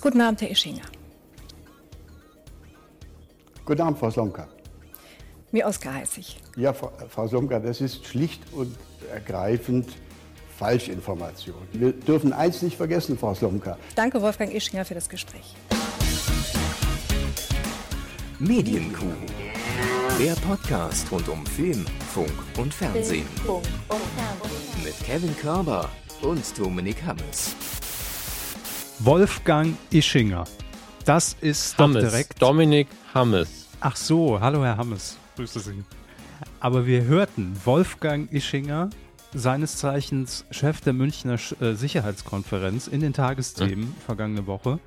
Guten Abend, Herr Ischinger. Guten Abend, Frau Slomka. Mir Oskar heiße ich. Ja, Frau, Frau Slomka, das ist schlicht und ergreifend Falschinformation. Wir dürfen eins nicht vergessen, Frau Slomka. Danke, Wolfgang Ischinger, für das Gespräch. Medienkuh. Der Podcast rund um Film, Funk und Fernsehen. Mit Kevin Körber und Dominik Hammes. Wolfgang Ischinger. Das ist doch Hammes. direkt. Dominik Hammes. Ach so, hallo Herr Hammes. Grüße Sie. Aber wir hörten Wolfgang Ischinger, seines Zeichens Chef der Münchner äh, Sicherheitskonferenz in den Tagesthemen vergangene Woche.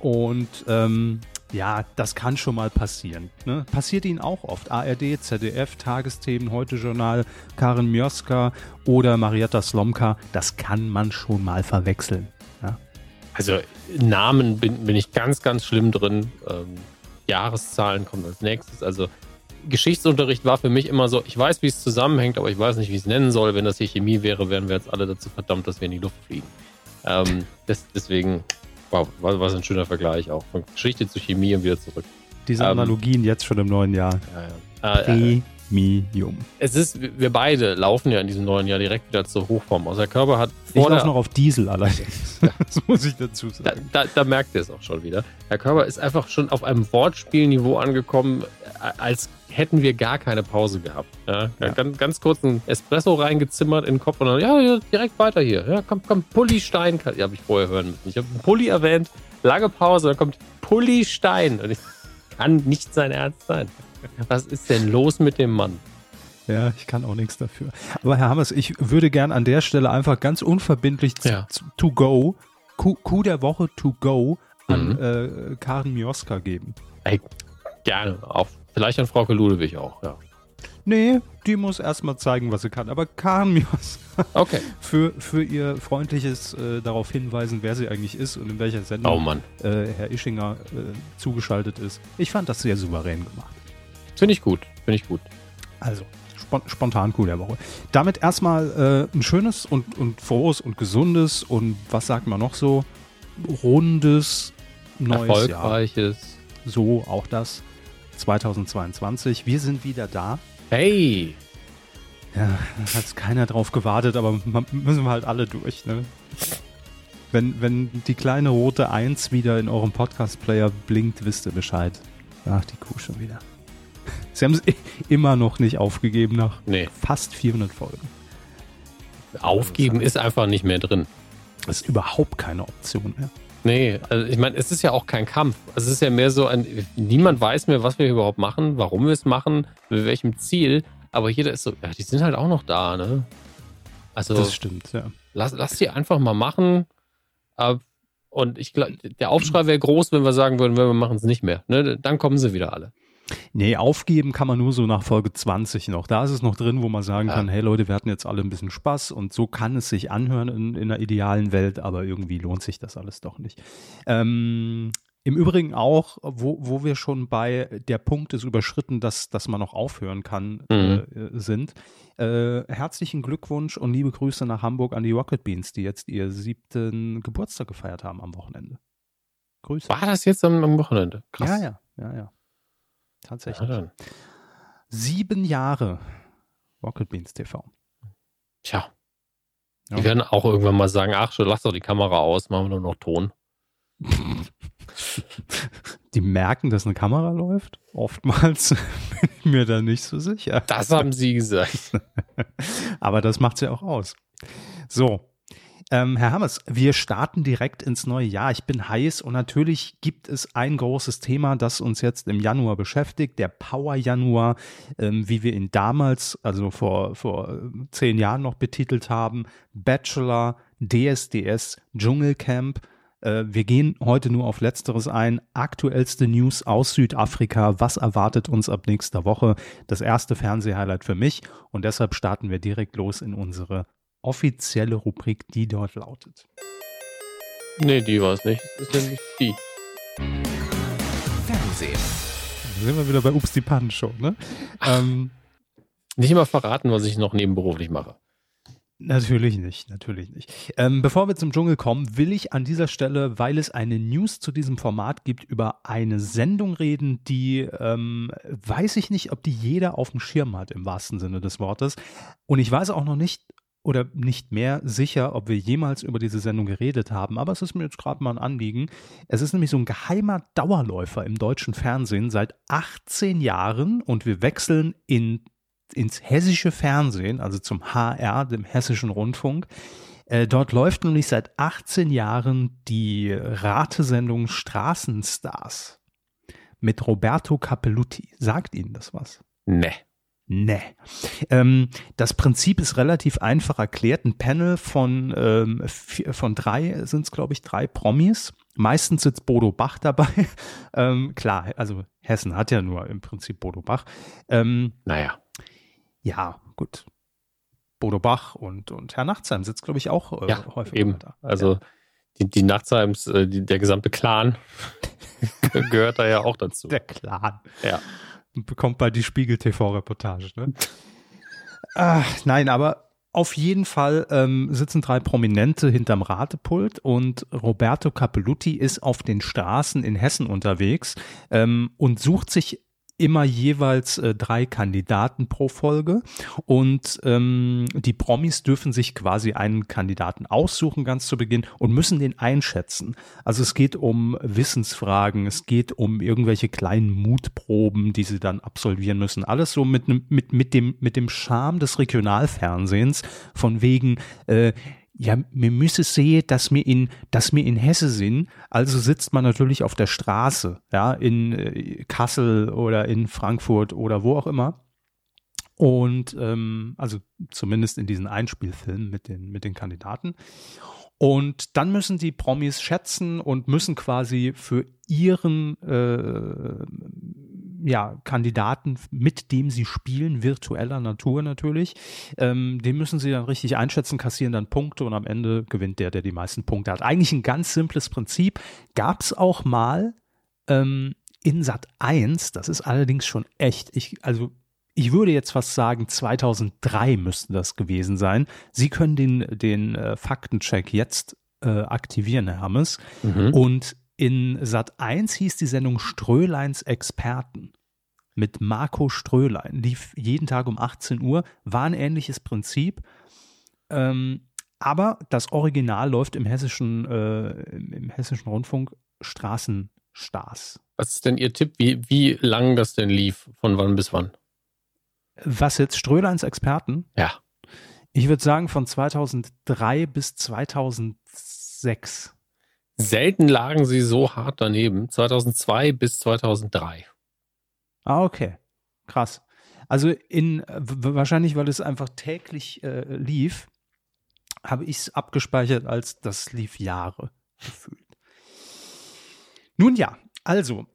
Und ähm, ja, das kann schon mal passieren. Ne? Passiert Ihnen auch oft. ARD, ZDF, Tagesthemen, Heute Journal, Karin Mioska oder Marietta Slomka. Das kann man schon mal verwechseln. Also Namen bin, bin ich ganz, ganz schlimm drin. Ähm, Jahreszahlen kommen als nächstes. Also Geschichtsunterricht war für mich immer so, ich weiß, wie es zusammenhängt, aber ich weiß nicht, wie ich es nennen soll. Wenn das hier Chemie wäre, wären wir jetzt alle dazu verdammt, dass wir in die Luft fliegen. Ähm, das, deswegen, wow, so ein schöner Vergleich auch. Von Geschichte zu Chemie und wieder zurück. Diese Ähm, Analogien jetzt schon im neuen Jahr. Ja, ja. Äh, äh, Premium. es ist, wir beide laufen ja in diesem neuen Jahr direkt wieder zur Hochform. Also der Körper hat Ich vor laufe der, noch auf Diesel allerdings. Das muss ich dazu Da, sagen. da, da merkt ihr es auch schon wieder. Herr Körber ist einfach schon auf einem Wortspielniveau angekommen, als hätten wir gar keine Pause gehabt. Ja, Ja. Ganz, ganz kurz ein Espresso reingezimmert in den Kopf und dann, ja, ja, direkt weiter hier. Ja, komm, komm, Pulli Stein. Ja, habe ich vorher hören müssen. Ich habe Pulli erwähnt, lange Pause, dann kommt Pulli Stein. Und ich kann nicht sein Ernst sein. Was ist denn los mit dem Mann? Ja, ich kann auch nichts dafür. Aber Herr Hammers, ich würde gern an der Stelle einfach ganz unverbindlich Ja. to go, Coup, Coup der Woche to go an Mhm. äh, Karin Mioska geben. Ey, gerne. Auch, vielleicht an Frau Ludewig auch, ja. Nee, die muss erstmal zeigen, was sie kann. Aber Karin Mioska Okay. für, für ihr freundliches äh, darauf hinweisen, wer sie eigentlich ist und in welcher Sendung Oh äh, Herr Ischinger äh, zugeschaltet ist. Ich fand das sehr souverän gemacht. Finde ich gut. Finde ich gut. Also, spon spontan cool der Woche. Damit erstmal äh, ein schönes und, und frohes und gesundes und was sagt man noch so? Rundes neues Jahr. Erfolgreiches. So auch das 2022. Wir sind wieder da. Hey! Ja, da hat keiner drauf gewartet, aber müssen wir halt alle durch. Ne? Wenn, wenn die kleine rote 1 wieder in eurem Podcast-Player blinkt, wisst ihr Bescheid. Ach, die Kuh schon wieder. Sie haben es immer noch nicht aufgegeben nach Nee. fast 400 Folgen. Aufgeben ist einfach nicht mehr drin. Das ist überhaupt keine Option mehr. Nee, also ich meine, es ist ja auch kein Kampf. Es ist ja mehr so ein, niemand weiß mehr, was wir überhaupt machen, warum wir es machen, mit welchem Ziel. Aber jeder ist so, ja, die sind halt auch noch da, ne? Also Das stimmt, ja. lass, lass die einfach mal machen. Und ich glaube, der Aufschrei wäre groß, wenn wir sagen würden, wir machen es nicht mehr. Ne? Dann kommen sie wieder alle. Nee, aufgeben kann man nur so nach Folge 20 noch. Da ist es noch drin, wo man sagen Ja. kann, hey Leute, wir hatten jetzt alle ein bisschen Spaß und so kann es sich anhören in, in einer idealen Welt, aber irgendwie lohnt sich das alles doch nicht. Ähm, Im Übrigen auch, wo, wo wir schon bei der Punkt ist überschritten, dass, dass man noch aufhören kann, Mhm. äh, sind. Äh, herzlichen Glückwunsch und liebe Grüße nach Hamburg an die Rocket Beans, die jetzt ihr siebten Geburtstag gefeiert haben am Wochenende. Grüße. War das jetzt am, am Wochenende? Krass. Ja, ja, ja, ja. Ja, Tatsächlich. dann. Sieben Jahre Rocket Beans TV. Tja. Die Ja. werden auch irgendwann mal sagen, ach, schon, lass doch die Kamera aus, machen wir nur noch Ton. Die merken, dass eine Kamera läuft. Oftmals bin ich mir da nicht so sicher. Das haben sie gesagt. Aber das macht's ja auch aus. So. Ähm, Herr Hammers, wir starten direkt ins neue Jahr. Ich bin heiß und natürlich gibt es ein großes Thema, das uns jetzt im Januar beschäftigt, der Power Januar, ähm, wie wir ihn damals, also vor, vor äh, zehn Jahren noch betitelt haben. Bachelor, DSDS, Dschungelcamp. Äh, wir gehen heute nur auf Letzteres ein. Aktuellste News aus Südafrika. Was erwartet uns ab nächster Woche? Das erste Fernsehhighlight für mich. Und deshalb starten wir direkt los in unsere offizielle Rubrik, die dort lautet. Nee, die war es nicht. Das ist nämlich die. Fernsehen. Da sind wir wieder bei Ups die Pan Show, ne? Ähm, Nicht immer verraten, was ich noch nebenberuflich mache. Natürlich nicht, natürlich nicht. Ähm, bevor wir zum Dschungel kommen, will ich an dieser Stelle, weil es eine News zu diesem Format gibt, über eine Sendung reden, die ähm, weiß ich nicht, ob die jeder auf dem Schirm hat im wahrsten Sinne des Wortes. Und ich weiß auch noch nicht oder nicht mehr sicher, ob wir jemals über diese Sendung geredet haben, aber es ist mir jetzt gerade mal ein Anliegen. Es ist nämlich so ein geheimer Dauerläufer im deutschen Fernsehen seit 18 Jahren und wir wechseln in ins hessische Fernsehen, also zum HR, dem hessischen Rundfunk. Äh, dort läuft nämlich seit 18 Jahren die Ratesendung Straßenstars mit Roberto Capelluti. Sagt Ihnen das was? Nee. Nee. Ähm, das Prinzip ist relativ einfach erklärt. Ein Panel von, ähm, vier, von drei sind es, glaube ich, drei Promis. Meistens sitzt Bodo Bach dabei. ähm, klar, also Hessen hat ja nur im Prinzip Bodo Bach. Ähm, naja. Ja, gut. Bodo Bach und, und Herr Nachtsheim sitzt, glaube ich, auch äh, ja, häufig eben. da. Also ja. die, die Nachtsheims, äh, die, der gesamte Clan gehört da ja auch dazu. Der Clan. Ja. Und bekommt bald die Spiegel-TV-Reportage, ne? Ach, nein, aber auf jeden Fall ähm, sitzen drei Prominente hinterm Ratepult und Roberto Capelluti ist auf den Straßen in Hessen unterwegs ähm, und sucht sich immer jeweils äh, drei Kandidaten pro Folge und ähm, die Promis dürfen sich quasi einen Kandidaten aussuchen ganz zu Beginn und müssen den einschätzen. Also es geht um Wissensfragen, es geht um irgendwelche kleinen Mutproben, die sie dann absolvieren müssen. Alles so mit, mit, mit, dem, mit dem Charme des Regionalfernsehens von wegen, äh, ja, wir müssen sehen, dass wir in, dass wir in Hesse sind. Also sitzt man natürlich auf der Straße, ja, in äh, Kassel oder in Frankfurt oder wo auch immer. Und ähm, also zumindest in diesen Einspielfilmen mit den, mit den Kandidaten. Und dann müssen die Promis schätzen und müssen quasi für ihren äh, ja, Kandidaten, mit dem sie spielen, virtueller Natur natürlich. Ähm, den müssen sie dann richtig einschätzen, kassieren dann Punkte und am Ende gewinnt der, der die meisten Punkte hat. Eigentlich ein ganz simples Prinzip. Gab es auch mal ähm, in Sat 1, das ist allerdings schon echt, ich, also ich würde jetzt fast sagen, 2003 müsste das gewesen sein. Sie können den, den äh, Faktencheck jetzt äh, aktivieren, Herr Hammes. Mhm. Und in Sat 1 hieß die Sendung Ströleins Experten mit Marco Strölein. Lief jeden Tag um 18 Uhr, war ein ähnliches Prinzip. Ähm, aber das Original läuft im hessischen, äh, im hessischen Rundfunk Straßenstars. Was ist denn Ihr Tipp, wie, wie lang das denn lief? Von wann bis wann? Was jetzt Ströleins Experten? Ja. Ich würde sagen von 2003 bis 2006. Selten lagen sie so hart daneben. 2002 bis 2003. Ah, okay. Krass. Also in wahrscheinlich, weil es einfach täglich äh, lief, habe ich es abgespeichert als das lief Jahre gefühlt. Nun ja, also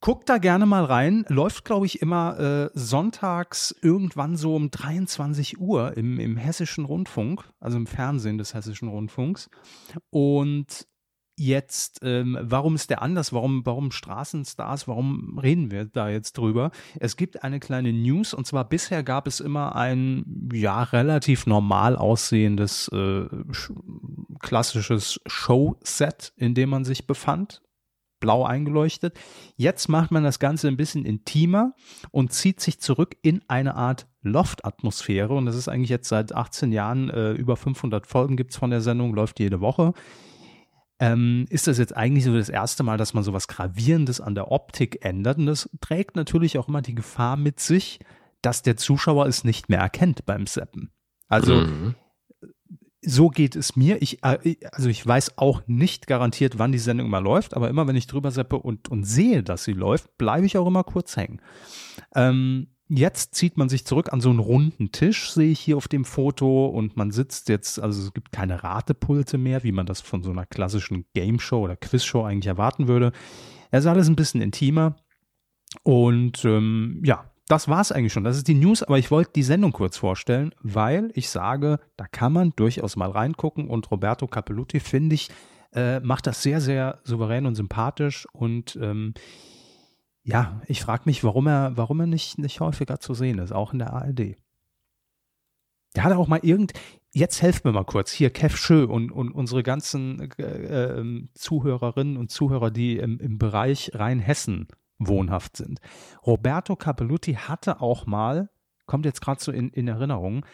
guckt da gerne mal rein. Läuft, glaube ich, immer äh, sonntags irgendwann so um 23 Uhr im, im Hessischen Rundfunk, also im Fernsehen des Hessischen Rundfunks. Und Jetzt, ähm, warum ist der anders? Warum, warum Straßenstars? Warum reden wir da jetzt drüber? Es gibt eine kleine News und zwar bisher gab es immer ein ja relativ normal aussehendes äh, klassisches Showset, in dem man sich befand blau eingeleuchtet. Jetzt macht man das Ganze ein bisschen intimer und zieht sich zurück in eine Art Loft-Atmosphäre. Und das ist eigentlich jetzt seit 18 Jahren, äh, über 500 Folgen gibt es von der Sendung, läuft jede Woche ähm, ist das jetzt eigentlich so das erste Mal, dass man so was Gravierendes an der Optik ändert. Und das trägt natürlich auch immer die Gefahr mit sich, dass der Zuschauer es nicht mehr erkennt beim Seppen. Also mhm. so geht es mir. Ich, äh, also ich weiß auch nicht garantiert, wann die Sendung immer läuft, aber immer wenn ich drüber seppe und, und sehe, dass sie läuft, bleibe ich auch immer kurz hängen. Ähm, Jetzt zieht man sich zurück an so einen runden Tisch, sehe ich hier auf dem Foto, und man sitzt jetzt, also es gibt keine Ratepulte mehr, wie man das von so einer klassischen Game Show oder Quizshow eigentlich erwarten würde. Es ist alles ein bisschen intimer. Und ähm, ja, das war es eigentlich schon. Das ist die News, aber ich wollte die Sendung kurz vorstellen, weil ich sage, da kann man durchaus mal reingucken und Roberto Capelluti, finde ich, äh, macht das sehr, sehr souverän und sympathisch und ähm, ja, ich frage mich, warum er, warum er nicht, nicht häufiger zu sehen ist, auch in der ARD. Der hat auch mal irgend, jetzt helft mir mal kurz. Hier, Kev Schö und, und unsere ganzen äh, äh, Zuhörerinnen und Zuhörer, die im, im Bereich Rheinhessen wohnhaft sind. Roberto Capelluti hatte auch mal, kommt jetzt gerade so in, in Erinnerung,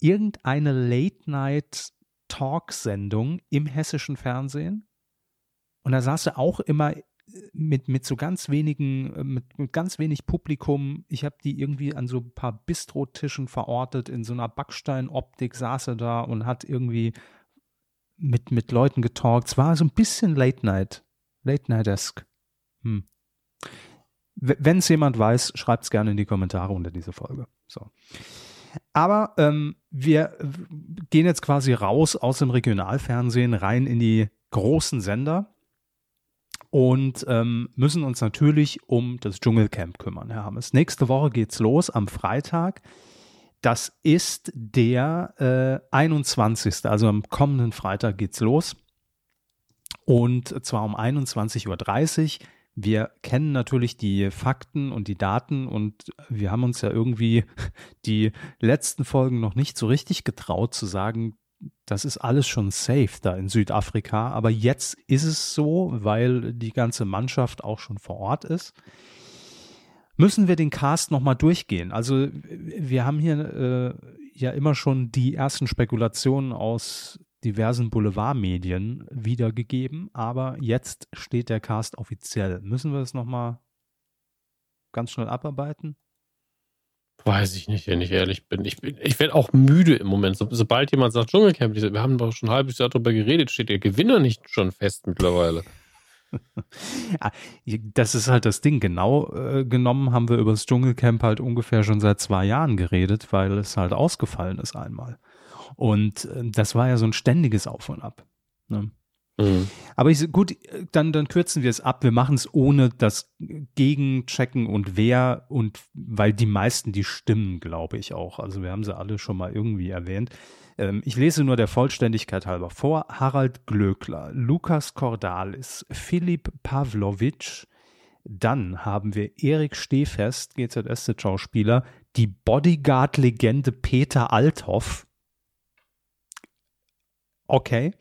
irgendeine Late-Night-Talk-Sendung im hessischen Fernsehen. Und da saß er auch immer mit, mit so ganz wenigen, äh, mit, mit ganz wenig Publikum. Ich habe die irgendwie an so ein paar Bistrotischen verortet. In so einer Backsteinoptik saß er da und hat irgendwie mit, mit Leuten getalkt. Es war so ein bisschen Late Night. Late Night-esque. Hm. Wenn es jemand weiß, schreibt es gerne in die Kommentare unter diese Folge. So. Aber ähm, wir gehen jetzt quasi raus aus dem Regionalfernsehen rein in die großen Sender und ähm, müssen uns natürlich um das Dschungelcamp kümmern, Herr Hammes. Nächste Woche geht's los am Freitag. Das ist der äh, 21. Also am kommenden Freitag geht's los. Und zwar um 21.30 Uhr. Wir kennen natürlich die Fakten und die Daten und wir haben uns ja irgendwie die letzten Folgen noch nicht so richtig getraut zu sagen, das ist alles schon safe da in Südafrika. Aber jetzt ist es so, weil die ganze Mannschaft auch schon vor Ort ist. Müssen wir den Cast nochmal durchgehen? Also, wir haben hier äh, ja immer schon die ersten Spekulationen aus diversen Boulevardmedien wiedergegeben, aber jetzt steht der Cast offiziell. Müssen wir das nochmal ganz schnell abarbeiten? Weiß ich nicht, wenn ich ehrlich bin. Ich, ich werde auch müde im Moment. So, sobald jemand sagt Dschungelcamp, wir haben doch schon ein halbes Jahr darüber geredet, steht der Gewinner nicht schon fest mittlerweile. das ist halt das Ding. Genau äh, genommen haben wir über das Dschungelcamp halt ungefähr schon seit zwei Jahren geredet, weil es halt ausgefallen ist einmal. Und äh, das war ja so ein ständiges Auf und Ab. Ne? Mhm. Aber ich, gut, dann, dann kürzen wir es ab. Wir machen es ohne das Gegenchecken und wer und weil die meisten die stimmen, glaube ich auch. Also wir haben sie alle schon mal irgendwie erwähnt. Ähm, ich lese nur der Vollständigkeit halber vor. Harald Glöckler, Lukas Cordalis, Philipp Pavlovic, dann haben wir Erik Stehfest, GZSZ-Schauspieler, die Bodyguard-Legende Peter Althoff. Okay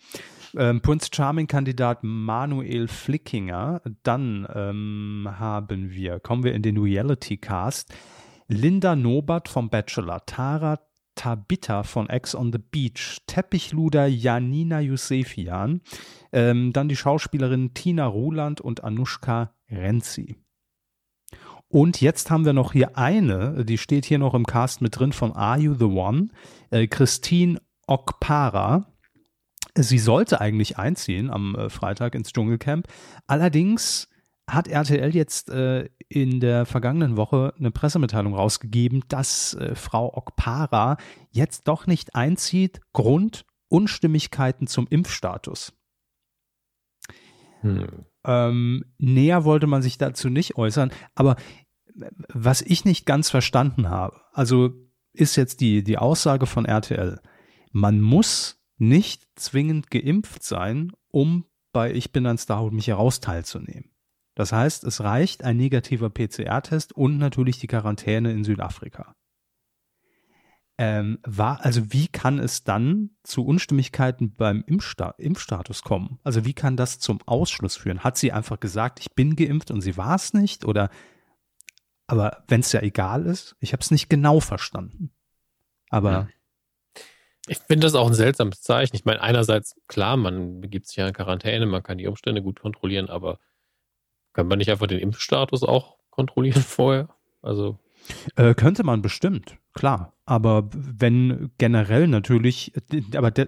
ähm, Prince Charming-Kandidat Manuel Flickinger. Dann ähm, haben wir, kommen wir in den Reality-Cast, Linda Nobert vom Bachelor, Tara Tabita von Ex on the Beach, Teppichluder Janina Yusefian, ähm, dann die Schauspielerin Tina Ruland und Anushka Renzi. Und jetzt haben wir noch hier eine, die steht hier noch im Cast mit drin von Are You the One? Äh, Christine Okpara. Sie sollte eigentlich einziehen am äh, Freitag ins Dschungelcamp. Allerdings hat RTL jetzt äh, in der vergangenen Woche eine Pressemitteilung rausgegeben, dass äh, Frau Okpara jetzt doch nicht einzieht. Grund Unstimmigkeiten zum Impfstatus. Hm. Ähm, näher wollte man sich dazu nicht äußern, aber was ich nicht ganz verstanden habe, also ist jetzt die, die Aussage von RTL, man muss nicht zwingend geimpft sein, um bei Ich bin ein Star, holt mich heraus teilzunehmen. Das heißt, es reicht ein negativer PCR-Test und natürlich die Quarantäne in Südafrika. Ähm, war, also wie kann es dann zu Unstimmigkeiten beim Impfsta Impfstatus kommen? Also wie kann das zum Ausschluss führen? Hat sie einfach gesagt, ich bin geimpft und sie war es nicht? Oder aber wenn es ja egal ist, ich habe es nicht genau verstanden. Aber ja. Ich finde das auch ein seltsames Zeichen. Ich meine, einerseits, klar, man begibt sich ja in Quarantäne, man kann die Umstände gut kontrollieren, aber kann man nicht einfach den Impfstatus auch kontrollieren vorher? Also. Äh, könnte man bestimmt, klar. Aber wenn generell natürlich, aber de,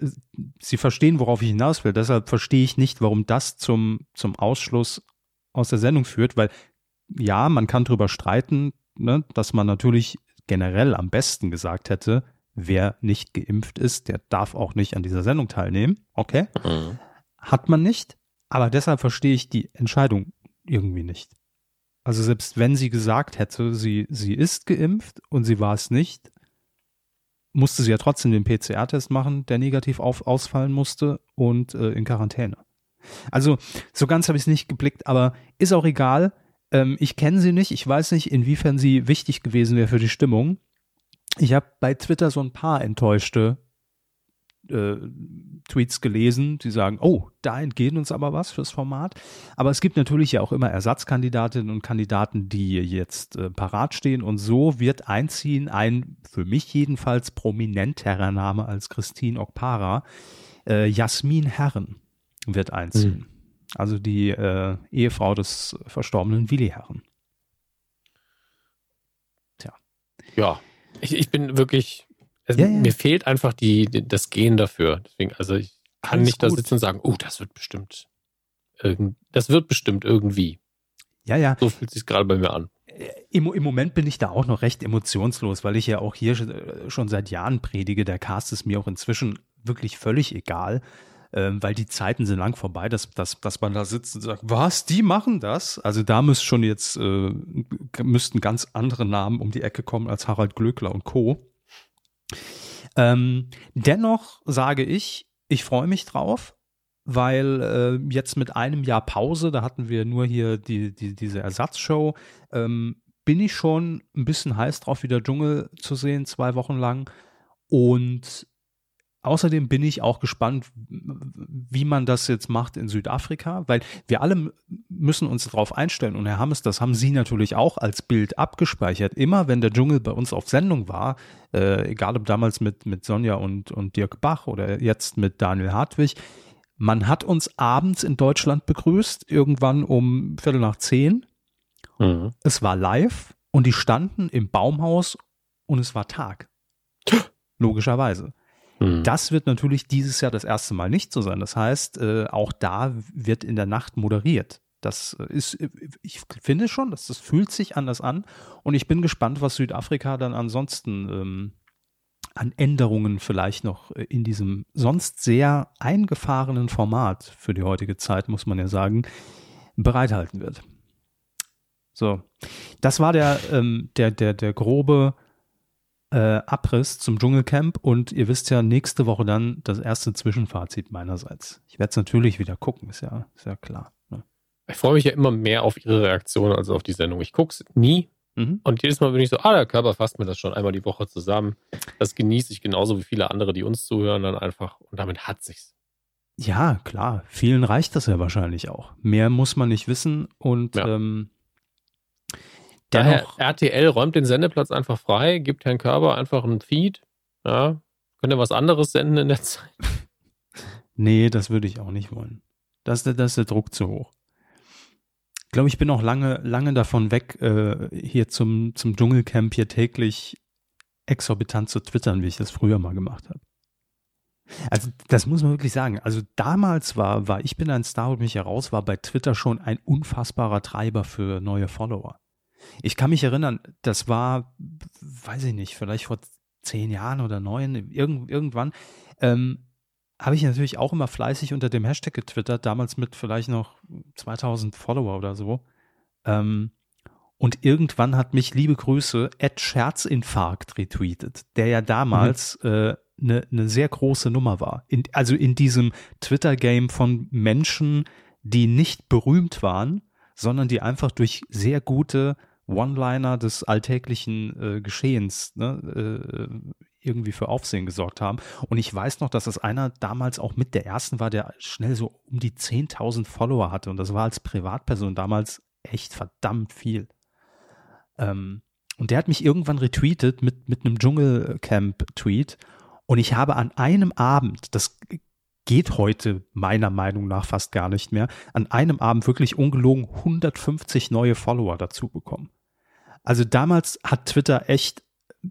Sie verstehen, worauf ich hinaus will. Deshalb verstehe ich nicht, warum das zum, zum Ausschluss aus der Sendung führt, weil ja, man kann darüber streiten, ne, dass man natürlich generell am besten gesagt hätte, wer nicht geimpft ist, der darf auch nicht an dieser Sendung teilnehmen. Okay. Mhm. Hat man nicht. Aber deshalb verstehe ich die Entscheidung irgendwie nicht. Also selbst wenn sie gesagt hätte, sie, sie ist geimpft und sie war es nicht, musste sie ja trotzdem den PCR-Test machen, der negativ auf, ausfallen musste und äh, in Quarantäne. Also so ganz habe ich es nicht geblickt, aber ist auch egal. Ähm, ich kenne sie nicht, ich weiß nicht, inwiefern sie wichtig gewesen wäre für die Stimmung ich habe bei Twitter so ein paar enttäuschte äh, Tweets gelesen, die sagen, oh, da entgeht uns aber was fürs Format. Aber es gibt natürlich ja auch immer Ersatzkandidatinnen und Kandidaten, die jetzt äh, parat stehen. Und so wird einziehen ein, für mich jedenfalls, prominenterer Name als Christine Okpara. Äh, Jasmin Herren wird einziehen. Mhm. Also die äh, Ehefrau des verstorbenen Willi Herren. Tja. Ja, ich, ich bin wirklich es, ja, ja. Mir fehlt einfach die, die, das Gehen dafür. Deswegen, also ich kann Alles nicht gut. da sitzen und sagen, oh, das wird bestimmt irgend, das wird bestimmt irgendwie. Ja, ja. So fühlt sich gerade bei mir an. Äh, Im, Im Moment bin ich da auch noch recht emotionslos, weil ich ja auch hier äh, schon seit Jahren predige. Der Cast ist mir auch inzwischen wirklich völlig egal, ähm, weil die Zeiten sind lang vorbei, dass, dass, dass man da sitzt und sagt, was, die machen das? Also da müsste schon jetzt, äh, müssten ganz andere Namen um die Ecke kommen als Harald Glöckler und Co. Ähm, dennoch sage ich, ich freue mich drauf, weil äh, jetzt mit einem Jahr Pause, da hatten wir nur hier die, die, diese Ersatzshow, ähm, bin ich schon ein bisschen heiß drauf, wieder Dschungel zu sehen, zwei Wochen lang. Und Außerdem bin ich auch gespannt, wie man das jetzt macht in Südafrika, weil wir alle müssen uns darauf einstellen. Und Herr Hammes, das haben Sie natürlich auch als Bild abgespeichert. Immer wenn der Dschungel bei uns auf Sendung war, äh, egal ob damals mit, mit Sonja und, und Dirk Bach oder jetzt mit Daniel Hartwig, man hat uns abends in Deutschland begrüßt, irgendwann um Viertel nach zehn. Mhm. Es war live und die standen im Baumhaus und es war Tag. Logischerweise. Mhm. Das wird natürlich dieses Jahr das erste Mal nicht so sein. Das heißt, äh, auch da wird in der Nacht moderiert. Das ist, ich finde schon, dass das fühlt sich anders an. Und ich bin gespannt, was Südafrika dann ansonsten ähm, an Änderungen vielleicht noch in diesem sonst sehr eingefahrenen Format für die heutige Zeit, muss man ja sagen, bereithalten wird. So, das war der, ähm, der, der, der grobe äh, Abriss zum Dschungelcamp und ihr wisst ja, nächste Woche dann das erste Zwischenfazit meinerseits. Ich werde es natürlich wieder gucken, ist ja, ist ja klar. Ne? Ich freue mich ja immer mehr auf ihre Reaktion als auf die Sendung. Ich gucke es nie. Mhm. Und jedes Mal bin ich so, ah, der Körper fasst mir das schon einmal die Woche zusammen. Das genieße ich genauso wie viele andere, die uns zuhören, dann einfach. Und damit hat sich's. Ja, klar. Vielen reicht das ja wahrscheinlich auch. Mehr muss man nicht wissen und ja. ähm, Daher RTL räumt den Sendeplatz einfach frei, gibt Herrn Körber einfach einen Feed. Ja, könnt ihr was anderes senden in der Zeit? nee, das würde ich auch nicht wollen. Das, das ist der Druck zu hoch. Ich glaube, ich bin auch lange, lange davon weg, äh, hier zum, zum Dschungelcamp hier täglich exorbitant zu twittern, wie ich das früher mal gemacht habe. Also das muss man wirklich sagen. Also damals war, war Ich bin ein Star und mich heraus, war bei Twitter schon ein unfassbarer Treiber für neue Follower. Ich kann mich erinnern, das war, weiß ich nicht, vielleicht vor zehn Jahren oder neun, irgend, irgendwann, ähm, habe ich natürlich auch immer fleißig unter dem Hashtag getwittert, damals mit vielleicht noch 2000 Follower oder so. Ähm, und irgendwann hat mich, liebe Grüße, Ed Scherzinfarkt retweetet, der ja damals mhm. äh, eine ne sehr große Nummer war. In, also in diesem Twitter-Game von Menschen, die nicht berühmt waren, sondern die einfach durch sehr gute One-Liner des alltäglichen äh, Geschehens ne, äh, irgendwie für Aufsehen gesorgt haben. Und ich weiß noch, dass das einer damals auch mit der ersten war, der schnell so um die 10.000 Follower hatte. Und das war als Privatperson damals echt verdammt viel. Ähm, und der hat mich irgendwann retweetet mit, mit einem Dschungelcamp-Tweet. Und ich habe an einem Abend, das geht heute meiner Meinung nach fast gar nicht mehr, an einem Abend wirklich ungelogen 150 neue Follower dazu bekommen. Also damals hat Twitter echt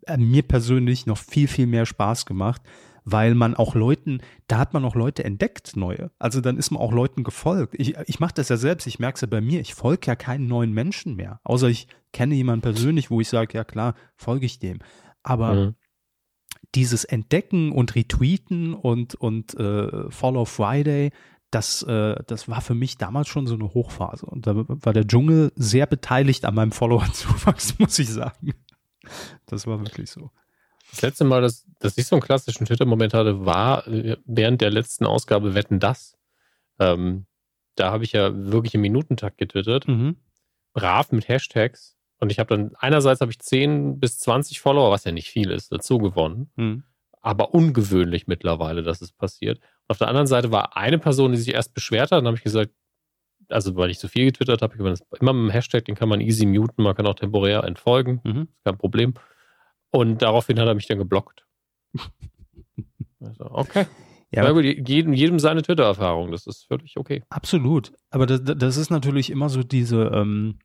äh, mir persönlich noch viel, viel mehr Spaß gemacht, weil man auch Leuten, da hat man auch Leute entdeckt, neue. Also dann ist man auch Leuten gefolgt. Ich, ich mache das ja selbst, ich merke es ja bei mir, ich folge ja keinen neuen Menschen mehr. Außer ich kenne jemanden persönlich, wo ich sage, ja klar, folge ich dem. Aber mhm dieses Entdecken und Retweeten und, und äh, Follow Friday, das, äh, das war für mich damals schon so eine Hochphase. Und da war der Dschungel sehr beteiligt an meinem Follower-Zuwachs, muss ich sagen. Das war wirklich so. Das letzte Mal, dass, dass ich so einen klassischen Twitter-Moment hatte, war äh, während der letzten Ausgabe Wetten das. Ähm, da habe ich ja wirklich im Minutentakt getwittert. Mhm. Brav mit Hashtags. Und ich habe dann, einerseits habe ich 10 bis 20 Follower, was ja nicht viel ist, dazu gewonnen. Mhm. aber ungewöhnlich mittlerweile, dass es passiert. Auf der anderen Seite war eine Person, die sich erst beschwert hat, dann habe ich gesagt, also weil ich zu viel getwittert habe, immer mit dem Hashtag, den kann man easy muten, man kann auch temporär entfolgen, mhm. kein Problem. Und daraufhin hat er mich dann geblockt. also, okay. Ja, gut, jedem, jedem seine Twitter-Erfahrung, das ist völlig okay. Absolut. Aber das, das ist natürlich immer so diese, ähm,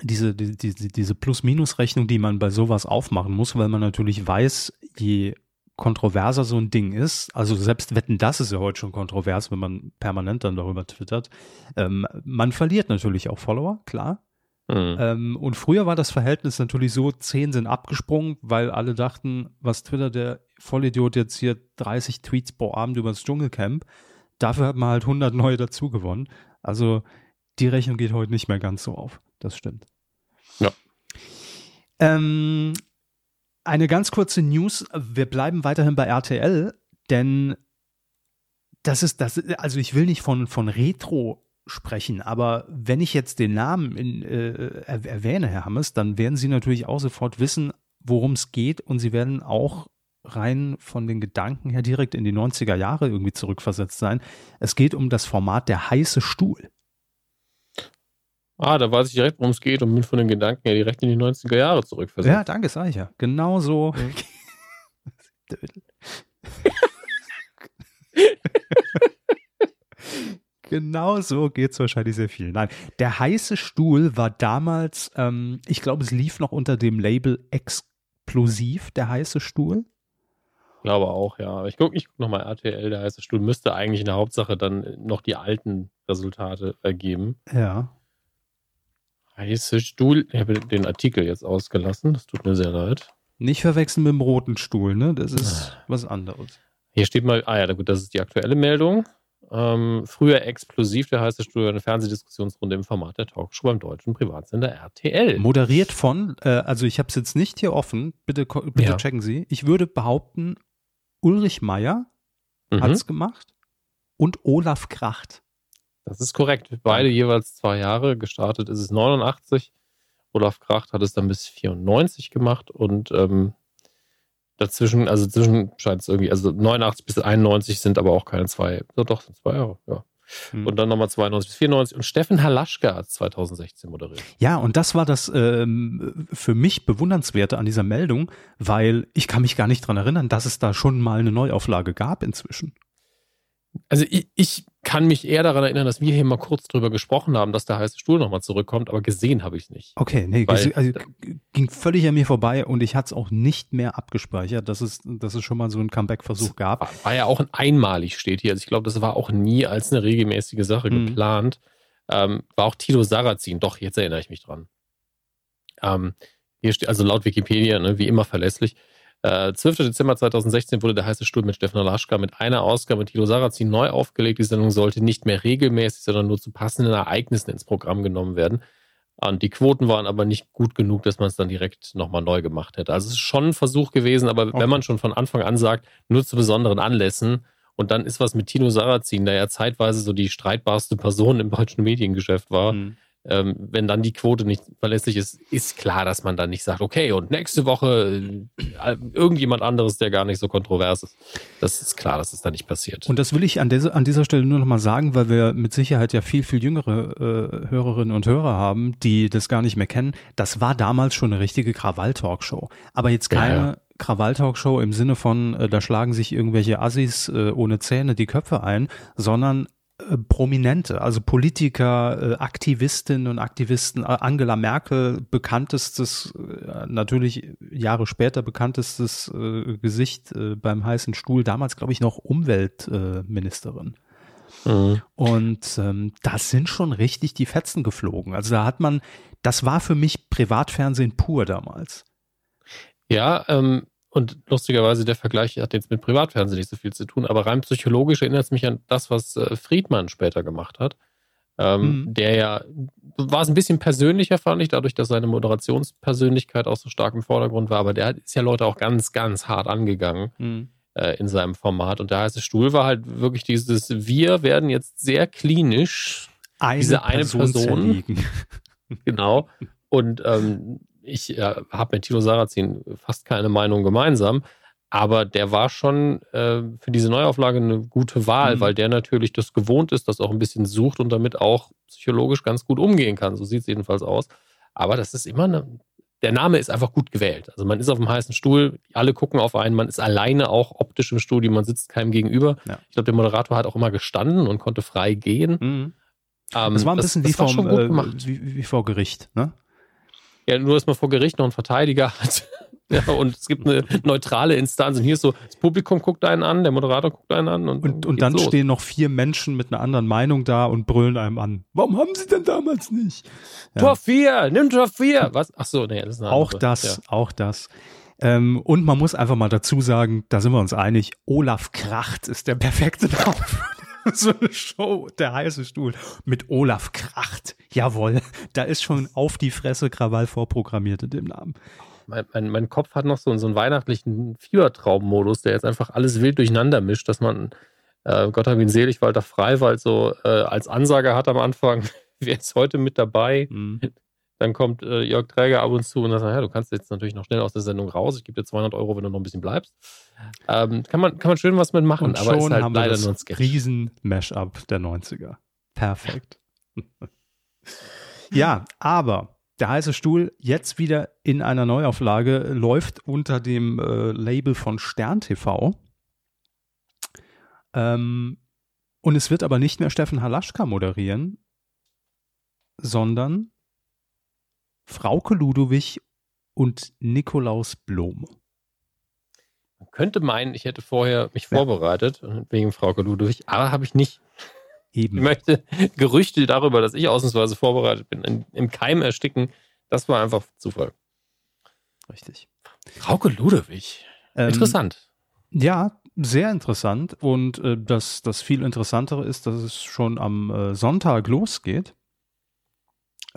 diese, die, die, diese Plus-Minus-Rechnung, die man bei sowas aufmachen muss, weil man natürlich weiß, je kontroverser so ein Ding ist, also selbst wetten, das ist ja heute schon kontrovers, wenn man permanent dann darüber twittert, ähm, man verliert natürlich auch Follower, klar. Mhm. Ähm, und früher war das Verhältnis natürlich so, zehn sind abgesprungen, weil alle dachten, was Twitter, der Vollidiot jetzt hier 30 Tweets pro Abend über das Dschungelcamp, dafür hat man halt 100 neue dazu gewonnen. Also die Rechnung geht heute nicht mehr ganz so auf. Das stimmt. Ja. Ähm, eine ganz kurze News. Wir bleiben weiterhin bei RTL, denn das ist das, also ich will nicht von, von Retro sprechen, aber wenn ich jetzt den Namen in, äh, erwähne, Herr Hammes, dann werden Sie natürlich auch sofort wissen, worum es geht und Sie werden auch rein von den Gedanken her direkt in die 90er Jahre irgendwie zurückversetzt sein. Es geht um das Format Der heiße Stuhl. Ah, da weiß ich direkt, worum es geht und bin von den Gedanken ja direkt in die 90er Jahre zurückversetzt. Ja, danke, sag ich ja. Genau so. genau so geht es wahrscheinlich sehr viel. Nein, der heiße Stuhl war damals, ähm, ich glaube, es lief noch unter dem Label Explosiv, der heiße Stuhl. Glaube auch, ja. Ich gucke ich guck nochmal RTL, der heiße Stuhl müsste eigentlich in der Hauptsache dann noch die alten Resultate ergeben. Ja. Heiße Stuhl. Ich habe den Artikel jetzt ausgelassen. Das tut mir sehr leid. Nicht verwechseln mit dem roten Stuhl, ne? Das ist ah. was anderes. Hier steht mal, ah ja, gut, das ist die aktuelle Meldung. Ähm, früher explosiv, der heiße Stuhl, eine Fernsehdiskussionsrunde im Format der Talkshow beim deutschen Privatsender RTL. Moderiert von, äh, also ich habe es jetzt nicht hier offen, bitte, bitte ja. checken Sie. Ich würde behaupten, Ulrich Meier mhm. hat es gemacht und Olaf Kracht. Das ist korrekt. Beide jeweils zwei Jahre. Gestartet ist es 89. Olaf Kracht hat es dann bis 94 gemacht und ähm, dazwischen, also zwischen scheint es irgendwie, also 89 bis 91 sind aber auch keine zwei, so doch, sind zwei Jahre, ja. Hm. Und dann nochmal 92 bis 94. Und Steffen Halaschka hat 2016 moderiert. Ja, und das war das ähm, für mich bewundernswerte an dieser Meldung, weil ich kann mich gar nicht dran erinnern, dass es da schon mal eine Neuauflage gab inzwischen. Also ich, ich kann mich eher daran erinnern, dass wir hier mal kurz drüber gesprochen haben, dass der heiße Stuhl nochmal zurückkommt, aber gesehen habe ich es nicht. Okay, nee, Weil, also, ging völlig an mir vorbei und ich hatte es auch nicht mehr abgespeichert, dass es, dass es schon mal so einen Comeback-Versuch gab. War, war, ja auch ein einmalig, steht hier. Also ich glaube, das war auch nie als eine regelmäßige Sache mhm. geplant. Ähm, war auch Tilo Sarrazin, doch, jetzt erinnere ich mich dran. Ähm, hier steht, also laut Wikipedia, ne, wie immer verlässlich, äh, 12. Dezember 2016 wurde der heiße Stuhl mit Steffen Laschka mit einer Ausgabe mit Tilo Sarrazin neu aufgelegt. Die Sendung sollte nicht mehr regelmäßig, sondern nur zu passenden Ereignissen ins Programm genommen werden. Und die Quoten waren aber nicht gut genug, dass man es dann direkt nochmal neu gemacht hätte. Also es ist schon ein Versuch gewesen, aber okay. wenn man schon von Anfang an sagt, nur zu besonderen Anlässen und dann ist was mit Tino Sarrazin, der ja zeitweise so die streitbarste Person im deutschen Mediengeschäft war, mhm ähm, wenn dann die Quote nicht verlässlich ist, ist klar, dass man dann nicht sagt, okay, und nächste Woche äh, irgendjemand anderes, der gar nicht so kontrovers ist. Das ist klar, dass es das da nicht passiert. Und das will ich an, dieser, an dieser Stelle nur nochmal sagen, weil wir mit Sicherheit ja viel, viel jüngere äh, Hörerinnen und Hörer haben, die das gar nicht mehr kennen. Das war damals schon eine richtige Krawall-Talkshow. Aber jetzt keine ja, ja. Krawall-Talkshow im Sinne von, äh, da schlagen sich irgendwelche Assis äh, ohne Zähne die Köpfe ein, sondern Prominente, also Politiker, äh, Aktivistinnen und Aktivisten, äh, Angela Merkel, bekanntestes, natürlich Jahre später bekanntestes Gesicht beim heißen Stuhl, damals glaube ich noch Umweltministerin. Mhm. Und ähm, das sind schon richtig die Fetzen geflogen. Also da hat man, das war für mich Privatfernsehen pur damals. Ja, ähm, und lustigerweise, der Vergleich hat jetzt mit Privatfernsehen nicht so viel zu tun, aber rein psychologisch erinnert es mich an das, was äh, Friedmann später gemacht hat. Ähm, mhm. Der ja, war es ein bisschen persönlicher, fand ich, dadurch, dass seine Moderationspersönlichkeit auch so stark im Vordergrund war, aber der ist ja Leute auch ganz, ganz hart angegangen mhm. in seinem Format. Und der heiße Stuhl war halt wirklich dieses, wir werden jetzt sehr klinisch eine diese eine Person, Person genau. Und ähm, ich äh, habe mit Tilo Sarrazin fast keine Meinung gemeinsam, Aber der war schon äh, für diese Neuauflage eine gute Wahl, Mhm. weil der natürlich das gewohnt ist, das auch ein bisschen sucht und damit auch psychologisch ganz gut umgehen kann. So sieht es jedenfalls aus. Aber das ist immer eine, der Name ist einfach gut gewählt. Also man ist auf dem heißen Stuhl, alle gucken auf einen, man ist alleine auch optisch im Studio, man sitzt keinem gegenüber. Ja. Ich glaube, der Moderator hat auch immer gestanden und konnte frei gehen. Mhm. Ähm, Das war ein bisschen wie, das vom, schon gut äh, wie, wie vor Gericht, ne? Ja, nur, dass man vor Gericht noch einen Verteidiger hat. ja, und es gibt eine neutrale Instanz. Und hier ist so, das Publikum guckt einen an, der Moderator guckt einen an. Und, Und, und dann los. stehen noch vier Menschen mit einer anderen Meinung da und brüllen einem an. Warum haben sie denn damals nicht? Ja. Tor 4, nimm Tor 4. Was? Ach so, nee, das ist eine Auch andere. das, Ja. auch das. Ähm, und man muss einfach mal dazu sagen, da sind wir uns einig, Olaf Kracht ist der perfekte für so eine Show, der heiße Stuhl. Mit Olaf Kracht. Jawohl, da ist schon auf die Fresse Krawall vorprogrammiert in dem Namen. Mein, mein, mein Kopf hat noch so, so einen weihnachtlichen Fiebertraum-Modus, der jetzt einfach alles wild durcheinander mischt, dass man, äh, Gott hab ihn selig, Walter Freiwald so äh, als Ansage hat am Anfang, wer ist heute mit dabei? Mhm. Dann kommt äh, Jörg Träger ab und zu und sagt, ja, du kannst jetzt natürlich noch schnell aus der Sendung raus. Ich gebe dir 200 Euro, wenn du noch ein bisschen bleibst. Ähm, kann, man, kann man schön was mitmachen, Und aber ist schon halt haben wir leider das nur ein Sketch. Riesen-Mash-up der 90er. Perfekt. ja, aber der heiße Stuhl jetzt wieder in einer Neuauflage läuft unter dem äh, Label von Stern TV. Ähm, und es wird aber nicht mehr Steffen Halaschka moderieren, sondern Frauke Ludowig und Nikolaus Blom. Man könnte meinen, ich hätte vorher mich Ja. vorbereitet, wegen Frauke Ludwig, aber habe ich nicht. Ich Eben. möchte Gerüchte darüber, dass ich ausnahmsweise vorbereitet bin, in, im Keim ersticken. Das war einfach Zufall. Richtig. Frauke Ludwig. Ähm, Interessant. Ja, sehr interessant. Und äh, das, das viel Interessantere ist, dass es schon am äh, Sonntag losgeht.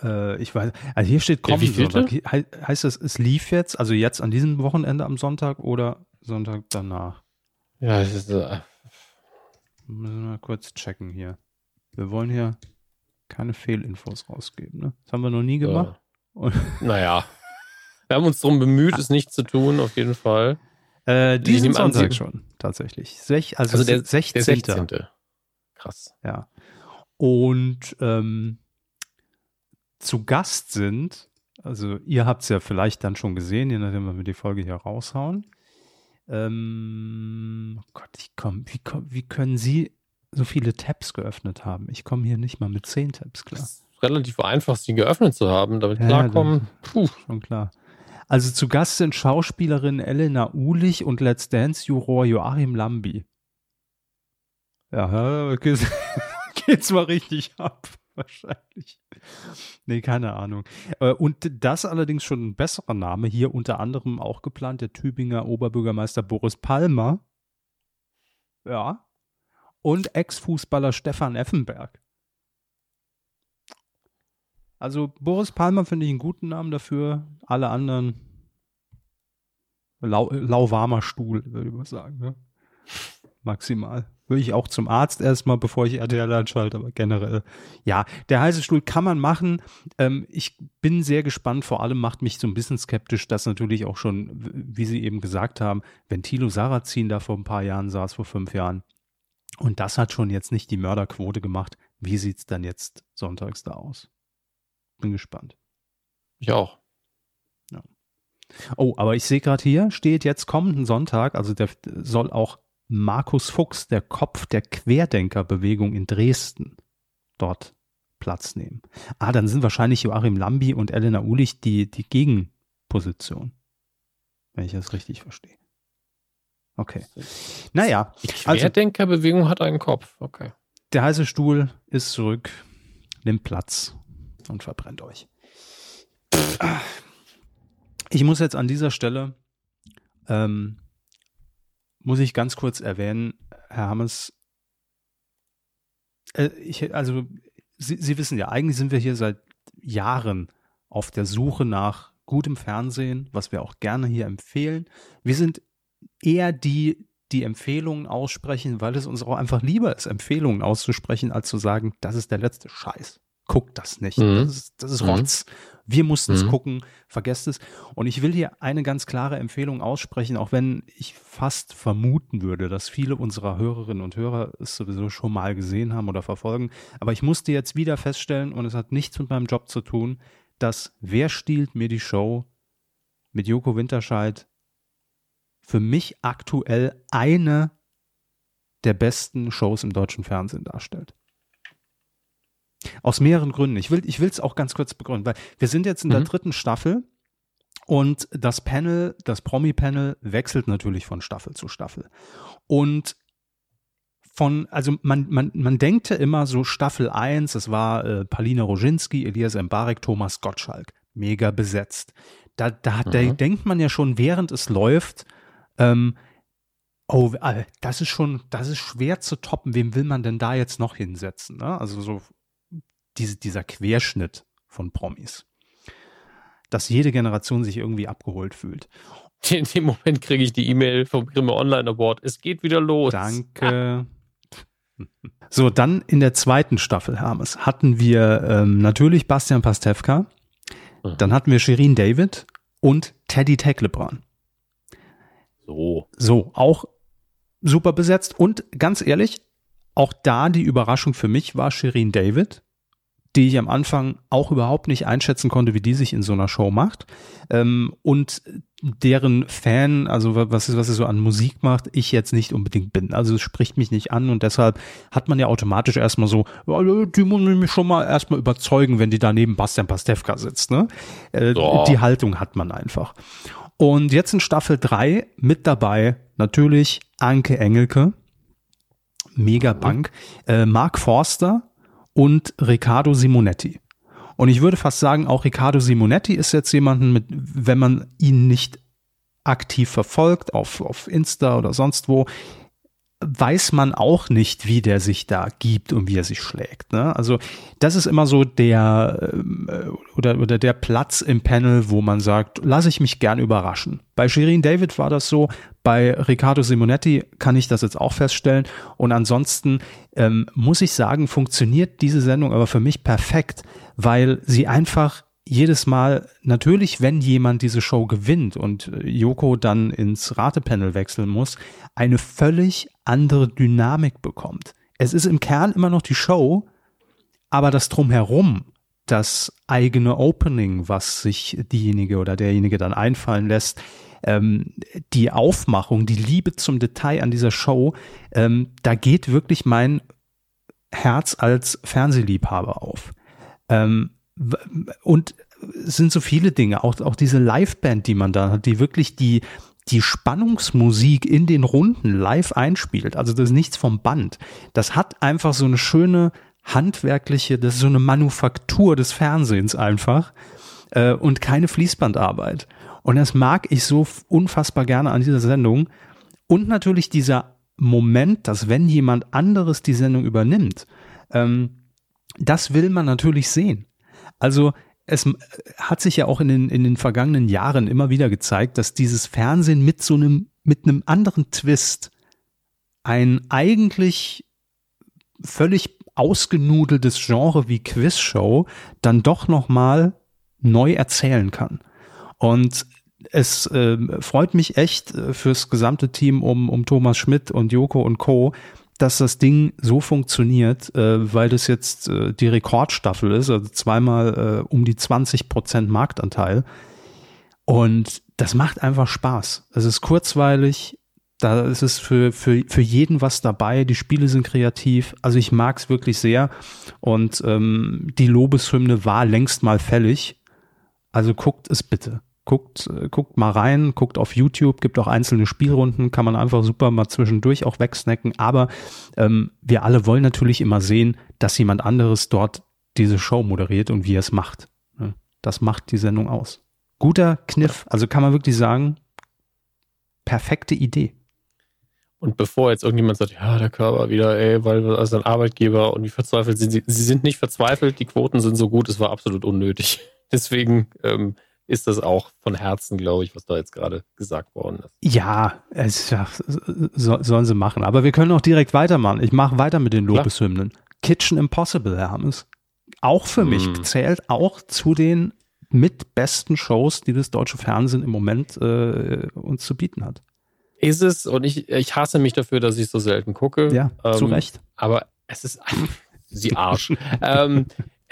Äh, ich weiß, also hier steht wievielte? Sonntag. He heißt es, es lief jetzt, also jetzt an diesem Wochenende am Sonntag oder Sonntag danach? Ja, es ist, äh, Müssen wir mal kurz checken hier. Wir wollen hier keine Fehlinfos rausgeben. Ne? Das haben wir noch nie gemacht. Und- naja. Wir haben uns darum bemüht, es nicht zu tun, auf jeden Fall. Äh, diesen Sonntag schon, tatsächlich. Sech, also, Also der, 16. der 16. Krass. Ja. Und ähm, zu Gast sind, also ihr habt es ja vielleicht dann schon gesehen, je nachdem, wenn wir die Folge hier raushauen. Ähm, oh Gott, ich komm, wie, komm, wie können Sie so viele Tabs geöffnet haben? Ich komme hier nicht mal mit zehn Tabs klar. Das ist relativ einfach, sie geöffnet zu haben, damit Ja, klarkommen. Puh. Schon klar. Also zu Gast sind Schauspielerin Elena Ulich und Let's Dance-Juror Joachim Lambi. Ja, geht's, geht's mal richtig ab, wahrscheinlich. Nee, keine Ahnung. Äh, Und das allerdings schon ein besserer Name. Hier unter anderem auch geplant der Tübinger Oberbürgermeister Boris Palmer. Ja. Und Ex-Fußballer Stefan Effenberg. Also Boris Palmer finde ich einen guten Namen dafür. Alle anderen lau, lauwarmer Stuhl, würde ich mal sagen. Ne? Maximal. Würde ich auch zum Arzt erstmal, bevor ich RTL anschalte, aber generell. Ja, der heiße Stuhl kann man machen. Ähm, ich bin sehr gespannt. Vor allem macht mich so ein bisschen skeptisch, dass natürlich auch schon, wie Sie eben gesagt haben, wenn Thilo Sarrazin da vor ein paar Jahren saß, vor fünf Jahren, und das hat schon jetzt nicht die Mörderquote gemacht. Wie sieht's dann jetzt sonntags da aus? Bin gespannt. Ich auch. Oh, aber ich sehe gerade hier, steht jetzt kommenden Sonntag, also der soll auch Markus Fuchs, der Kopf der Querdenkerbewegung in Dresden, dort Platz nehmen. Ah, dann sind wahrscheinlich Joachim Lambi und Elena Ulich die, die Gegenposition. Wenn ich das richtig verstehe. Okay. Naja, Die Also- Querdenkerbewegung hat einen Kopf. Okay. der heiße Stuhl ist zurück, nimmt Platz und verbrennt euch. Ich muss jetzt an dieser Stelle, ähm, muss ich ganz kurz erwähnen, Herr Hammes, äh, also Sie, Sie wissen ja, eigentlich sind wir hier seit Jahren auf der Suche nach gutem Fernsehen, was wir auch gerne hier empfehlen. Wir sind eher die, die Empfehlungen aussprechen, weil es uns auch einfach lieber ist, Empfehlungen auszusprechen, als zu sagen, das ist der letzte Scheiß. Guckt das nicht. Mhm. Das ist, das ist Mhm. Rotz. Wir mussten es Mhm. gucken, vergesst es. Und ich will hier eine ganz klare Empfehlung aussprechen, auch wenn ich fast vermuten würde, dass viele unserer Hörerinnen und Hörer es sowieso schon mal gesehen haben oder verfolgen. Aber ich musste jetzt wieder feststellen, und es hat nichts mit meinem Job zu tun, dass Wer stiehlt mir die Show mit Joko Winterscheid für mich aktuell eine der besten Shows im deutschen Fernsehen darstellt. Aus mehreren Gründen. Ich will ich will es auch ganz kurz begründen, weil wir sind jetzt in der Mhm. dritten Staffel und das Panel, das Promi-Panel wechselt natürlich von Staffel zu Staffel. Und von, also man, man, man denkt ja immer so Staffel 1, es war äh, Palina Roginski, Elias Mbarek, Thomas Gottschalk. Mega besetzt. Da, da, da Mhm. denkt man ja schon, während es läuft, ähm, oh, äh, das ist schon, das ist schwer zu toppen. Wem will man denn da jetzt noch hinsetzen? Ne? Also so diese, dieser Querschnitt von Promis. Dass jede Generation sich irgendwie abgeholt fühlt. In dem Moment kriege ich die E-Mail vom Grimme Online Award. Es geht wieder los. Danke. So, dann in der zweiten Staffel, Hermes, hatten wir ähm, natürlich Bastian Pastewka, Mhm. dann hatten wir Shirin David und Teddy Tecklebrand. So. So, auch super besetzt. Und ganz ehrlich, auch da die Überraschung für mich war Shirin David, die ich am Anfang auch überhaupt nicht einschätzen konnte, wie die sich in so einer Show macht. Ähm, und deren Fan, also wa- was, was sie so an Musik macht, ich jetzt nicht unbedingt bin. Also es spricht mich nicht an und deshalb hat man ja automatisch erstmal so, die muss mich schon mal erstmal überzeugen, wenn die da neben Bastian Pastewka sitzt. Ne? Äh. Die Haltung hat man einfach. Und jetzt in Staffel 3 mit dabei natürlich Anke Engelke, Megabank, äh, Mark Forster und Riccardo Simonetti. Und ich würde fast sagen, auch Riccardo Simonetti ist jetzt jemanden mit, wenn man ihn nicht aktiv verfolgt auf, auf Insta oder sonst wo, weiß man auch nicht, wie der sich da gibt und wie er sich schlägt. Ne? Also das ist immer so der ähm, äh, oder, oder der Platz im Panel, wo man sagt, lasse ich mich gern überraschen. Bei Shirin David war das so, bei Riccardo Simonetti kann ich das jetzt auch feststellen. Und ansonsten ähm, muss ich sagen, funktioniert diese Sendung aber für mich perfekt, weil sie einfach jedes Mal, natürlich, wenn jemand diese Show gewinnt und äh, Joko dann ins Ratepanel wechseln muss, eine völlig andere Dynamik bekommt. Es ist im Kern immer noch die Show, aber das drumherum, das eigene Opening, was sich diejenige oder derjenige dann einfallen lässt, ähm, die Aufmachung, die Liebe zum Detail an dieser Show, ähm, da geht wirklich mein Herz als Fernsehliebhaber auf. Ähm, und es sind so viele Dinge, auch, auch diese Liveband, die man da hat, die wirklich die, die Spannungsmusik in den Runden live einspielt. Also das ist nichts vom Band. Das hat einfach so eine schöne handwerkliche, das ist so eine Manufaktur des Fernsehens einfach äh, und keine Fließbandarbeit. Und das mag ich so unfassbar gerne an dieser Sendung. Und natürlich dieser Moment, dass wenn jemand anderes die Sendung übernimmt, ähm, das will man natürlich sehen. Also es hat sich ja auch in den, in den vergangenen Jahren immer wieder gezeigt, dass dieses Fernsehen mit so einem, mit einem anderen Twist ein eigentlich völlig ausgenudeltes Genre wie Quizshow dann doch nochmal neu erzählen kann. Und es ähm, freut mich echt äh, fürs gesamte Team um, um Thomas Schmidt und Joko und Co., dass das Ding so funktioniert, äh, weil das jetzt äh, die Rekordstaffel ist, also zweimal äh, um die 20 Prozent Marktanteil. Und das macht einfach Spaß. Es ist kurzweilig, da ist es für, für, für jeden was dabei. Die Spiele sind kreativ. Also ich mag es wirklich sehr. Und ähm, die Lobeshymne war längst mal fällig. Also guckt es bitte. Guckt, äh, guckt mal rein, guckt auf YouTube, gibt auch einzelne Spielrunden, kann man einfach super mal zwischendurch auch wegsnacken. Aber ähm, wir alle wollen natürlich immer sehen, dass jemand anderes dort diese Show moderiert und wie er es macht. Ne? Das macht die Sendung aus. Guter Kniff, also kann man wirklich sagen, perfekte Idee. Und bevor jetzt irgendjemand sagt, ja, der Körper wieder, ey, weil als ein Arbeitgeber und wie verzweifelt sind sie. Sie sind nicht verzweifelt, die Quoten sind so gut, es war absolut unnötig. Deswegen ähm, ist das auch von Herzen, glaube ich, was da jetzt gerade gesagt worden ist. Ja, es, ja so, sollen sie machen. Aber wir können auch direkt weitermachen. Ich mache weiter mit den Klar. Lobeshymnen. Kitchen Impossible, Hermes. Auch für mich Mm. zählt auch zu den mit besten Shows, die das deutsche Fernsehen im Moment äh, uns zu bieten hat. Ist es und ich, ich hasse mich dafür, dass ich so selten gucke. Ja, ähm, zu Recht. Aber es ist sie Arsch. ähm,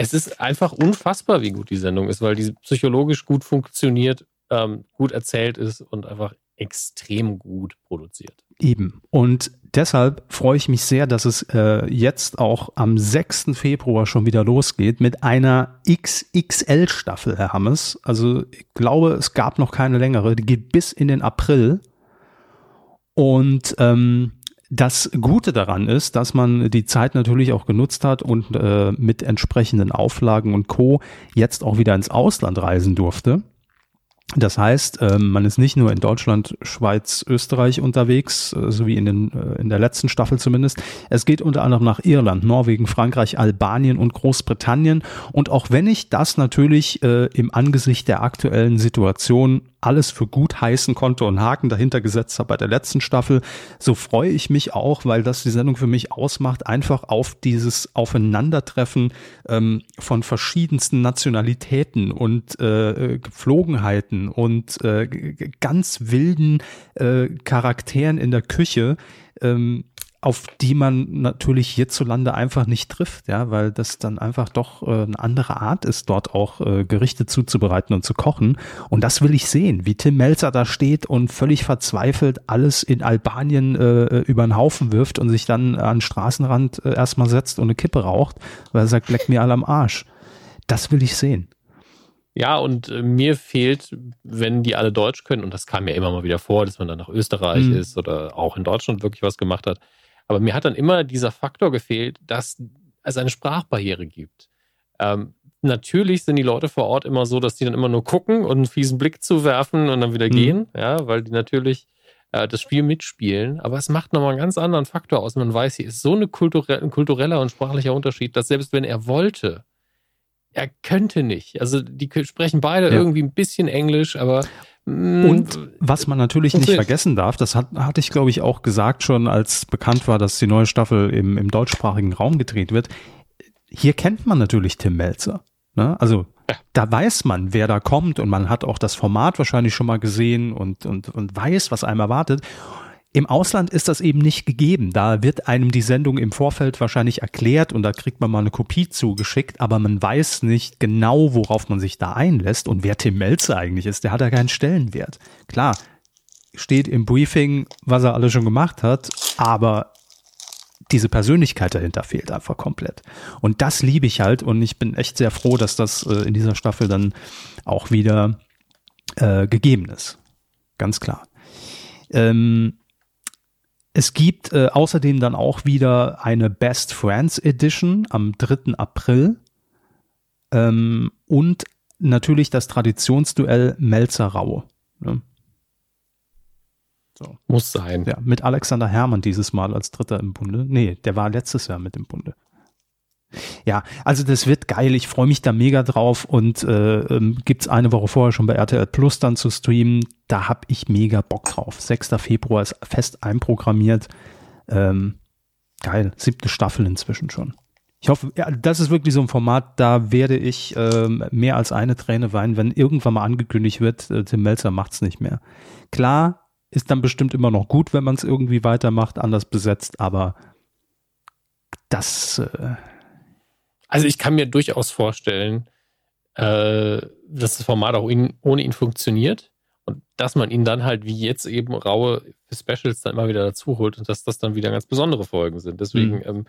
es ist einfach unfassbar, wie gut die Sendung ist, weil die psychologisch gut funktioniert, ähm, gut erzählt ist und einfach extrem gut produziert. Eben. Und deshalb freue ich mich sehr, dass es äh, jetzt auch am 6. Februar schon wieder losgeht mit einer XXL-Staffel, Herr Hammes. Also ich glaube, es gab noch keine längere. Die geht bis in den April. Und ähm, das Gute daran ist, dass man die Zeit natürlich auch genutzt hat und äh, mit entsprechenden Auflagen und Co. jetzt auch wieder ins Ausland reisen durfte. Das heißt, ähm, man ist nicht nur in Deutschland, Schweiz, Österreich unterwegs, äh, so wie in, den, äh, in der letzten Staffel zumindest. Es geht unter anderem nach Irland, Norwegen, Frankreich, Albanien und Großbritannien. Und auch wenn ich das natürlich äh, im Angesicht der aktuellen Situation alles für gut heißen konnte und Haken dahinter gesetzt habe bei der letzten Staffel, so freue ich mich auch, weil das die Sendung für mich ausmacht, einfach auf dieses Aufeinandertreffen ähm, von verschiedensten Nationalitäten und äh, Gepflogenheiten und äh, ganz wilden äh, Charakteren in der Küche. Ähm, auf die man natürlich hierzulande einfach nicht trifft, ja, weil das dann einfach doch äh, eine andere Art ist, dort auch äh, Gerichte zuzubereiten und zu kochen. Und das will ich sehen, wie Tim Melzer da steht und völlig verzweifelt alles in Albanien äh, über den Haufen wirft und sich dann an den Straßenrand äh, erstmal setzt und eine Kippe raucht, weil er sagt, leck mir alle am Arsch. Das will ich sehen. Ja, und äh, mir fehlt, wenn die alle Deutsch können, und das kam ja immer mal wieder vor, dass man dann nach Österreich mhm. ist oder auch in Deutschland wirklich was gemacht hat, aber mir hat dann immer dieser Faktor gefehlt, dass es eine Sprachbarriere gibt. Ähm, natürlich sind die Leute vor Ort immer so, dass die dann immer nur gucken und einen fiesen Blick zu werfen und dann wieder mhm. gehen, ja, weil die natürlich äh, das Spiel mitspielen. Aber es macht nochmal einen ganz anderen Faktor aus. Man weiß, hier ist so eine kulturelle, ein kultureller und sprachlicher Unterschied, dass selbst wenn er wollte, er könnte nicht. Also die sprechen beide ja. irgendwie ein bisschen Englisch, aber. Und was man natürlich nicht vergessen darf, das hat, hatte ich glaube ich auch gesagt schon, als bekannt war, dass die neue Staffel im, im deutschsprachigen Raum gedreht wird. Hier kennt man natürlich Tim Melzer. Ne? Also da weiß man, wer da kommt und man hat auch das Format wahrscheinlich schon mal gesehen und, und, und weiß, was einem erwartet. Im Ausland ist das eben nicht gegeben. Da wird einem die Sendung im Vorfeld wahrscheinlich erklärt und da kriegt man mal eine Kopie zugeschickt, aber man weiß nicht genau, worauf man sich da einlässt und wer Tim Melzer eigentlich ist. Der hat ja keinen Stellenwert. Klar, steht im Briefing, was er alles schon gemacht hat, aber diese Persönlichkeit dahinter fehlt einfach komplett. Und das liebe ich halt und ich bin echt sehr froh, dass das äh, in dieser Staffel dann auch wieder äh, gegeben ist. Ganz klar. Ähm, es gibt äh, außerdem dann auch wieder eine Best Friends Edition am 3. April ähm, und natürlich das Traditionsduell Melzer-Raue. Ne? So. Muss sein. Ja, mit Alexander Herrmann dieses Mal als Dritter im Bunde. Nee, der war letztes Jahr mit im Bunde. Ja, also das wird geil. Ich freue mich da mega drauf und äh, ähm, gibt es eine Woche vorher schon bei RTL Plus dann zu streamen. Da habe ich mega Bock drauf. 6. Februar ist fest einprogrammiert. Ähm, geil, siebte Staffel inzwischen schon. Ich hoffe, ja, das ist wirklich so ein Format, da werde ich ähm, mehr als eine Träne weinen, wenn irgendwann mal angekündigt wird, äh, Tim Melzer macht's nicht mehr. Klar, ist dann bestimmt immer noch gut, wenn man es irgendwie weitermacht, anders besetzt, aber das, äh, also ich kann mir durchaus vorstellen, äh, dass das Format auch ihn, ohne ihn funktioniert und dass man ihn dann halt wie jetzt eben raue Specials dann immer wieder dazu holt und dass das dann wieder ganz besondere Folgen sind. Deswegen, mhm. ähm,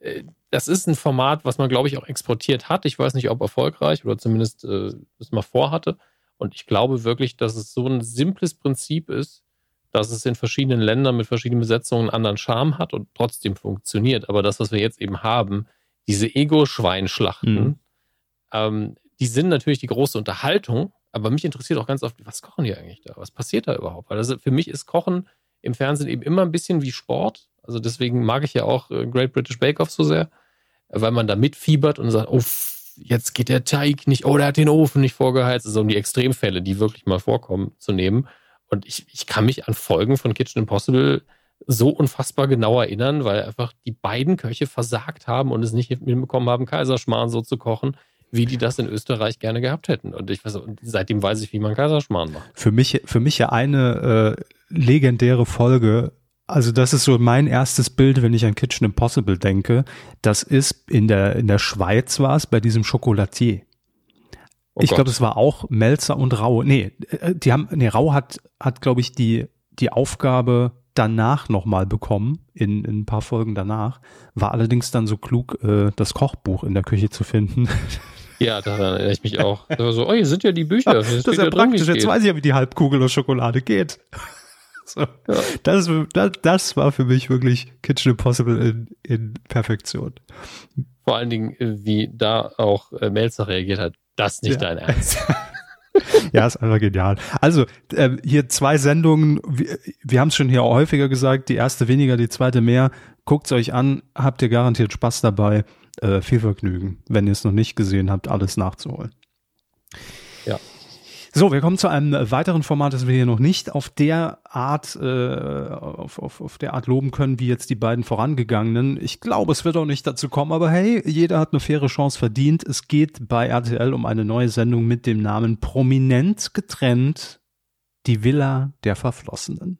äh, das ist ein Format, was man, glaube ich, auch exportiert hat. Ich weiß nicht, ob erfolgreich oder zumindest äh, das mal vorhatte. Und ich glaube wirklich, dass es so ein simples Prinzip ist, dass es in verschiedenen Ländern mit verschiedenen Besetzungen einen anderen Charme hat und trotzdem funktioniert. Aber das, was wir jetzt eben haben, diese Ego-Schweinschlachten, mhm. ähm, die sind natürlich die große Unterhaltung, aber mich interessiert auch ganz oft, was kochen die eigentlich da? Was passiert da überhaupt? Weil also für mich ist Kochen im Fernsehen eben immer ein bisschen wie Sport. Also deswegen mag ich ja auch äh, Great British Bake Off so sehr, weil man da mitfiebert und sagt, oh, jetzt geht der Teig nicht, oh, der hat den Ofen nicht vorgeheizt. Also um die Extremfälle, die wirklich mal vorkommen, zu nehmen. Und ich, ich kann mich an Folgen von Kitchen Impossible so unfassbar genau erinnern, weil einfach die beiden Köche versagt haben und es nicht mitbekommen haben, Kaiserschmarrn so zu kochen, wie die das in Österreich gerne gehabt hätten. Und ich weiß, seitdem weiß ich, wie man Kaiserschmarrn macht. Für mich, für mich ja eine äh, legendäre Folge. Also das ist so mein erstes Bild, wenn ich an Kitchen Impossible denke. Das ist in der in der Schweiz war es bei diesem Chocolatier. Oh ich glaube, es war auch Melzer und Rau. Nee, äh, die haben, nee, Rau hat, hat, glaube ich, die, die Aufgabe danach nochmal bekommen, in, in ein paar Folgen danach, war allerdings dann so klug, äh, das Kochbuch in der Küche zu finden. Ja, daran erinnere ich mich auch. Da war so, oh, hier sind ja die Bücher. das Hier ist ja praktisch, jetzt geht. weiß ich ja, wie die Halbkugel aus Schokolade geht. So. Das, das, das war für mich wirklich Kitchen Impossible in, in Perfektion. Vor allen Dingen, äh, wie da auch äh, Melzer reagiert hat. Das nicht Ja. dein Ernst. Ja, ist einfach genial. Also, äh, hier zwei Sendungen. Wir, wir haben es schon hier häufiger gesagt. Die erste weniger, die zweite mehr. Guckt's euch an. Habt ihr garantiert Spaß dabei. Äh, viel Vergnügen. Wenn ihr es noch nicht gesehen habt, alles nachzuholen. So, wir kommen zu einem weiteren Format, das wir hier noch nicht auf der Art, äh, auf, auf, auf der Art loben können, wie jetzt die beiden vorangegangenen. Ich glaube, es wird auch nicht dazu kommen, aber hey, jeder hat eine faire Chance verdient. Es geht bei RTL um eine neue Sendung mit dem Namen Prominent getrennt, die Villa der Verflossenen.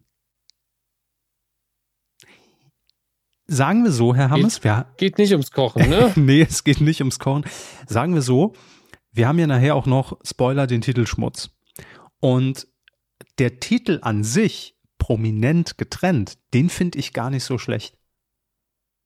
Sagen wir so, Herr Hammes, wir, Geht nicht ums Kochen, ne? nee, es geht nicht ums Kochen. Sagen wir so, wir haben ja nachher auch noch, Spoiler, den Titelschmutz. Und der Titel an sich, prominent getrennt, den finde ich gar nicht so schlecht.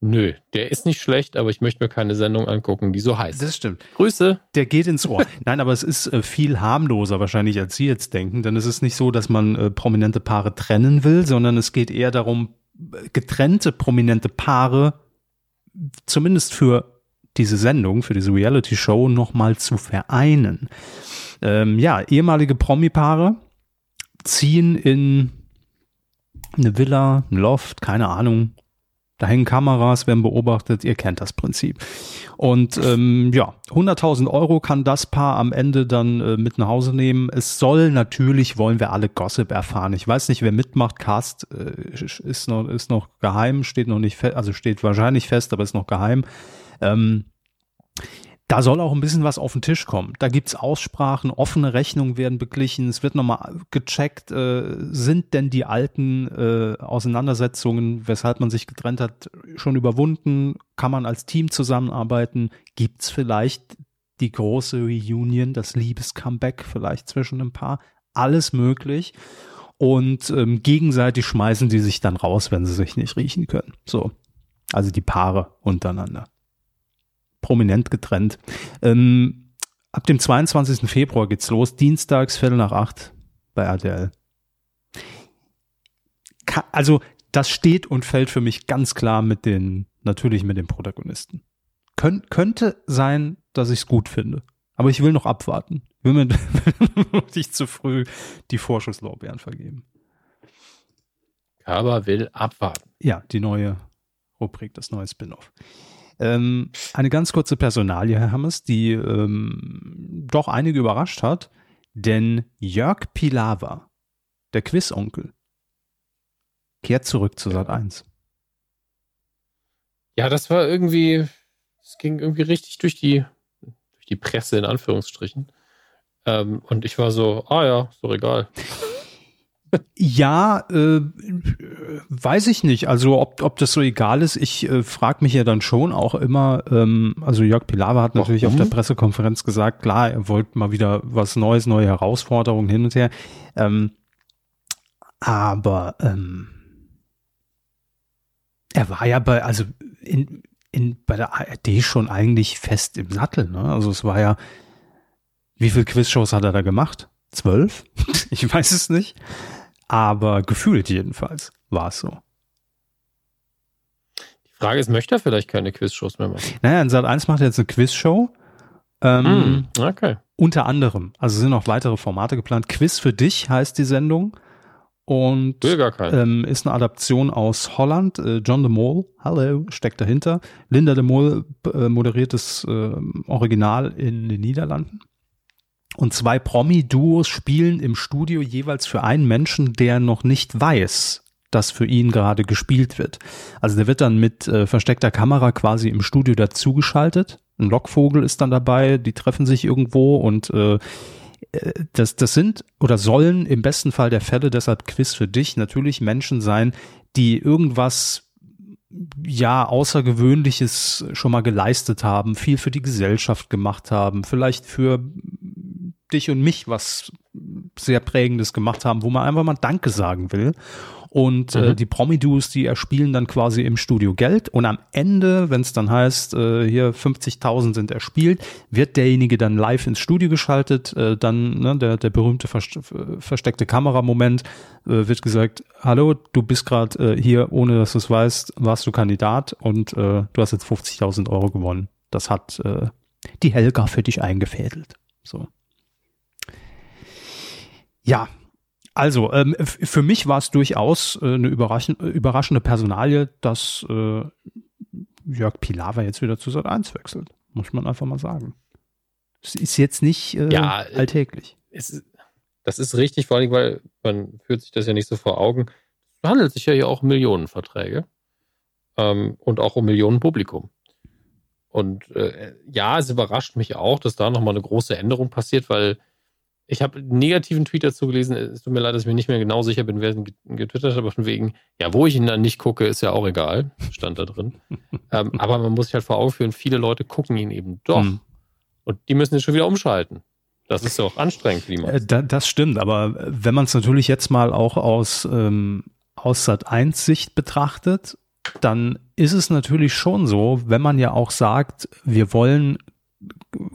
Nö, der ist nicht schlecht, aber ich möchte mir keine Sendung angucken, die so heißt. Das stimmt. Grüße. Der geht ins Ohr. Nein, aber es ist äh, viel harmloser wahrscheinlich, als Sie jetzt denken, denn es ist nicht so, dass man äh, prominente Paare trennen will, sondern es geht eher darum, äh, getrennte prominente Paare zumindest für diese Sendung, für diese Reality-Show nochmal zu vereinen. Ähm, ja, ehemalige Promi-Paare ziehen in eine Villa, ein Loft, keine Ahnung. Da hängen Kameras, werden beobachtet, ihr kennt das Prinzip. Und ähm, ja, 100.000 Euro kann das Paar am Ende dann äh, mit nach Hause nehmen. Es soll natürlich, wollen wir alle Gossip erfahren. Ich weiß nicht, wer mitmacht. Cast äh, ist, noch, ist noch geheim, steht noch nicht fest, also steht wahrscheinlich fest, aber ist noch geheim. Ähm, da soll auch ein bisschen was auf den Tisch kommen. Da gibt's Aussprachen, offene Rechnungen werden beglichen. Es wird nochmal gecheckt, äh, sind denn die alten äh, Auseinandersetzungen, weshalb man sich getrennt hat, schon überwunden? Kann man als Team zusammenarbeiten? Gibt's vielleicht die große Reunion, das Liebes-Comeback vielleicht zwischen ein paar? Alles möglich. Und ähm, gegenseitig schmeißen die sich dann raus, wenn sie sich nicht riechen können. So. Also die Paare untereinander prominent getrennt. Ähm, ab dem 22. Februar geht's los, dienstags, Viertel nach acht bei RTL. Ka also, das steht und fällt für mich ganz klar mit den, natürlich mit den Protagonisten. Kön könnte sein, dass ich's gut finde. Aber ich will noch abwarten. Ich will mir nicht zu früh die Vorschusslorbeeren vergeben. Aber will abwarten. Ja, die neue Rubrik, das neue Spin-off. Ähm, eine ganz kurze Personalie, Herr Hammes, die ähm, doch einige überrascht hat, denn Jörg Pilawa, der Quizonkel, kehrt zurück zu Sat 1. Ja, das war irgendwie, es ging irgendwie richtig durch die, durch die Presse in Anführungsstrichen. Ähm, und ich war so, ah ja, ist doch egal. Ja, äh, weiß ich nicht. Also ob, ob das so egal ist, ich äh, frage mich ja dann schon auch immer, ähm, also Jörg Pilawa hat natürlich Warum? auf der Pressekonferenz gesagt, klar, er wollte mal wieder was Neues, neue Herausforderungen hin und her. Ähm, aber ähm, er war ja bei, also in, in, bei der ARD schon eigentlich fest im Sattel. Ne? Also es war ja, wie viele Quizshows hat er da gemacht? Zwölf? ich weiß es nicht. Aber gefühlt jedenfalls war es so. Die Frage ist, möchte er vielleicht keine Quizshows mehr machen? Naja, in Sat 1 macht er jetzt eine Quizshow. Ähm, Mm, okay. Unter anderem. Also sind noch weitere Formate geplant. Quiz für dich heißt die Sendung. Und ähm, ist eine Adaption aus Holland. Äh, John de Mol, hallo, steckt dahinter. Linda de Mol äh, moderiert das äh, Original in den Niederlanden. Und zwei Promi-Duos spielen im Studio jeweils für einen Menschen, der noch nicht weiß, dass für ihn gerade gespielt wird. Also der wird dann mit äh, versteckter Kamera quasi im Studio dazugeschaltet Ein Lockvogel ist dann dabei, die treffen sich irgendwo und äh, das, das sind oder sollen im besten Fall der Fälle, deshalb Quiz für dich, natürlich Menschen sein, die irgendwas ja Außergewöhnliches schon mal geleistet haben, viel für die Gesellschaft gemacht haben, vielleicht für dich und mich was sehr prägendes gemacht haben, wo man einfach mal Danke sagen will. Und äh, mhm. äh, die Promi-Duos, die erspielen dann quasi im Studio Geld. Und am Ende, wenn es dann heißt, äh, hier 50.000 sind erspielt, wird derjenige dann live ins Studio geschaltet. Äh, dann ne, der, der berühmte versteckte Kameramoment äh, wird gesagt, hallo, du bist gerade äh, hier, ohne dass du es weißt, warst du Kandidat und du hast jetzt 50.000 Euro gewonnen. Das hat die Helga für dich eingefädelt. So. Ja, also, ähm, für mich war es durchaus äh, eine überraschende, überraschende Personalie, dass äh, Jörg Pilawa jetzt wieder zu Sat 1 wechselt. Muss man einfach mal sagen. Es ist jetzt nicht äh, ja, äh, alltäglich. Es, das ist richtig, vor allem, weil man führt sich das ja nicht so vor Augen. Es handelt sich ja hier auch um Millionenverträge ähm, und auch um Millionen Publikum. Und äh, ja, es überrascht mich auch, dass da nochmal eine große Änderung passiert, weil ich habe einen negativen Tweet dazu gelesen. Es tut mir leid, dass ich mir nicht mehr genau sicher bin, wer ihn getwittert hat, aber von wegen, ja, wo ich ihn dann nicht gucke, ist ja auch egal. Stand da drin. ähm, aber man muss sich halt vor Augen führen, viele Leute gucken ihn eben doch. Mhm. Und die müssen jetzt schon wieder umschalten. Das ist ja auch anstrengend die äh, Das stimmt, aber wenn man es natürlich jetzt mal auch aus, ähm, aus Sat 1 Sicht betrachtet, dann ist es natürlich schon so, wenn man ja auch sagt, wir wollen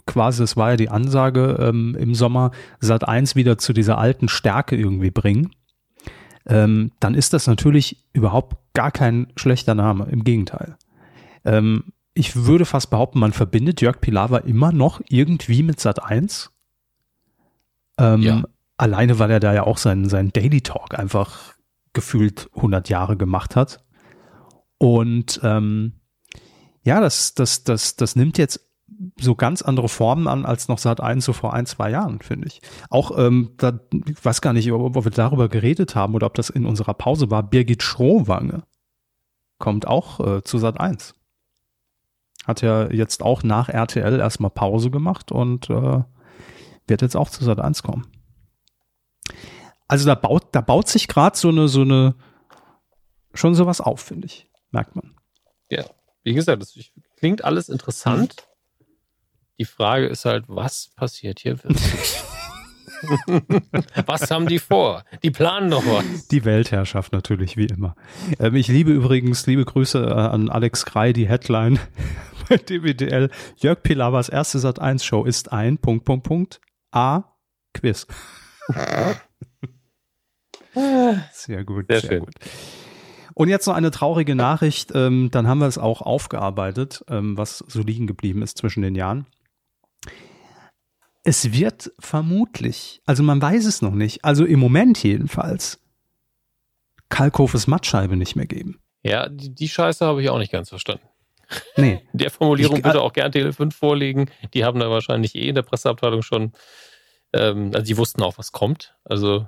quasi, das war ja die Ansage ähm, im Sommer, Sat 1 wieder zu dieser alten Stärke irgendwie bringen, ähm, dann ist das natürlich überhaupt gar kein schlechter Name. Im Gegenteil. Ähm, ich würde fast behaupten, man verbindet Jörg Pilawa immer noch irgendwie mit Sat 1. Ähm, ja. Alleine, weil er da ja auch seinen, seinen Daily Talk einfach gefühlt 100 Jahre gemacht hat. Und ähm, ja, das, das, das, das nimmt jetzt so ganz andere Formen an als noch Sat 1 so vor ein, zwei Jahren, finde ich. Auch, ähm, da, ich weiß gar nicht, ob, ob, wir darüber geredet haben oder ob das in unserer Pause war. Birgit Schrowange kommt auch äh, zu Sat 1. Hat ja jetzt auch nach RTL erstmal Pause gemacht und äh, wird jetzt auch zu Sat 1 kommen. Also da baut, da baut sich gerade so eine, so eine, schon sowas auf, finde ich. Merkt man. Ja, wie gesagt, das klingt alles interessant. Die Frage ist halt, was passiert hier wirklich? was haben die vor? Die planen doch was. Die Weltherrschaft natürlich, wie immer. Ähm, ich liebe übrigens, liebe Grüße äh, an Alex Krei, die Headline bei DWDL. Jörg Pilawas erste Sat1-Show ist ein Punkt, Punkt, Punkt. A. Quiz. sehr gut, sehr, sehr gut. Und jetzt noch eine traurige Nachricht, ähm, dann haben wir es auch aufgearbeitet, ähm, was so liegen geblieben ist zwischen den Jahren. Es wird vermutlich, also man weiß es noch nicht, also im Moment jedenfalls, Kalkhofes Mattscheibe nicht mehr geben. Ja, die, die Scheiße habe ich auch nicht ganz verstanden. Nee. Der Formulierung ich, bitte auch gern Tele 5 vorlegen. Die haben da wahrscheinlich eh in der Presseabteilung schon, ähm, also die wussten auch, was kommt. Also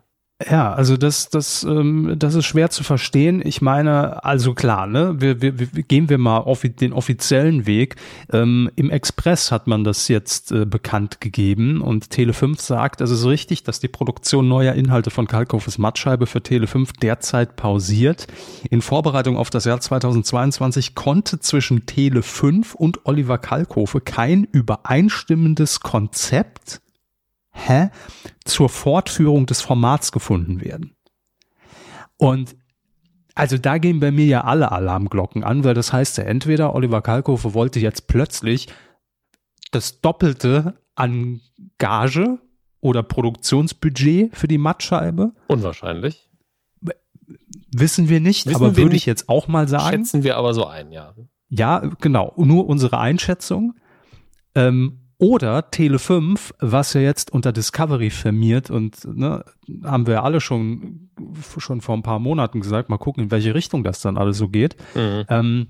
ja, also das, das, ähm, das ist schwer zu verstehen. Ich meine, also klar, ne, wir, wir, wir gehen wir mal auf den offiziellen Weg. Ähm, Im Express hat man das jetzt äh, bekannt gegeben und Tele5 sagt, es ist richtig, dass die Produktion neuer Inhalte von Kalkhofes Mattscheibe für Tele5 derzeit pausiert. In Vorbereitung auf das Jahr 2022 konnte zwischen Tele5 und Oliver Kalkofe kein übereinstimmendes Konzept hä, zur Fortführung des Formats gefunden werden. Und also da gehen bei mir ja alle Alarmglocken an, weil das heißt ja entweder Oliver Kalkofe wollte jetzt plötzlich das Doppelte an Gage oder Produktionsbudget für die Mattscheibe. Unwahrscheinlich. Wissen wir nicht, Wissen aber würde ich jetzt auch mal sagen. Schätzen wir aber so ein, ja. Ja, genau. Nur unsere Einschätzung. Ähm, oder Tele5, was ja jetzt unter Discovery firmiert und ne, haben wir alle schon, schon vor ein paar Monaten gesagt, mal gucken, in welche Richtung das dann alles so geht. Mhm. Ähm,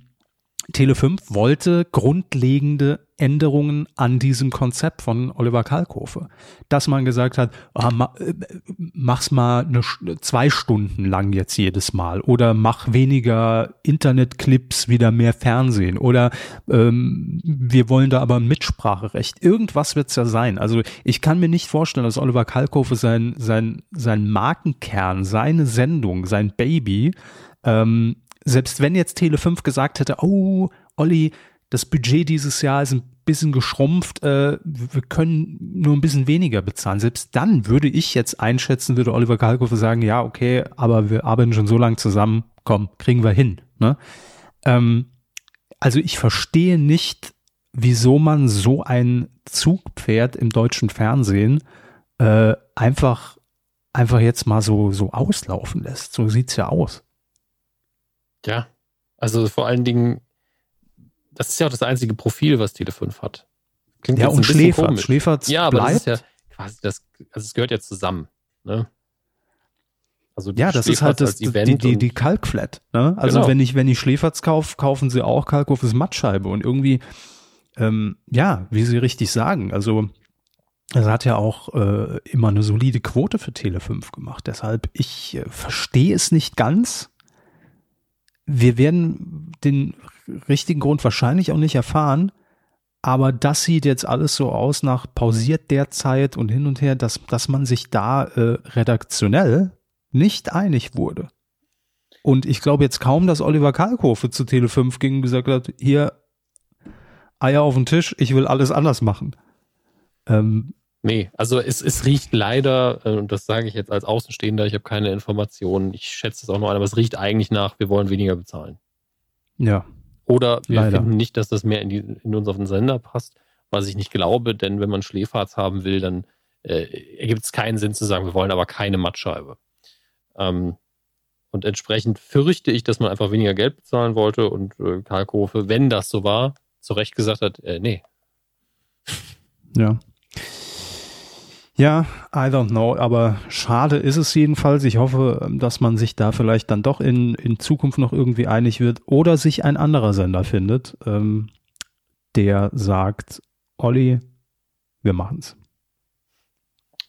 Tele5 wollte grundlegende Änderungen an diesem Konzept von Oliver Kalkofe. Dass man gesagt hat, ah, ma, äh, mach's mal eine, zwei Stunden lang jetzt jedes Mal oder mach weniger Internetclips, wieder mehr Fernsehen oder ähm, wir wollen da aber ein Mitspracherecht. Irgendwas wird's ja sein. Also ich kann mir nicht vorstellen, dass Oliver Kalkofe sein, sein, sein Markenkern, seine Sendung, sein Baby, ähm, selbst wenn jetzt Tele 5 gesagt hätte, oh, Olli, das Budget dieses Jahr ist ein bisschen geschrumpft, äh, wir können nur ein bisschen weniger bezahlen. Selbst dann würde ich jetzt einschätzen, würde Oliver Kalkofe sagen, ja, okay, aber wir arbeiten schon so lange zusammen, komm, kriegen wir hin. Ne? Ähm, also ich verstehe nicht, wieso man so ein Zugpferd im deutschen Fernsehen äh, einfach, einfach jetzt mal so, so auslaufen lässt. So sieht's ja aus. Ja, also vor allen Dingen, das ist ja auch das einzige Profil, was Tele5 hat. Klingt ja, und Schläfer. Schläferz ja, aber bleibt. das ist ja quasi das, also es gehört ja zusammen. Ne? Also ja, das ist halt das, die, die, die Kalkflat. Ne? Also genau. wenn ich, wenn ich Schläferz kaufe, kaufen sie auch Kalkhofes Mattscheibe und irgendwie, ähm, ja, wie sie richtig sagen, also er hat ja auch äh, immer eine solide Quote für Tele5 gemacht. Deshalb, ich äh, verstehe es nicht ganz. Wir werden den richtigen Grund wahrscheinlich auch nicht erfahren, aber das sieht jetzt alles so aus nach pausiert derzeit und hin und her, dass, dass man sich da äh, redaktionell nicht einig wurde. Und ich glaube jetzt kaum, dass Oliver Kalkofe zu Tele5 ging und gesagt hat, hier Eier auf den Tisch, ich will alles anders machen. Ähm, nee, also es, es riecht leider, äh, und das sage ich jetzt als Außenstehender, ich habe keine Informationen, ich schätze es auch noch ein, aber es riecht eigentlich nach, wir wollen weniger bezahlen. Ja. Oder wir leider. finden nicht, dass das mehr in, die, in unseren Sender passt, was ich nicht glaube, denn wenn man Schläferz haben will, dann äh, ergibt es keinen Sinn zu sagen, wir wollen aber keine Mattscheibe. Ähm, und entsprechend fürchte ich, dass man einfach weniger Geld bezahlen wollte und äh, Karl Kofe, wenn das so war, zu Recht gesagt hat, äh, nee. Ja. Ja, I don't know, aber schade ist es jedenfalls. Ich hoffe, dass man sich da vielleicht dann doch in, in Zukunft noch irgendwie einig wird oder sich ein anderer Sender findet, ähm, der sagt, Olli, wir machen's.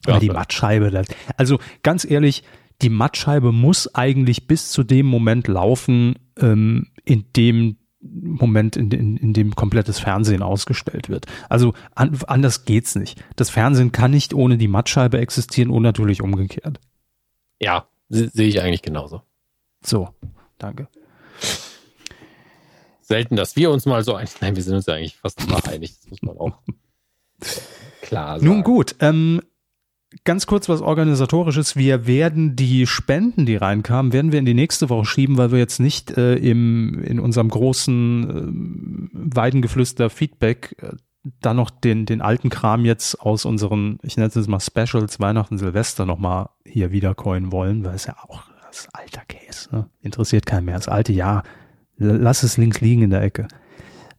Ja, die Mattscheibe. Also ganz ehrlich, die Mattscheibe muss eigentlich bis zu dem Moment laufen, ähm, in dem Moment, in, in, in dem komplettes Fernsehen ausgestellt wird. Also an, anders geht's nicht. Das Fernsehen kann nicht ohne die Mattscheibe existieren und natürlich umgekehrt. Ja, sehe ich eigentlich genauso. So, danke. Selten, dass wir uns mal so einig, nein, wir sind uns ja eigentlich fast immer einig, das muss man auch klar sagen. Nun gut, ähm, ganz kurz was organisatorisches. Wir werden die Spenden, die reinkamen, werden wir in die nächste Woche schieben, weil wir jetzt nicht äh, im, in unserem großen äh, Weidengeflüster Feedback äh, da noch den, den alten Kram jetzt aus unseren, ich nenne es mal Specials, Weihnachten, Silvester nochmal hier wiedercoin wollen, weil es ja auch das alter Case, ne? interessiert keinen mehr. Das alte Jahr, lass es links liegen in der Ecke.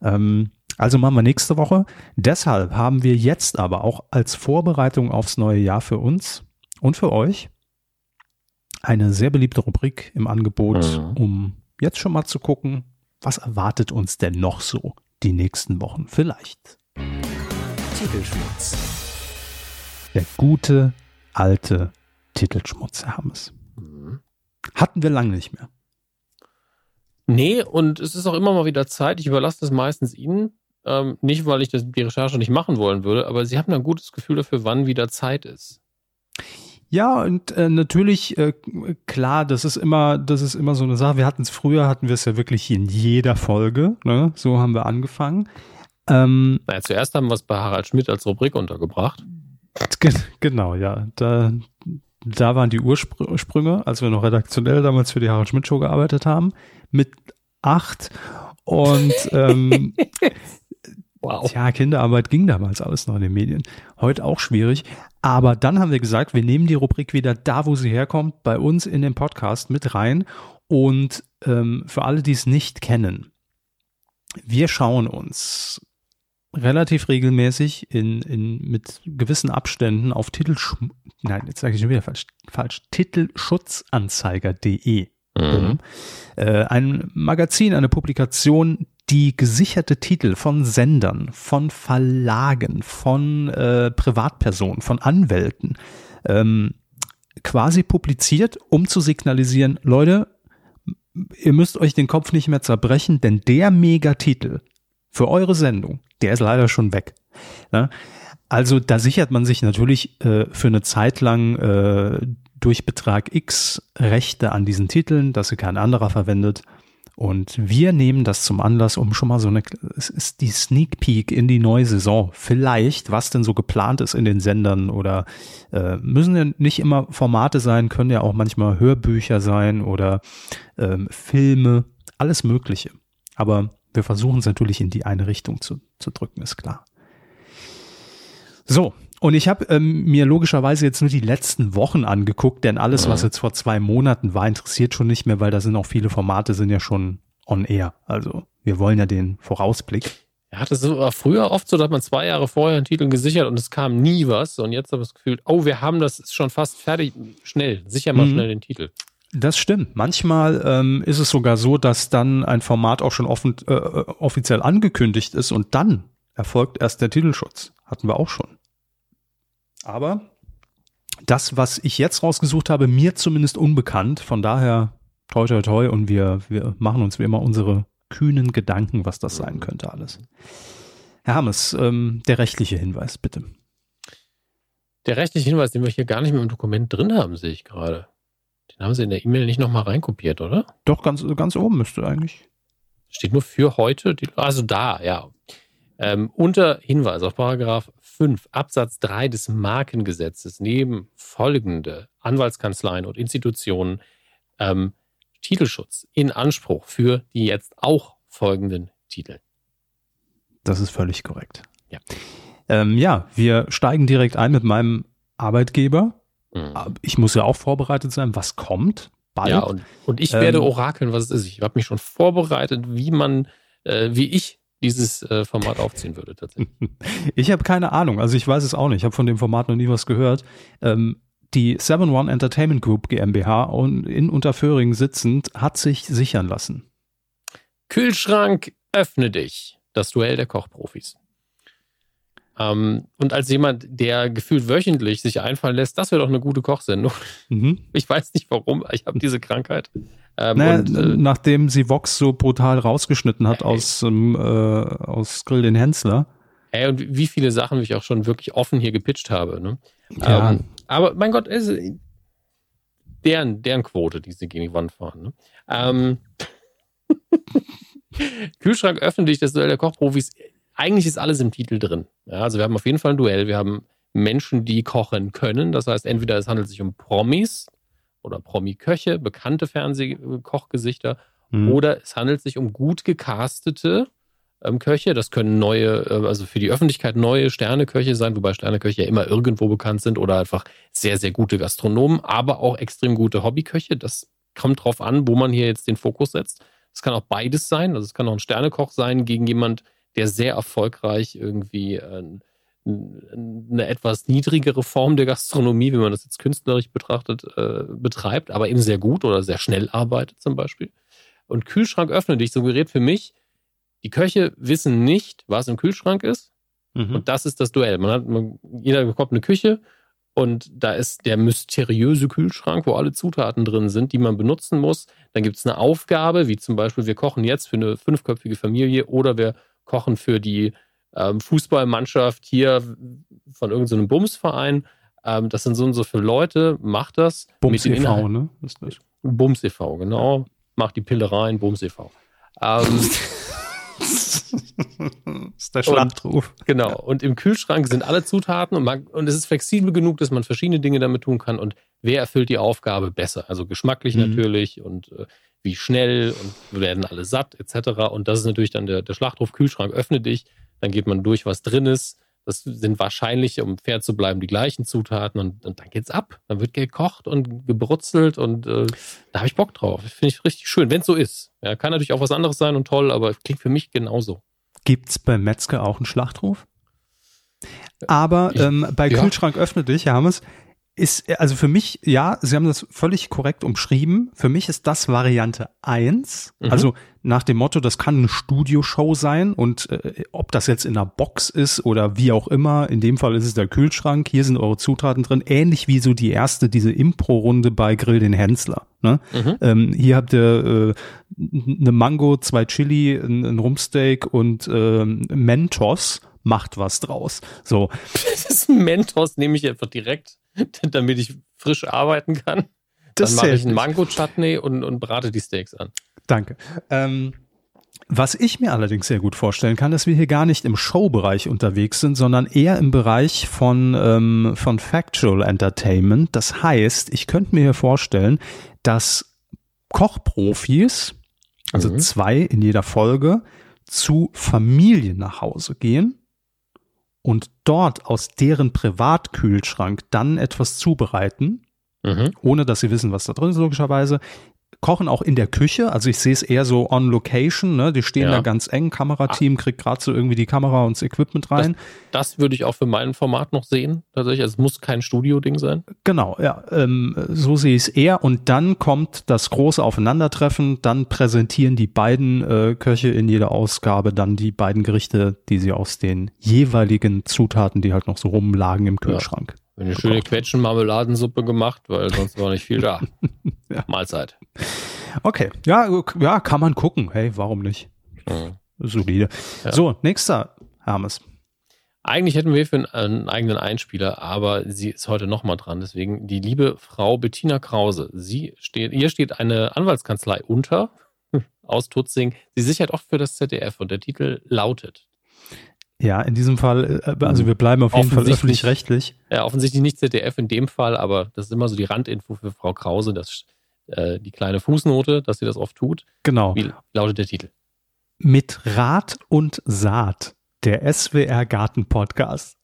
Ähm, also machen wir nächste Woche. Deshalb haben wir jetzt aber auch als Vorbereitung aufs neue Jahr für uns und für euch eine sehr beliebte Rubrik im Angebot, mhm. um jetzt schon mal zu gucken, was erwartet uns denn noch so die nächsten Wochen vielleicht. Titelschmutz. Der gute alte Titelschmutz, Herr Hammes. Mhm. Hatten wir lange nicht mehr. Nee, und es ist auch immer mal wieder Zeit. Ich überlasse das meistens Ihnen. Ähm, nicht, weil ich das, die Recherche nicht machen wollen würde, aber sie haben ein gutes Gefühl dafür, wann wieder Zeit ist. Ja, und äh, natürlich, äh, klar, das ist immer, das ist immer so eine Sache. Wir hatten es früher, hatten wir es ja wirklich in jeder Folge, ne? So haben wir angefangen. Ähm, naja, zuerst haben wir es bei Harald Schmidt als Rubrik untergebracht. Genau, ja. Da, da waren die Ursprünge, als wir noch redaktionell damals für die Harald Schmidt Show gearbeitet haben, mit acht. Und ähm, Wow. Tja, Kinderarbeit ging damals alles noch in den Medien. Heute auch schwierig. Aber dann haben wir gesagt, wir nehmen die Rubrik wieder da, wo sie herkommt, bei uns in den Podcast mit rein. Und ähm, für alle, die es nicht kennen, wir schauen uns relativ regelmäßig in, in, mit gewissen Abständen auf Titel, nein, jetzt sage ich schon wieder falsch, falsch Titelschutzanzeiger.de. Mhm. Äh, ein Magazin, eine Publikation, die gesicherte Titel von Sendern, von Verlagen, von äh, Privatpersonen, von Anwälten ähm, quasi publiziert, um zu signalisieren, Leute, ihr müsst euch den Kopf nicht mehr zerbrechen, denn der Megatitel für eure Sendung, der ist leider schon weg. Ja? Also da sichert man sich natürlich äh, für eine Zeit lang äh, durch Betrag X Rechte an diesen Titeln, dass sie kein anderer verwendet. Und wir nehmen das zum Anlass, um schon mal so eine, es ist die Sneak Peek in die neue Saison. Vielleicht, was denn so geplant ist in den Sendern oder äh, müssen ja nicht immer Formate sein, können ja auch manchmal Hörbücher sein oder ähm, Filme, alles Mögliche. Aber wir versuchen es natürlich in die eine Richtung zu, zu drücken, ist klar. So, und ich habe ähm, mir logischerweise jetzt nur die letzten Wochen angeguckt, denn alles, was jetzt vor zwei Monaten war, interessiert schon nicht mehr, weil da sind auch viele Formate, sind ja schon on air. Also wir wollen ja den Vorausblick. Ja, das war früher oft so, dass man zwei Jahre vorher einen Titel gesichert und es kam nie was. Und jetzt habe ich das Gefühl, oh, wir haben das schon fast fertig. Schnell, sicher mal mhm. schnell den Titel. Das stimmt. Manchmal ähm, ist es sogar so, dass dann ein Format auch schon offen, äh, offiziell angekündigt ist und dann erfolgt erst der Titelschutz. Hatten wir auch schon. Aber das, was ich jetzt rausgesucht habe, mir zumindest unbekannt. Von daher toi toi toi und wir, wir machen uns wie immer unsere kühnen Gedanken, was das sein könnte alles. Herr Hammes, ähm, der rechtliche Hinweis, bitte. Der rechtliche Hinweis, den wir hier gar nicht mehr im Dokument drin haben, sehe ich gerade. Den haben Sie in der E-Mail nicht nochmal reinkopiert, oder? Doch, ganz, ganz oben müsste eigentlich. Steht nur für heute, also da, ja. Ähm, unter Hinweis auf Paragraph 5 Absatz 3 des Markengesetzes nehmen folgende Anwaltskanzleien und Institutionen ähm, Titelschutz in Anspruch für die jetzt auch folgenden Titel. Das ist völlig korrekt. Ja, ähm, ja wir steigen direkt ein mit meinem Arbeitgeber. Mhm. Ich muss ja auch vorbereitet sein, was kommt. Bald. Ja, und, und ich werde ähm, orakeln, was es ist. Ich habe mich schon vorbereitet, wie man, äh, wie ich dieses äh, Format aufziehen würde tatsächlich. Ich habe keine Ahnung, also ich weiß es auch nicht. Ich habe von dem Format noch nie was gehört. Ähm, die 7-One Entertainment Group GmbH in Unterföhring sitzend hat sich sichern lassen. Kühlschrank, öffne dich. Das Duell der Kochprofis. Ähm, und als jemand, der gefühlt wöchentlich sich einfallen lässt, das wäre doch eine gute Kochsendung. Mhm. Ich weiß nicht warum, ich habe diese Krankheit. Ähm, naja, und, äh, nachdem sie Vox so brutal rausgeschnitten hat äh, aus, ähm, äh, aus Grill den Hensler. Ey, und wie viele Sachen ich auch schon wirklich offen hier gepitcht habe. Ne? Ja. Ähm, aber mein Gott, ist, deren, deren Quote, die sie gegen die Wand fahren. Ne? Ähm, Kühlschrank öffentlich, das Duell der Kochprofis. Eigentlich ist alles im Titel drin. Ja, also wir haben auf jeden Fall ein Duell. Wir haben Menschen, die kochen können. Das heißt, entweder es handelt sich um Promis, oder Promi-Köche, bekannte Fernsehkochgesichter, mhm. oder es handelt sich um gut gecastete ähm, Köche. Das können neue, äh, also für die Öffentlichkeit neue Sterneköche sein, wobei Sterneköche ja immer irgendwo bekannt sind oder einfach sehr, sehr gute Gastronomen, aber auch extrem gute Hobbyköche. Das kommt drauf an, wo man hier jetzt den Fokus setzt. Es kann auch beides sein. Also es kann auch ein Sternekoch sein gegen jemand, der sehr erfolgreich irgendwie äh, eine etwas niedrigere Form der Gastronomie, wenn man das jetzt künstlerisch betrachtet, äh, betreibt, aber eben sehr gut oder sehr schnell arbeitet zum Beispiel. Und Kühlschrank öffne dich suggeriert für mich, die Köche wissen nicht, was im Kühlschrank ist. Mhm. Und das ist das Duell. Man hat, man, jeder bekommt eine Küche und da ist der mysteriöse Kühlschrank, wo alle Zutaten drin sind, die man benutzen muss. Dann gibt es eine Aufgabe, wie zum Beispiel, wir kochen jetzt für eine fünfköpfige Familie oder wir kochen für die ähm, Fußballmannschaft hier von irgendeinem so Bumsverein. Ähm, das sind so und so viele Leute, macht das. Bums e.V., ne? Ist das? Bums e.V., genau. Macht die Pille rein, Bums e.V. Ähm, das ist der Schlachtruf. Und, genau. Und im Kühlschrank sind alle Zutaten und, man, und es ist flexibel genug, dass man verschiedene Dinge damit tun kann. Und wer erfüllt die Aufgabe besser? Also geschmacklich mhm. natürlich und äh, wie schnell und werden alle satt etc. Und das ist natürlich dann der, der Schlachtruf Kühlschrank öffne dich dann geht man durch, was drin ist. Das sind wahrscheinlich, um fair zu bleiben, die gleichen Zutaten und, und dann geht's ab. Dann wird gekocht und gebrutzelt und äh, da habe ich Bock drauf. Finde ich richtig schön, wenn es so ist. Ja, kann natürlich auch was anderes sein und toll, aber klingt für mich genauso. Gibt's beim Metzger auch einen Schlachtruf? Aber ich, ähm, bei ja. Kühlschrank öffne dich, Hermes, ist, also für mich, ja, Sie haben das völlig korrekt umschrieben. Für mich ist das Variante eins. Mhm. Also nach dem Motto, das kann eine Studioshow sein und äh, ob das jetzt in einer Box ist oder wie auch immer, in dem Fall ist es der Kühlschrank, hier sind eure Zutaten drin, ähnlich wie so die erste, diese Impro-Runde bei Grill den Hensler. Ne? Mhm. Ähm, hier habt ihr äh, eine Mango, zwei Chili, ein, ein Rumpsteak und ähm, Mentos. Macht was draus. So, Das ist ein Mentos, nehme ich einfach direkt, damit ich frisch arbeiten kann. das Dann mache ich einen. Mango-Chutney und, und brate die Steaks an. Danke. Ähm, was ich mir allerdings sehr gut vorstellen kann, dass wir hier gar nicht im Showbereich unterwegs sind, sondern eher im Bereich von, ähm, von Factual Entertainment. Das heißt, ich könnte mir hier vorstellen, dass Kochprofis, also Mhm. zwei in jeder Folge, zu Familien nach Hause gehen und dort aus deren Privatkühlschrank dann etwas zubereiten Mhm. ohne dass sie wissen, was da drin ist, logischerweise. Kochen auch in der Küche, also ich sehe es eher so on location, ne? Die stehen Ja. da ganz eng, Kamerateam kriegt gerade so irgendwie die Kamera und das Equipment rein. Das würde ich auch für mein Format noch sehen, tatsächlich. Also es muss kein Studio-Ding sein. Genau, ja, ähm, so sehe ich es eher. Und dann kommt das große Aufeinandertreffen, dann präsentieren die beiden äh, Köche in jeder Ausgabe dann die beiden Gerichte, die sie aus den jeweiligen Zutaten, die halt noch so rumlagen im Kühlschrank. Eine schöne Gekocht. Quetschen-Marmeladensuppe gemacht, weil sonst war nicht viel da. Ja. Mahlzeit. Okay, ja, ja, kann man gucken. Hey, warum nicht? Mhm. Solide. Ja. So, nächster, Hermes. Eigentlich hätten wir für einen, einen eigenen Einspieler, aber sie ist heute nochmal dran. Deswegen die liebe Frau Bettina Krause. Sie steht, ihr steht eine Anwaltskanzlei unter aus Tutzing. Sie sichert oft für das ZDF und der Titel lautet. Ja, in diesem Fall, äh, also wir bleiben auf jeden Fall Offensichtlich. öffentlich-rechtlich. Ja, offensichtlich nicht ZDF in dem Fall, aber das ist immer so die Randinfo für Frau Krause, dass äh, die kleine Fußnote, dass sie das oft tut. Genau. Wie lautet der Titel? Mit Rat und Saat, der SWR Garten Podcast.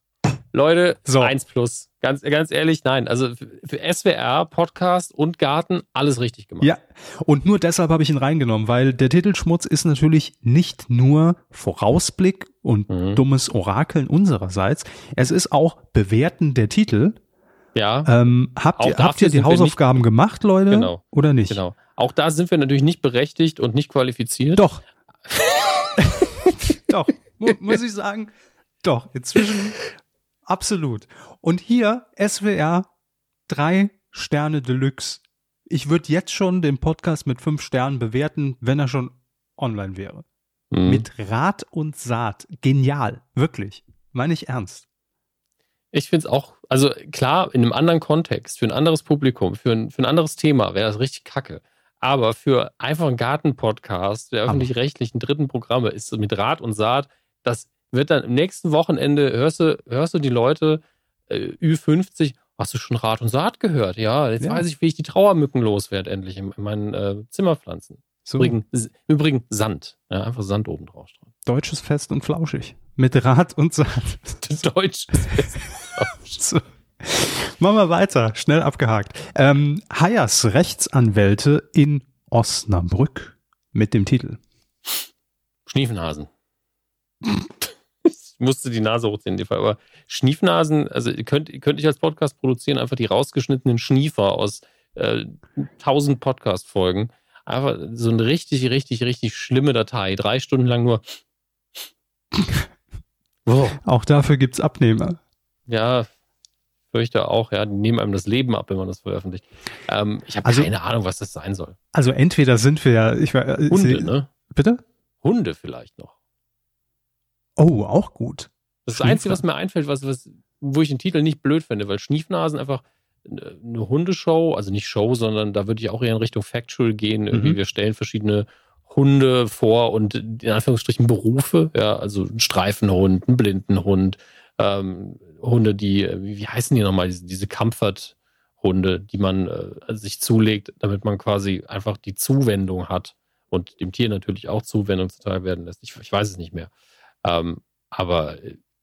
Leute, So. eins plus. Ganz, ganz ehrlich, nein. Also für, SWR, Podcast und Garten, alles richtig gemacht. Ja, und nur deshalb habe ich ihn reingenommen, weil der Titelschmutz ist natürlich nicht nur Vorausblick und Mhm. dummes Orakeln unsererseits. Es ist auch Bewerten der Titel. Ja, Ähm, habt ihr, habt ihr die Hausaufgaben gemacht, Leute? Genau. Oder nicht? genau. Auch da sind wir natürlich nicht berechtigt und nicht qualifiziert. Doch. Doch, mu muss ich sagen. Doch, inzwischen absolut. Und hier SWR drei Sterne Deluxe. Ich würde jetzt schon den Podcast mit fünf Sternen bewerten, wenn er schon online wäre. Mhm. Mit Rat und Saat. Genial. Wirklich. Meine ich ernst. Ich finde es auch, also klar, in einem anderen Kontext, für ein anderes Publikum, für ein, für ein anderes Thema wäre das richtig kacke. Aber für einfach einen Garten-Podcast der öffentlich-rechtlichen dritten Programme ist mit Rat und Saat, das wird dann im nächsten Wochenende, hörst du, hörst du die Leute, äh, Ü50, hast du schon Rat und Saat gehört? Ja, jetzt Ja. weiß ich, wie ich die Trauermücken loswerde endlich in, in meinen äh, Zimmerpflanzen. So Übrigens, Übrigens Sand. Ja, einfach Sand oben drauf deutsches Fest und flauschig. Mit Rat und Saat. Deutsch. So. Machen wir weiter. Schnell abgehakt. Ähm, Hayas Rechtsanwälte in Osnabrück mit dem Titel. Schniefenhasen. Ich musste die Nase hochziehen in dem Fall, aber Schniefnasen, also ihr könnt, ich als Podcast produzieren, einfach die rausgeschnittenen Schniefer aus äh, 1000 Podcast-Folgen. Einfach so eine richtig, richtig, richtig schlimme Datei. Drei Stunden lang nur. Wow. Auch dafür gibt's Abnehmer. Ja, fürchte auch, ja, die nehmen einem das Leben ab, wenn man das veröffentlicht. Ähm, ich habe Also- keine Ahnung, was das sein soll. Also entweder sind wir ja, ich äh, Hunde, Sie- ne? Bitte? Hunde vielleicht noch. Oh, auch gut. Das ist das Einzige, was mir einfällt, was, was, wo ich den Titel nicht blöd finde, weil Schniefnasen einfach eine Hundeshow, also nicht Show, sondern da würde ich auch eher in Richtung Factual gehen. Irgendwie, Mhm. wir stellen verschiedene Hunde vor und in Anführungsstrichen Berufe, ja, also ein Streifenhund, ein Blindenhund, ähm, Hunde, die, wie, wie heißen die nochmal, diese, diese Comfort-Hunde, die man äh, sich zulegt, damit man quasi einfach die Zuwendung hat und dem Tier natürlich auch Zuwendung zuteil werden lässt. Ich, ich weiß es nicht mehr. Ähm, aber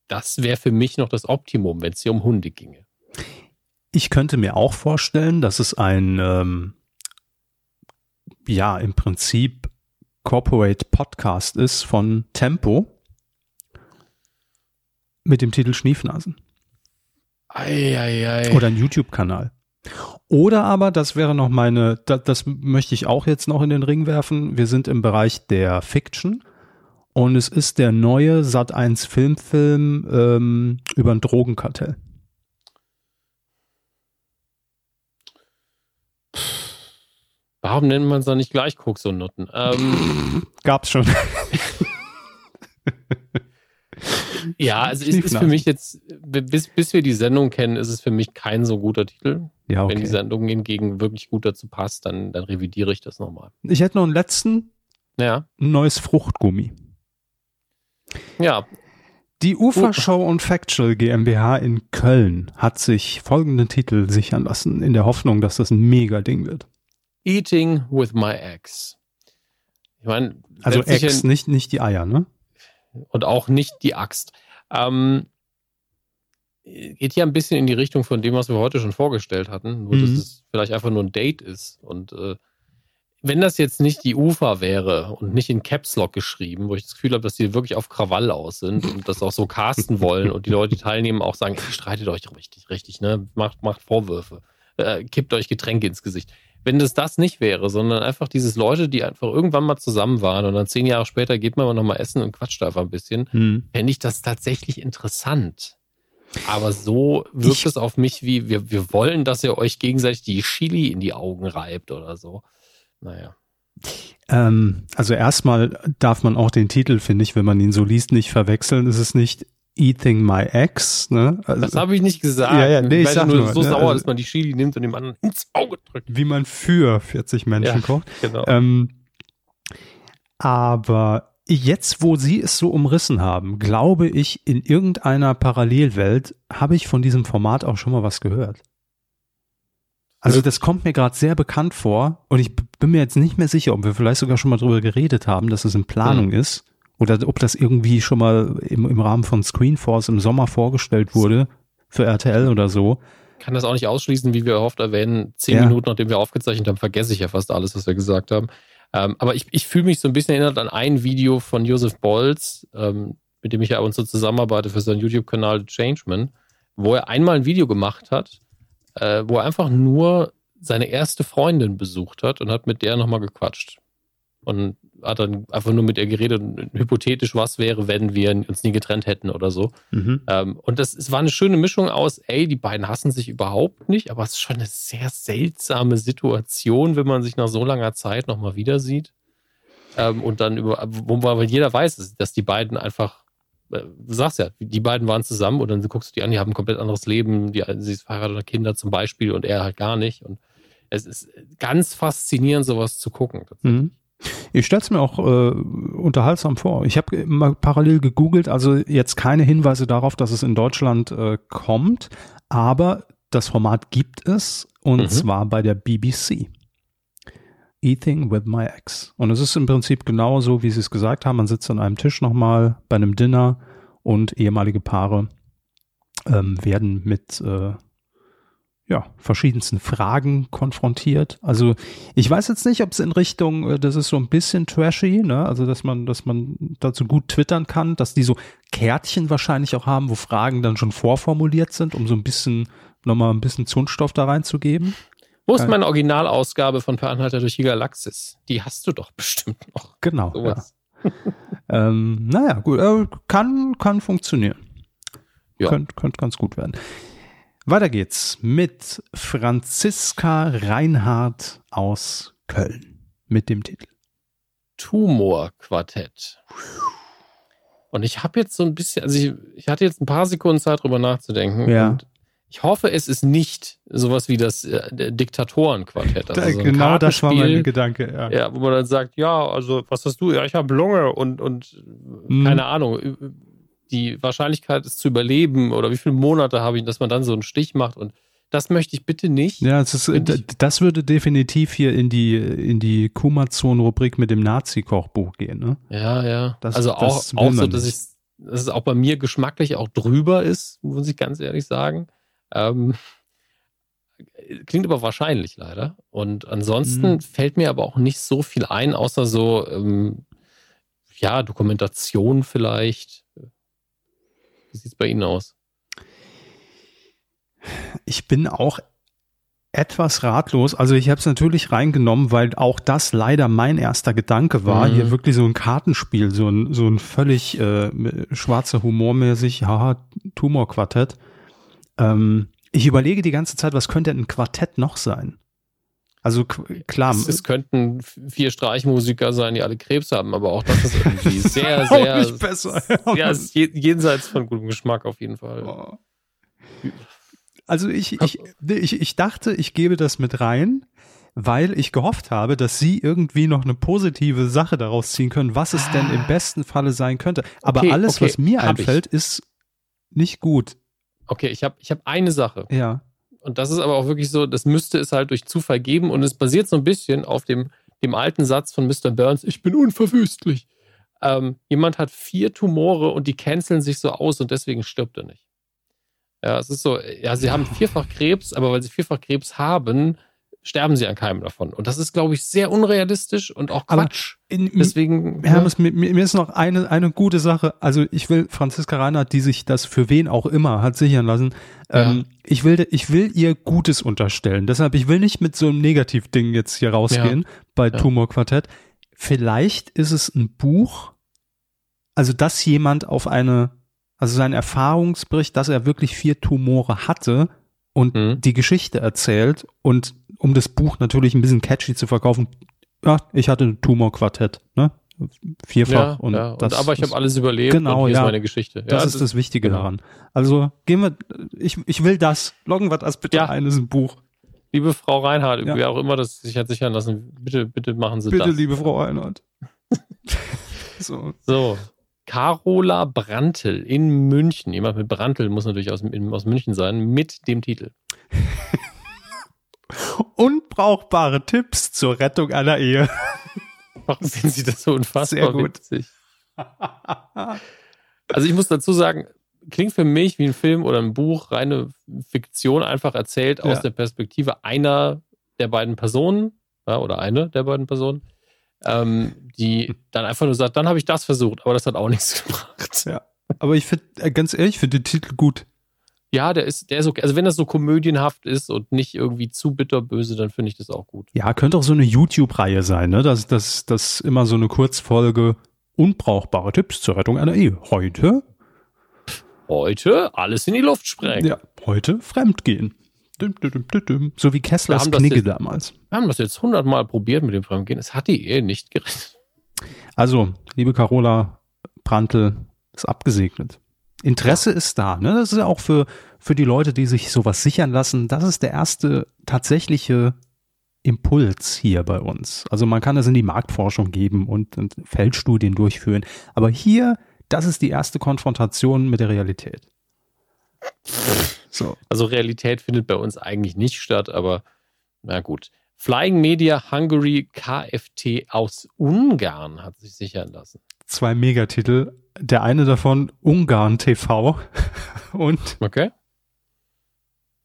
das wäre für mich noch das Optimum, wenn es hier um Hunde ginge. Ich könnte mir auch vorstellen, dass es ein, ähm, ja, im Prinzip Corporate Podcast ist von Tempo mit dem Titel Schniefnasen. Ei, ei, ei. Oder ein YouTube-Kanal. Oder aber, das wäre noch meine, das, das möchte ich auch jetzt noch in den Ring werfen. Wir sind im Bereich der Fiction und es ist der neue Sat1 Filmfilm ähm, über ein Drogenkartell. Warum nennt man es dann nicht gleich Koks und Nutten? Ähm, Gab's schon. ja, also ist, ist für mich jetzt, bis, bis wir die Sendung kennen, ist es für mich kein so guter Titel. Ja, okay. Wenn die Sendung hingegen wirklich gut dazu passt, dann, dann revidiere ich das nochmal. Ich hätte noch einen letzten. Ja. Ein neues Fruchtgummi. Ja. Die Ufer Show und Factual GmbH in Köln hat sich folgenden Titel sichern lassen, in der Hoffnung, dass das ein Mega-Ding wird. Eating with my ex. Ich meine, also Ex, nicht, nicht die Eier, ne? Und auch nicht die Axt. Ähm, geht ja ein bisschen in die Richtung von dem, was wir heute schon vorgestellt hatten, nur mhm. dass es vielleicht einfach nur ein Date ist. Und äh, wenn das jetzt nicht die UFA wäre und nicht in Caps Lock geschrieben, wo ich das Gefühl habe, dass die wirklich auf Krawall aus sind und das auch so casten wollen und die Leute, die teilnehmen, auch sagen, ey, streitet euch doch richtig, richtig, ne? Macht, macht Vorwürfe, äh, kippt euch Getränke ins Gesicht. Wenn das das nicht wäre, sondern einfach dieses Leute, die einfach irgendwann mal zusammen waren und dann zehn Jahre später geht man noch mal essen und quatscht einfach ein bisschen, hm. fände ich das tatsächlich interessant. Aber so wirkt ich, es auf mich wie, wir, wir wollen, dass ihr euch gegenseitig die Chili in die Augen reibt oder so. Naja. Ähm, also erstmal darf man auch den Titel, finde ich, wenn man ihn so liest, nicht verwechseln. Es ist nicht Eating My Ex. Ne? Also, das habe ich nicht gesagt. Ja, ja, nee, ich, ich sag nur, nur so ne? sauer, dass man die Chili nimmt und dem anderen ins Auge drückt. Wie man für 40 Menschen Ja, kocht. Genau. Ähm, aber jetzt, wo Sie es so umrissen haben, glaube ich, in irgendeiner Parallelwelt habe ich von diesem Format auch schon mal was gehört. Also das kommt mir gerade sehr bekannt vor und ich bin mir jetzt nicht mehr sicher, ob wir vielleicht sogar schon mal drüber geredet haben, dass es in Planung ist oder ob das irgendwie schon mal im, im Rahmen von Screenforce im Sommer vorgestellt wurde für RTL oder so. kann das auch nicht ausschließen, wie wir oft erwähnen. Zehn Ja. Minuten, nachdem wir aufgezeichnet haben, vergesse ich ja fast alles, was wir gesagt haben. Ähm, aber ich, ich fühle mich so ein bisschen erinnert an ein Video von Josef Bolz, ähm, mit dem ich ja ab und zu zusammenarbeite für seinen YouTube-Kanal Changeman, wo er einmal ein Video gemacht hat, äh, wo er einfach nur seine erste Freundin besucht hat und hat mit der nochmal gequatscht. Und hat dann einfach nur mit ihr geredet und hypothetisch, was wäre, wenn wir uns nie getrennt hätten oder so. Mhm. Ähm, und das es war eine schöne Mischung aus, ey, die beiden hassen sich überhaupt nicht, aber es ist schon eine sehr seltsame Situation, wenn man sich nach so langer Zeit nochmal wieder sieht. Ähm, und dann über, wo weil jeder weiß, dass die beiden einfach, du sagst ja, die beiden waren zusammen und dann guckst du die an, die haben ein komplett anderes Leben, die, sie ist verheiratet und Kinder zum Beispiel und er halt gar nicht. Und es ist ganz faszinierend, sowas zu gucken. Mhm. Ich stelle es mir auch äh, unterhaltsam vor. Ich habe mal parallel gegoogelt, also jetzt keine Hinweise darauf, dass es in Deutschland äh, kommt, aber das Format gibt es und Mhm. zwar bei der BBC. Eating with my ex. Und es ist im Prinzip genauso, wie Sie es gesagt haben. Man sitzt an einem Tisch nochmal bei einem Dinner und ehemalige Paare ähm, werden mit äh, ja, verschiedensten Fragen konfrontiert. Also ich weiß jetzt nicht, ob es in Richtung, äh, das ist so ein bisschen trashy, ne? Also dass man, dass man dazu gut twittern kann, dass die so Kärtchen wahrscheinlich auch haben, wo Fragen dann schon vorformuliert sind, um so ein bisschen nochmal ein bisschen Zündstoff da reinzugeben. Wo ist Geil. meine Originalausgabe von Per Anhalter durch die Galaxis? Die hast du doch bestimmt noch. Genau. Ja. Sowas. Ähm, naja, gut, äh, kann, kann funktionieren. Ja. Könnte könnt ganz gut werden. Weiter geht's mit Franziska Reinhardt aus Köln mit dem Titel. Tumor-Quartett. Und ich habe jetzt so ein bisschen, also ich, ich hatte jetzt ein paar Sekunden Zeit, drüber nachzudenken. Ja. Und ich hoffe, es ist nicht sowas wie das äh, Diktatoren-Quartett. Also Da- so genau das war mein Gedanke. Ja. Ja, wo man dann sagt, ja, also was hast du? Ja, ich habe Lunge und, und Mhm. keine Ahnung. Die Wahrscheinlichkeit, es zu überleben oder wie viele Monate habe ich, dass man dann so einen Stich macht und das möchte ich bitte nicht. Ja, es ist, das würde definitiv hier in die, in die Kumazon-Rubrik mit dem Nazi-Kochbuch gehen. Ne? Ja, ja. Das- also auch, das auch so, dass, ich, dass es auch bei mir geschmacklich auch drüber ist, muss ich ganz ehrlich sagen. Ähm, klingt aber wahrscheinlich leider. Und ansonsten Mhm. fällt mir aber auch nicht so viel ein, außer so, ähm, ja, Dokumentation vielleicht. Wie sieht es bei Ihnen aus? Ich bin auch etwas ratlos. Also ich habe es natürlich reingenommen, weil auch das leider mein erster Gedanke war. Mhm. Hier wirklich so ein Kartenspiel, so ein, so ein völlig äh, schwarzer Humormäßig, haha, Tumorquartett. Ähm, ich überlege die ganze Zeit, was könnte ein Quartett noch sein? Also klar, Es, es könnten vier Streichmusiker sein, die alle Krebs haben, aber auch das ist irgendwie sehr, sehr, nicht besser. ja, ist jenseits von gutem Geschmack auf jeden Fall. Oh. Also ich, ich, ich, ich dachte, ich gebe das mit rein, weil ich gehofft habe, dass Sie irgendwie noch eine positive Sache daraus ziehen können, was es denn im besten Falle sein könnte. Aber Okay, alles, okay, was mir hab ich. einfällt, ist nicht gut. Okay, ich habe ich hab eine Sache. Ja. Und das ist aber auch wirklich so, das müsste es halt durch Zufall geben und es basiert so ein bisschen auf dem, dem alten Satz von Mr. Burns, ich bin unverwüstlich. Ähm, jemand hat vier Tumore und die canceln sich so aus und deswegen stirbt er nicht. Ja, es ist so, ja, sie haben vierfach Krebs, aber weil sie vierfach Krebs haben, sterben sie an keinem davon. Und das ist, glaube ich, sehr unrealistisch und auch Quatsch. In, Deswegen, Hermes, mir, mir mir ist noch eine, eine gute Sache. Also ich will Franziska Reinhardt, die sich das für wen auch immer hat sichern lassen, ähm, ich, will, ich will ihr Gutes unterstellen. Deshalb, ich will nicht mit so einem Negativding jetzt hier rausgehen bei Ja. Tumor Quartett. Vielleicht ist es ein Buch, also dass jemand auf eine, also sein Erfahrungsbericht, dass er wirklich vier Tumore hatte und Mhm. die Geschichte erzählt und um das Buch natürlich ein bisschen catchy zu verkaufen, ja, ich hatte ein Tumorquartett, ne? Vierfach ja, und ja. Und das. aber ich das, habe alles überlebt Genau, und ja. ist meine Geschichte. das ja, ist das Wichtige genau. daran. Also gehen wir, ich, ich will das. Loggen wir das bitte Ja. ein, das ist ein Buch. Liebe Frau Reinhardt, Ja. wer auch immer das sich hat sichern lassen, bitte, bitte machen Sie Bitte, das. liebe Frau Reinhardt. so. So. Carola Brandl in München. Jemand mit Brandl muss natürlich aus, in, aus München sein, mit dem Titel. Unbrauchbare Tipps zur Rettung einer Ehe. Warum finden Sie das so unfassbar Sehr gut. witzig? Also ich muss dazu sagen, klingt für mich wie ein Film oder ein Buch, reine Fiktion, einfach erzählt aus Ja. der Perspektive einer der beiden Personen ja, oder eine der beiden Personen, ähm, die dann einfach nur sagt, dann habe ich das versucht, aber das hat auch nichts gebracht. Ja. Aber ich finde, äh, ganz ehrlich, ich finde den Titel gut. Ja, der ist, der ist okay. Also wenn das so komödienhaft ist und nicht irgendwie zu bitterböse, dann finde ich das auch gut. Ja, könnte auch so eine YouTube-Reihe sein, ne? Das, das, das immer so eine Kurzfolge unbrauchbare Tipps zur Rettung einer Ehe. Heute, Heute alles in die Luft sprengen. ja, heute Fremdgehen. Düm, düm, düm. So wie Kesslers Knigge jetzt- damals. Wir haben das jetzt hundertmal probiert mit dem Fremdgehen. Es hat die Ehe nicht gerettet. Also, liebe Carola Prantl, ist abgesegnet. Interesse ist da, ne? Das ist ja auch für, für die Leute, die sich sowas sichern lassen, das ist der erste tatsächliche Impuls hier bei uns. Also man kann das in die Marktforschung geben und, und Feldstudien durchführen. Aber hier, das ist die erste Konfrontation mit der Realität. So. Also Realität findet bei uns eigentlich nicht statt, aber na gut. Flying Media Hungary KFT aus Ungarn hat sich sichern lassen. Zwei Megatitel. Der eine davon Ungarn TV und Okay.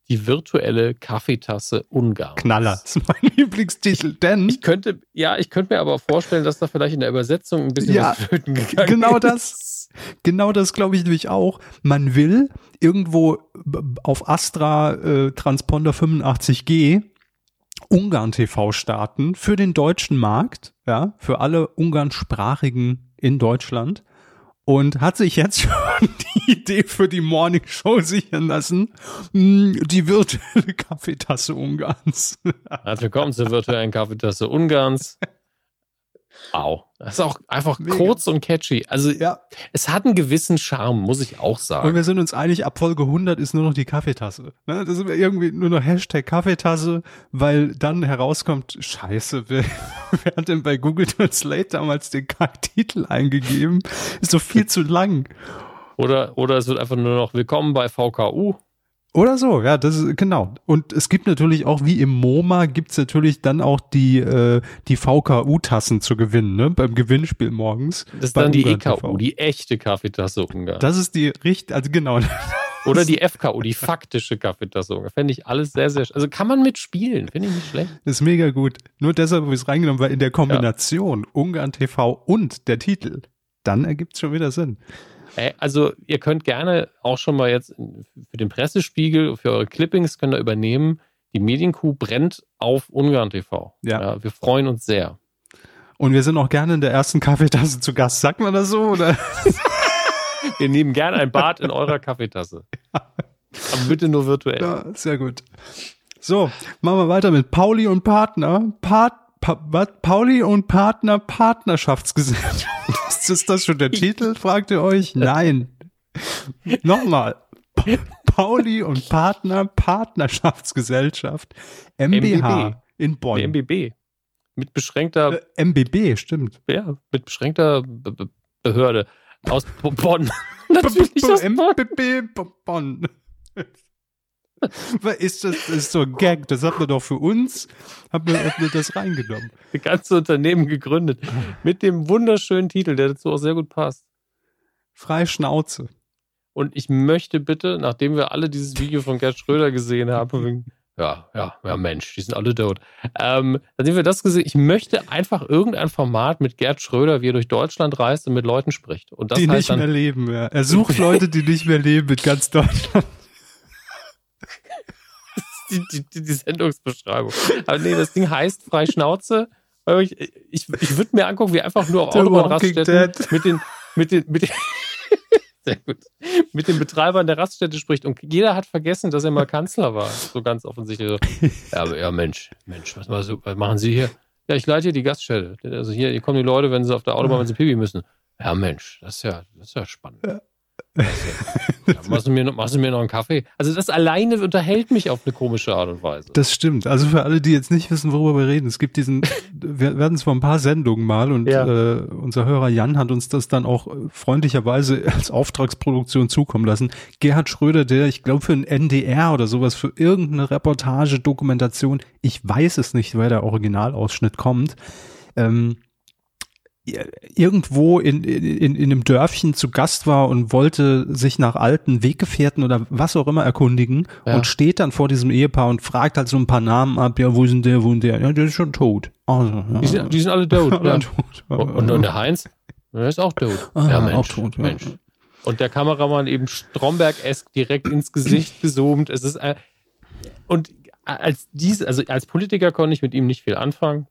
Die virtuelle Kaffeetasse Ungarn. Knaller. Das ist mein Lieblingstitel, denn Ich könnte, ja, ich könnte mir aber vorstellen, dass da vielleicht in der Übersetzung ein bisschen Ja, was flöten gegangen genau ist. das. Genau das glaube ich nämlich auch. Man will irgendwo auf Astra äh, Transponder 85G Ungarn TV starten für den deutschen Markt, ja, für alle Ungarnsprachigen in Deutschland und hat sich jetzt schon die Idee für die Morning Show sichern lassen. Hm, Die virtuelle Kaffeetasse Ungarns. Herzlich willkommen zur virtuellen Kaffeetasse Ungarns. Au. Das ist auch einfach Mega. kurz und catchy. Also, Ja. es hat einen gewissen Charme, muss ich auch Und sagen. wir sind uns einig, ab Folge 100 ist nur noch die Kaffeetasse. Ne? Das ist irgendwie nur noch Hashtag Kaffeetasse, weil dann herauskommt, scheiße, wer, wer hat denn bei Google Translate damals den Titel eingegeben? Ist doch viel zu lang. Oder, oder es wird einfach nur noch Willkommen bei VKU. Oder so, ja, das ist genau. Und es gibt natürlich auch, wie im MoMA, gibt's natürlich dann auch die, äh, die VKU-Tassen zu gewinnen, ne? Beim Gewinnspiel morgens. Das ist dann die EKU, TV. die echte Kaffeetasse Ungarn. Das ist die richtig, also genau. Oder die FKU, die faktische Kaffeetasse Ungarn. Fände ich alles sehr, sehr. Also kann man mitspielen. Finde ich nicht schlecht. Das ist mega gut. Nur deshalb habe ich es reingenommen, weil in der Kombination Ungarn TV und der Titel, dann ergibt es schon wieder Sinn. Also ihr könnt gerne auch schon mal jetzt für den Pressespiegel, für eure Clippings könnt ihr übernehmen. Die Medienkuh brennt auf Ungarn TV. Ja. wir freuen uns sehr. Und wir sind auch gerne in der ersten Kaffeetasse zu Gast. Sagt man das so? Oder? Wir nehmen gerne ein Bad in eurer Kaffeetasse. Aber bitte nur virtuell. Ja, sehr gut. So, machen wir weiter mit Pauli und Partner. Part, pa? Pauli und Partner Partnerschaftsgesellschaft. Ist das schon der Titel, fragt ihr euch? Nein. Nochmal. Pa Pauli und Partner Partnerschaftsgesellschaft MBH MBB. in Bonn. Der MBB. Mit beschränkter, Äh, MBB, stimmt. ja, mit beschränkter Be Be Behörde aus Bo- Bonn. Natürlich aus Bonn. MBB Bonn. Was ist das? Das ist so ein Gag. Das hat man doch für uns, hat man, hat man das reingenommen. Das ganze Unternehmen gegründet. Mit dem wunderschönen Titel, der dazu auch sehr gut passt. Frei Schnauze. Und ich möchte bitte, nachdem wir alle dieses Video von Gerd Schröder gesehen haben, ja, ja, ja, Mensch, die sind alle tot. Ähm, nachdem wir das gesehen, ich möchte einfach irgendein Format mit Gerd Schröder, wie er durch Deutschland reist und mit Leuten spricht. Und das die heißt nicht dann, mehr leben, ja. Er sucht Leute, die nicht mehr leben mit ganz Deutschland. Die, die, die, Sendungsbeschreibung. Aber nee, das Ding heißt frei Schnauze. Weil Ich, ich, ich würde mir angucken, wie einfach nur auf Autobahnraststätten mit den, mit den, mit den, sehr gut, mit den Betreibern der Raststätte spricht. Und jeder hat vergessen, dass er mal Kanzler war. So ganz offensichtlich. So. Ja, aber ja, Mensch, Mensch, was, was, was machen Sie hier? Ja, ich leite hier die Gaststätte. Also hier, hier kommen die Leute, wenn sie auf der Autobahn, wenn sie Pipi müssen. Ja, Mensch, das ist ja, das ist ja spannend. Ja, ja, machst, du mir, noch- machst du mir noch einen Kaffee? Also das alleine unterhält mich auf eine komische Art und Weise. Das stimmt. Also für alle, die jetzt nicht wissen, worüber wir reden, es gibt diesen, wir werden es vor ein paar Sendungen mal und Ja. äh, unser Hörer Jan hat uns das dann auch freundlicherweise als Auftragsproduktion zukommen lassen. Gerhard Schröder, der, ich glaube, für ein NDR oder sowas, für irgendeine Reportage, Dokumentation, ich weiß es nicht, wer der Originalausschnitt kommt, ähm, irgendwo in, in, in einem Dörfchen zu Gast war und wollte sich nach alten Weggefährten oder was auch immer erkundigen Ja. und steht dann vor diesem Ehepaar und fragt halt so ein paar Namen ab, ja, wo ist denn der, wo ist denn der? Ja, der ist schon tot. Also, ja. Die sind, die sind alle tot. Ja, tot. Und, und der Heinz, der ist auch tot. Ah, ja, Mensch, auch tot, ja. Mensch. Und der Kameramann eben Stromberg-esk direkt ins Gesicht gezoomt. Es ist äh, und als dies, also als Politiker konnte ich mit ihm nicht viel anfangen.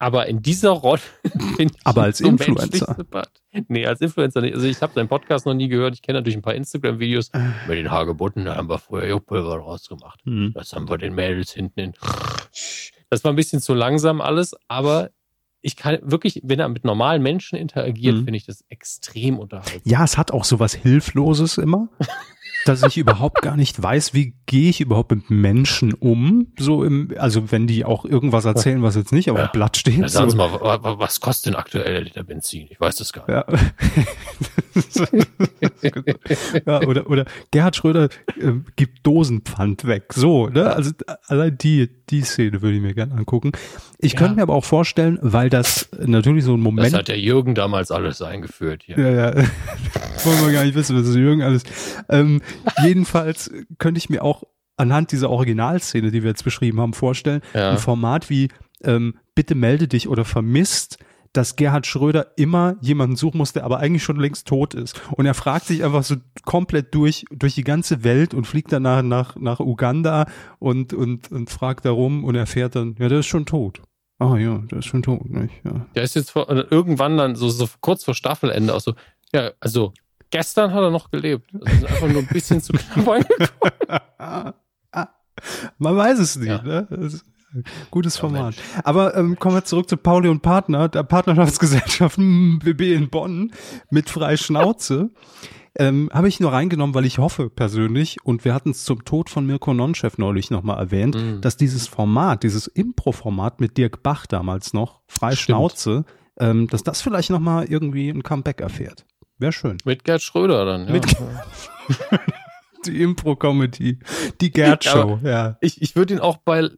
Aber in dieser Rolle bin ich Aber als so Influencer. Nee, als Influencer nicht. Also ich habe seinen Podcast noch nie gehört. Ich kenne natürlich ein paar Instagram-Videos. Mit den Hagebutten, da haben wir früher Juckpulver rausgemacht. Hm. Das haben wir den Mädels hinten in. Das war ein bisschen zu langsam alles, aber ich kann wirklich, wenn er mit normalen Menschen interagiert, Mhm. finde ich das extrem unterhaltsam. Ja, es hat auch so was Hilfloses immer, dass ich überhaupt gar nicht weiß, wie gehe ich überhaupt mit Menschen um. So im, also wenn die auch irgendwas erzählen, was jetzt nicht auf Ja. dem Blatt steht. Ja, sagen so. Sie mal, wa- wa- was kostet denn aktuell der Liter Benzin? Ich weiß das gar nicht. Ja. ja, oder, oder Gerhard Schröder äh, gibt Dosenpfand weg. So, ne? Also allein die, die Szene würde ich mir gerne angucken. Ich Ja. könnte mir aber auch vorstellen, weil das natürlich so ein Das Moment hat der Jürgen damals alles eingeführt hier. Ja, ja. Wollen wir gar nicht wissen, was ist Jürgen alles. Ähm, jedenfalls könnte ich mir auch anhand dieser Originalszene, die wir jetzt beschrieben haben, vorstellen, Ja. ein Format wie ähm, Bitte melde dich oder vermisst, dass Gerhard Schröder immer jemanden suchen muss, der aber eigentlich schon längst tot ist. Und er fragt sich einfach so komplett durch, durch die ganze Welt und fliegt danach nach, nach Uganda und, und, und fragt darum und erfährt dann, ja, der ist schon tot. Ah ja, der ist schon tot, nicht? Ja. Der ist jetzt vor, und irgendwann dann so, so kurz vor Staffelende auch so, ja, also gestern hat er noch gelebt. Also ist einfach nur ein bisschen zu knapp angekommen. Man weiß es nicht, Ja. ne? Das Gutes Format. Aber ähm, kommen wir zurück zu Pauli und Partner, der Partnerschaftsgesellschaft mm, BB in Bonn mit frei Schnauze. Ähm, Habe ich nur reingenommen, weil ich hoffe persönlich, und wir hatten es zum Tod von Mirko Nonchef neulich nochmal erwähnt, Mhm. dass dieses Format, dieses Impro-Format mit Dirk Bach damals noch, frei Stimmt. Schnauze, ähm, dass das vielleicht nochmal irgendwie ein Comeback erfährt. Wäre schön. Mit Gerd Schröder dann. Ja. Mit- Die Impro-Comedy, die Gerd-Show, ja. Ich, ich würde ihn auch bei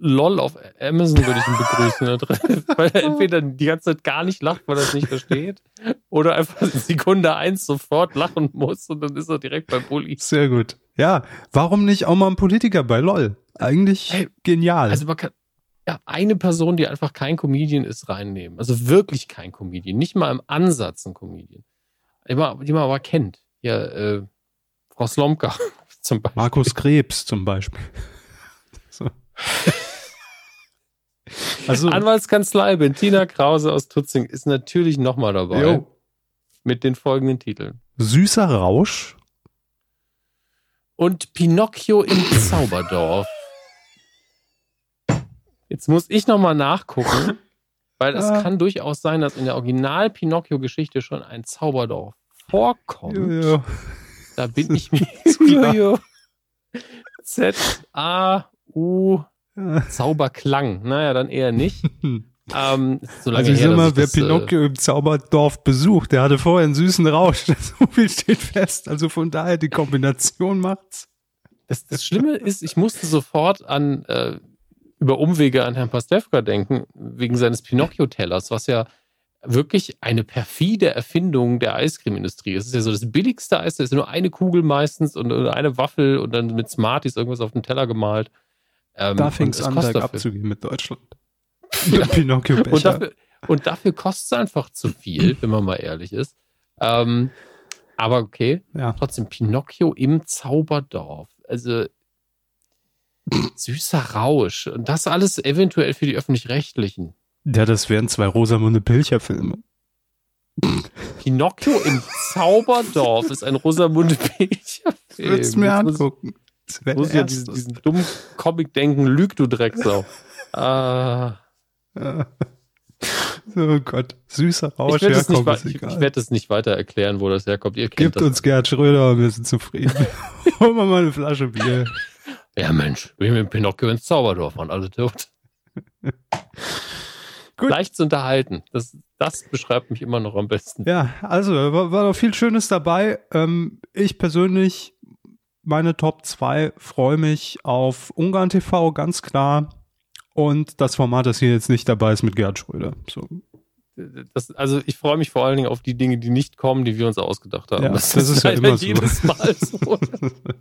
LOL auf Amazon würde ich ihn begrüßen, weil er entweder die ganze Zeit gar nicht lacht, weil er es nicht versteht, oder einfach in Sekunde eins sofort lachen muss und dann ist er direkt bei Bulli. Sehr gut. Ja, warum nicht auch mal ein Politiker bei LOL? Eigentlich Ey, genial. Also man kann ja, eine Person, die einfach kein Comedian ist, reinnehmen. Also wirklich kein Comedian. Nicht mal im Ansatz ein Comedian. die man, die man aber kennt. Ja, äh, Frau Slomka zum Beispiel. Markus Krebs zum Beispiel. So. Also, Anwaltskanzlei Bettina Krause aus Tutzing ist natürlich nochmal dabei. Jo. Mit den folgenden Titeln. Süßer Rausch. Und Pinocchio im Zauberdorf. Jetzt muss ich nochmal nachgucken, weil es ja. kann durchaus sein, dass in der Original-Pinocchio-Geschichte schon ein Zauberdorf vorkommt. Jo, Da bin ich mir jo, Z-A-U Zauberklang. Naja, dann eher nicht. Ähm, so also ich her, sag mal, wer das, äh, Pinocchio äh, im Zauberdorf besucht, der hatte vorher einen süßen Rausch. so viel steht fest. Also von daher die Kombination macht's. Das, das Schlimme ist, ich musste sofort an äh, über Umwege an Herrn Pastewka denken, wegen seines Pinocchio-Tellers, was ja wirklich eine perfide Erfindung der Eiscremeindustrie. Es ist ja so das billigste Eis, da ist ja nur eine Kugel meistens und eine Waffel und dann mit Smarties irgendwas auf den Teller gemalt. Ähm, da fing es an, bergab abzugehen mit Deutschland. Ja. Pinocchio-Becher. Und dafür, und dafür kostet es einfach zu viel, wenn man mal ehrlich ist. Ähm, aber okay, ja. trotzdem Pinocchio im Zauberdorf. Also süßer Rausch. Und das alles eventuell für die Öffentlich-Rechtlichen. Ja, das wären zwei Rosamunde Pilcher-Filme. Pinocchio im Zauberdorf ist ein Rosamunde Pilcher-Film. Würdest mir angucken. Ich muss ja diesen, diesen dummen Comic denken, lüg du Drecksau. ah. Oh Gott, süßer Rausch. Ich werde es nicht, ich, ich werd es nicht weiter erklären, wo das herkommt. Ihr kennt Gibt uns Gerd Schröder und wir sind zufrieden. Holen wir mal eine Flasche Bier. Ja, Mensch, wir mit Pinocchio ins Zauberdorf waren alle tot. Gut. Leicht zu unterhalten. Das, das beschreibt mich immer noch am besten. Ja, also war, war doch viel Schönes dabei. Ähm, ich persönlich, meine Top 2, freue mich auf Ungarn TV, ganz klar. Und das Format, das hier jetzt nicht dabei ist mit Gerd Schröder. So. Das, also ich freue mich vor allen Dingen auf die Dinge, die nicht kommen, die wir uns ausgedacht haben. Ja, das, das, ist, ist ja immer jedes so. Mal so.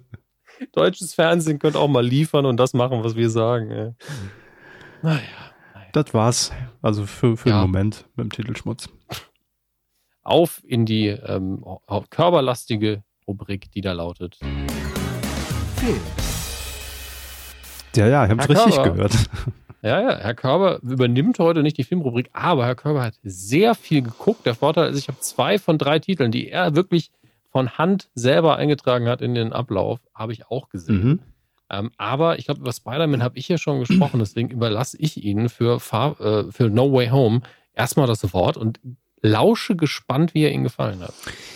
Deutsches Fernsehen könnte auch mal liefern und das machen, was wir sagen. Ey. Naja. Das war's. Also für, für ja. den Moment mit dem Titelschmutz. Auf in die ähm, körperlastige Rubrik, die da lautet. Film. Ja, ja, ich habe richtig Körber. gehört. Ja, ja, Herr Körber übernimmt heute nicht die Filmrubrik, aber Herr Körber hat sehr viel geguckt. Der Vorteil ist, ich habe zwei von drei Titeln, die er wirklich von Hand selber eingetragen hat in den Ablauf, habe ich auch gesehen. Mhm. Ähm, aber ich glaube, über Spider-Man habe ich ja schon gesprochen, deswegen überlasse ich Ihnen für, Far äh, für No Way Home erstmal das Wort und lausche gespannt, wie er Ihnen gefallen hat.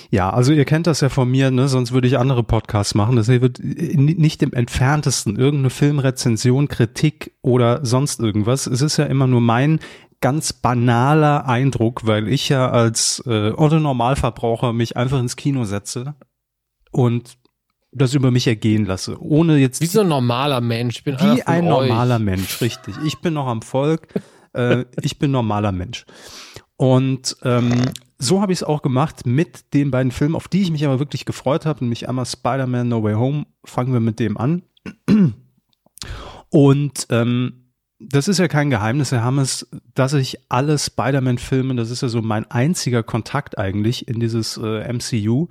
Ja, also ihr kennt das ja von mir, ne? sonst würde ich andere Podcasts machen. Hier wird nicht im entferntesten irgendeine Filmrezension, Kritik oder sonst irgendwas. Es ist ja immer nur mein ganz banaler Eindruck, weil ich ja als äh, Otto Normalverbraucher mich einfach ins Kino setze und das über mich ergehen lasse, ohne jetzt wie so ein normaler Mensch. Ich bin wie ein euch. normaler Mensch, richtig. Ich bin noch am Volk. äh, ich bin normaler Mensch. Und ähm, so habe ich es auch gemacht mit den beiden Filmen, auf die ich mich aber wirklich gefreut habe, nämlich einmal Spider-Man No Way Home. Fangen wir mit dem an. Und ähm, das ist ja kein Geheimnis, Herr Hammes, dass ich alle Spider-Man-Filme, das ist ja so mein einziger Kontakt eigentlich in dieses äh, MCU,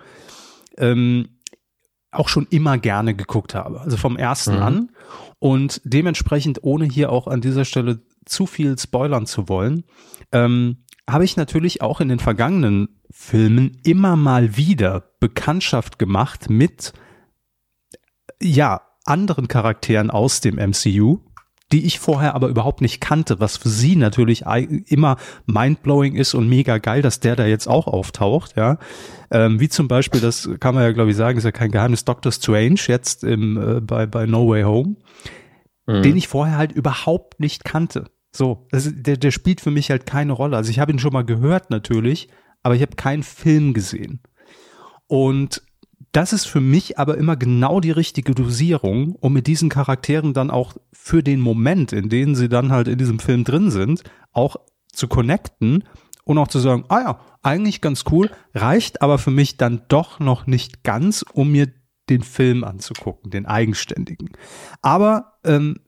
ähm, auch schon immer gerne geguckt habe. Also vom ersten mhm. an. Und dementsprechend, ohne hier auch an dieser Stelle zu viel spoilern zu wollen, ähm, habe ich natürlich auch in den vergangenen Filmen immer mal wieder Bekanntschaft gemacht mit, ja, anderen Charakteren aus dem MCU, die ich vorher aber überhaupt nicht kannte, was für sie natürlich immer mindblowing ist und mega geil, dass der da jetzt auch auftaucht, ja. Ähm, wie zum Beispiel, das kann man ja glaube ich sagen, ist ja kein Geheimnis, Doctor Strange jetzt im, äh, bei, bei No Way Home, mhm. den ich vorher halt überhaupt nicht kannte. So, also der, der spielt für mich halt keine Rolle. Also ich habe ihn schon mal gehört natürlich, aber ich habe keinen Film gesehen. Und das ist für mich aber immer genau die richtige Dosierung, um mit diesen Charakteren dann auch für den Moment, in dem sie dann halt in diesem Film drin sind, auch zu connecten und auch zu sagen, ah ja, eigentlich ganz cool, reicht aber für mich dann doch noch nicht ganz, um mir den Film anzugucken, den eigenständigen. Aber ähm,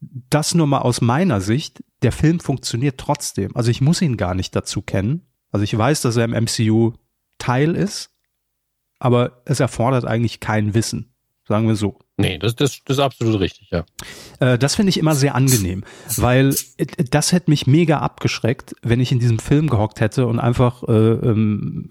das nur mal aus meiner Sicht, der Film funktioniert trotzdem. Also ich muss ihn gar nicht dazu kennen. Also ich weiß, dass er im MCU Teil ist, aber es erfordert eigentlich kein Wissen, sagen wir so. Nee, das, das, das ist absolut richtig, ja. Äh, das finde ich immer sehr angenehm, weil äh, das hätte mich mega abgeschreckt, wenn ich in diesem Film gehockt hätte und einfach äh, ähm,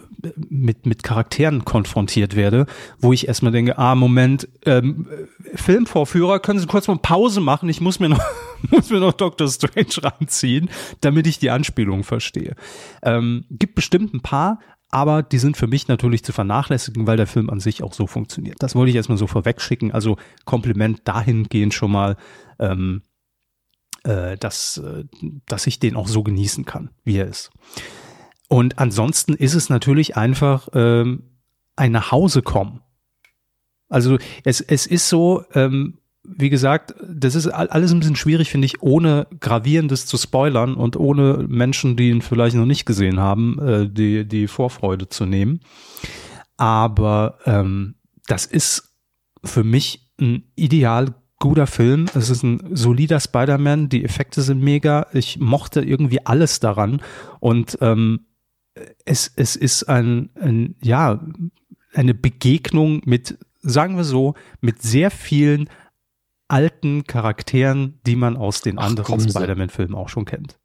mit, mit Charakteren konfrontiert werde, wo ich erstmal denke, ah, Moment, ähm, Filmvorführer, können Sie kurz mal Pause machen? Ich muss mir noch, muss mir noch Doctor Strange ranziehen, damit ich die Anspielung verstehe. Ähm, gibt bestimmt ein paar, aber die sind für mich natürlich zu vernachlässigen, weil der Film an sich auch so funktioniert. Das wollte ich erstmal so vorwegschicken. Also Kompliment dahingehend schon mal, ähm, äh, dass, äh, dass ich den auch so genießen kann, wie er ist. Und ansonsten ist es natürlich einfach ähm, ein Nachhausekommen. Also es, es ist so, ähm, wie gesagt, das ist alles ein bisschen schwierig, finde ich, ohne Gravierendes zu spoilern und ohne Menschen, die ihn vielleicht noch nicht gesehen haben, äh, die, die Vorfreude zu nehmen. Aber ähm, das ist für mich ein ideal guter Film. Es ist ein solider Spider-Man. Die Effekte sind mega. Ich mochte irgendwie alles daran. Und ähm, es, es ist ein, ein, ja, eine Begegnung mit, sagen wir so, mit sehr vielen alten Charakteren, die man aus den Ach, anderen Spider-Man-Filmen auch schon kennt.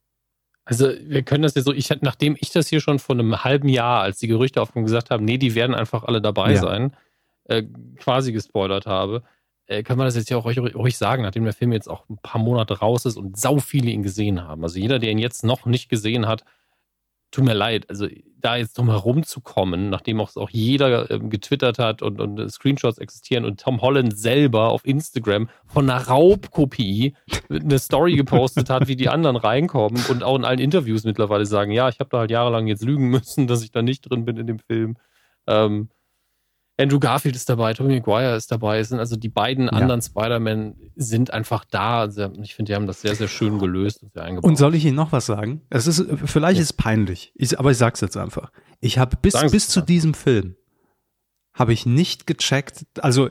Also wir können das ja so, ich nachdem ich das hier schon vor einem halben Jahr, als die Gerüchte aufkommen, gesagt haben, nee, die werden einfach alle dabei ja. sein, äh, quasi gespoilert habe, äh, können wir das jetzt ja auch ruhig, ruhig sagen, nachdem der Film jetzt auch ein paar Monate raus ist und sau viele ihn gesehen haben. Also jeder, der ihn jetzt noch nicht gesehen hat, tut mir leid, also da jetzt drum kommen, nachdem auch, auch jeder ähm, getwittert hat und, und Screenshots existieren und Tom Holland selber auf Instagram von einer Raubkopie eine Story gepostet hat, wie die anderen reinkommen und auch in allen Interviews mittlerweile sagen, ja, ich habe da halt jahrelang jetzt lügen müssen, dass ich da nicht drin bin in dem Film. Ähm, Andrew Garfield ist dabei, Tobey Maguire ist dabei. Es sind also die beiden ja. anderen Spider-Man sind einfach da. Also ich finde, die haben das sehr, sehr schön gelöst und sehr eingebaut. Und soll ich Ihnen noch was sagen? Es ist, vielleicht ja. ist es peinlich, ich, aber ich sag's jetzt einfach. Ich habe bis, bis zu diesem Film habe ich nicht gecheckt. Also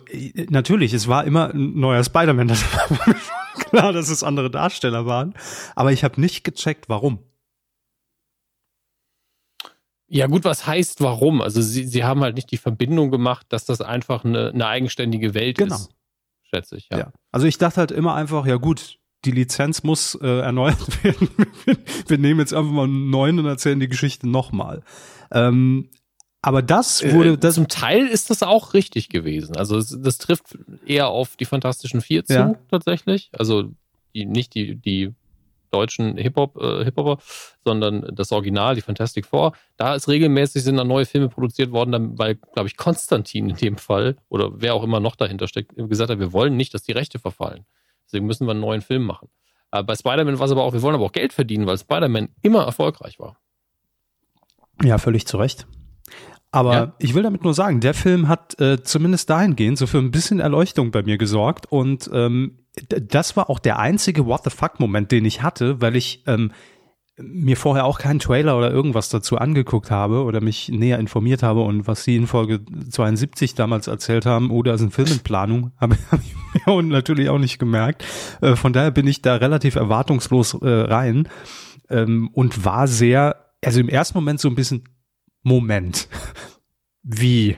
natürlich, es war immer ein neuer Spider-Man. Das war klar, dass es andere Darsteller waren. Aber ich habe nicht gecheckt, warum. Ja, gut, was heißt warum? Also sie, sie haben halt nicht die Verbindung gemacht, dass das einfach eine, eine eigenständige Welt genau. ist. Schätze ich, ja. ja. Also ich dachte halt immer einfach, ja gut, die Lizenz muss äh, erneuert werden. Wir nehmen jetzt einfach mal einen neuen und erzählen die Geschichte nochmal. Ähm, aber das äh, wurde. Äh, das zum Teil ist das auch richtig gewesen. Also das, das trifft eher auf die Fantastischen Vier zu, ja. tatsächlich. Also die, nicht die, die deutschen Hip-Hop, äh, Hip-Hopper, sondern das Original, die Fantastic Four. Da ist regelmäßig sind dann neue Filme produziert worden, weil, glaube ich, Konstantin in dem Fall oder wer auch immer noch dahinter steckt, gesagt hat, wir wollen nicht, dass die Rechte verfallen. Deswegen müssen wir einen neuen Film machen. Äh, bei Spider-Man war es aber auch, wir wollen aber auch Geld verdienen, weil Spider-Man immer erfolgreich war. Ja, völlig zu Recht. Aber ja. ich will damit nur sagen, der Film hat äh, zumindest dahingehend so für ein bisschen Erleuchtung bei mir gesorgt und ähm, das war auch der einzige What the fuck-Moment, den ich hatte, weil ich ähm, mir vorher auch keinen Trailer oder irgendwas dazu angeguckt habe oder mich näher informiert habe. Und was sie in Folge 72 damals erzählt haben, oder oh, ist ein Film in Planung, habe hab ich mir natürlich auch nicht gemerkt. Äh, von daher bin ich da relativ erwartungslos äh, rein ähm, und war sehr, also im ersten Moment so ein bisschen Moment, wie?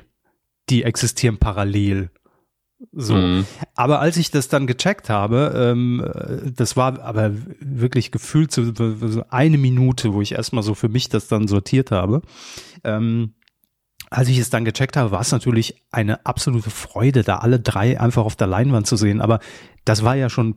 Die existieren parallel so. Mhm. Aber als ich das dann gecheckt habe, ähm, das war aber wirklich gefühlt so, so eine Minute, wo ich erstmal so für mich das dann sortiert habe. Ähm, als ich es dann gecheckt habe, war es natürlich eine absolute Freude, da alle drei einfach auf der Leinwand zu sehen. Aber das war ja schon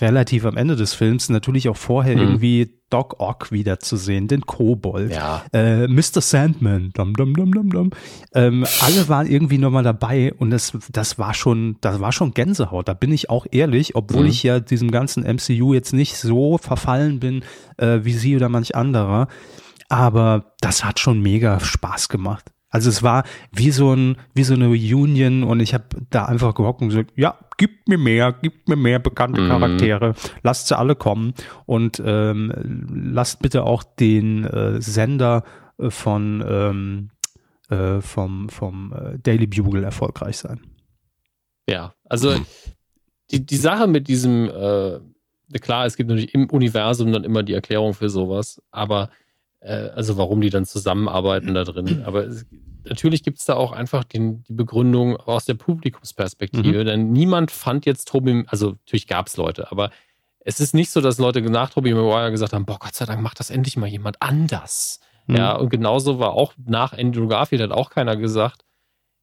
relativ am Ende des Films natürlich auch vorher mhm. irgendwie Doc Ock wiederzusehen, den Kobold, ja. äh, Mr. Sandman, dum, dum, dum, dum, dum. Ähm, alle waren irgendwie nochmal dabei und das, das war schon, das war schon Gänsehaut. Da bin ich auch ehrlich, obwohl mhm. ich ja diesem ganzen MCU jetzt nicht so verfallen bin äh, wie sie oder manch anderer. Aber das hat schon mega Spaß gemacht. Also es war wie so ein, wie so eine Union und ich habe da einfach gehockt und gesagt, ja, gib mir mehr, gib mir mehr bekannte mhm. Charaktere, lasst sie alle kommen und ähm, lasst bitte auch den äh, Sender äh, von ähm, äh, vom, vom äh, Daily Bugle erfolgreich sein. Ja, also die, die Sache mit diesem, äh, klar, es gibt natürlich im Universum dann immer die Erklärung für sowas, aber äh, also warum die dann zusammenarbeiten da drin. Aber es, natürlich gibt es da auch einfach den, die Begründung aus der Publikumsperspektive, mhm. denn niemand fand jetzt Toby, also natürlich gab es Leute, aber es ist nicht so, dass Leute nach Toby Maguire gesagt haben, boah, Gott sei Dank macht das endlich mal jemand anders. Mhm. Ja, und genauso war auch nach Andrew Garfield hat auch keiner gesagt,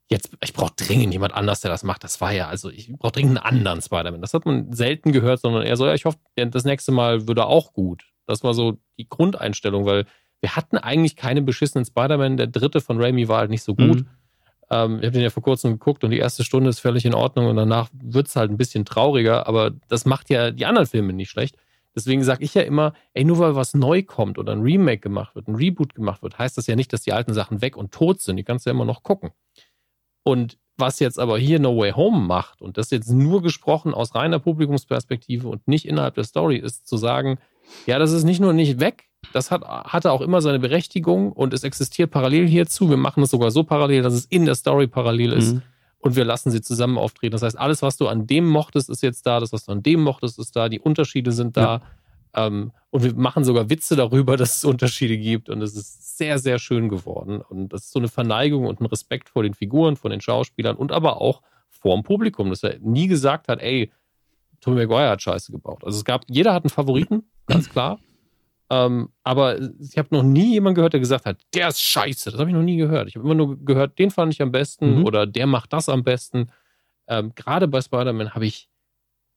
jetzt, ich brauche dringend jemand anders, der das macht. Das war ja, also ich brauche dringend einen anderen Spider-Man. Das hat man selten gehört, sondern eher so, ja, ich hoffe, das nächste Mal würde auch gut. Das war so die Grundeinstellung, weil wir hatten eigentlich keine beschissenen Spider-Man. Der dritte von Raimi war halt nicht so gut. Mhm. Ähm, ich habe den ja vor kurzem geguckt und die erste Stunde ist völlig in Ordnung und danach wird es halt ein bisschen trauriger, aber das macht ja die anderen Filme nicht schlecht. Deswegen sage ich ja immer, ey, nur weil was neu kommt oder ein Remake gemacht wird, ein Reboot gemacht wird, heißt das ja nicht, dass die alten Sachen weg und tot sind. Die kannst du ja immer noch gucken. Und was jetzt aber hier No Way Home macht, und das jetzt nur gesprochen aus reiner Publikumsperspektive und nicht innerhalb der Story, ist zu sagen, ja, das ist nicht nur nicht weg, das hat, hatte auch immer seine Berechtigung und es existiert parallel hierzu. Wir machen es sogar so parallel, dass es in der Story parallel ist. Mhm. Und wir lassen sie zusammen auftreten. Das heißt, alles, was du an dem mochtest, ist jetzt da. Das, was du an dem mochtest, ist da. Die Unterschiede sind da. Ja. Ähm, und wir machen sogar Witze darüber, dass es Unterschiede gibt. Und es ist sehr, sehr schön geworden. Und das ist so eine Verneigung und ein Respekt vor den Figuren, vor den Schauspielern und aber auch vor dem Publikum, dass er nie gesagt hat, ey, Tommy Maguire hat Scheiße gebaut. Also es gab, jeder hat einen Favoriten, ganz klar. Ähm, aber ich habe noch nie jemanden gehört, der gesagt hat, der ist scheiße. Das habe ich noch nie gehört. Ich habe immer nur gehört, den fand ich am besten mhm. oder der macht das am besten. Ähm, gerade bei Spider-Man habe ich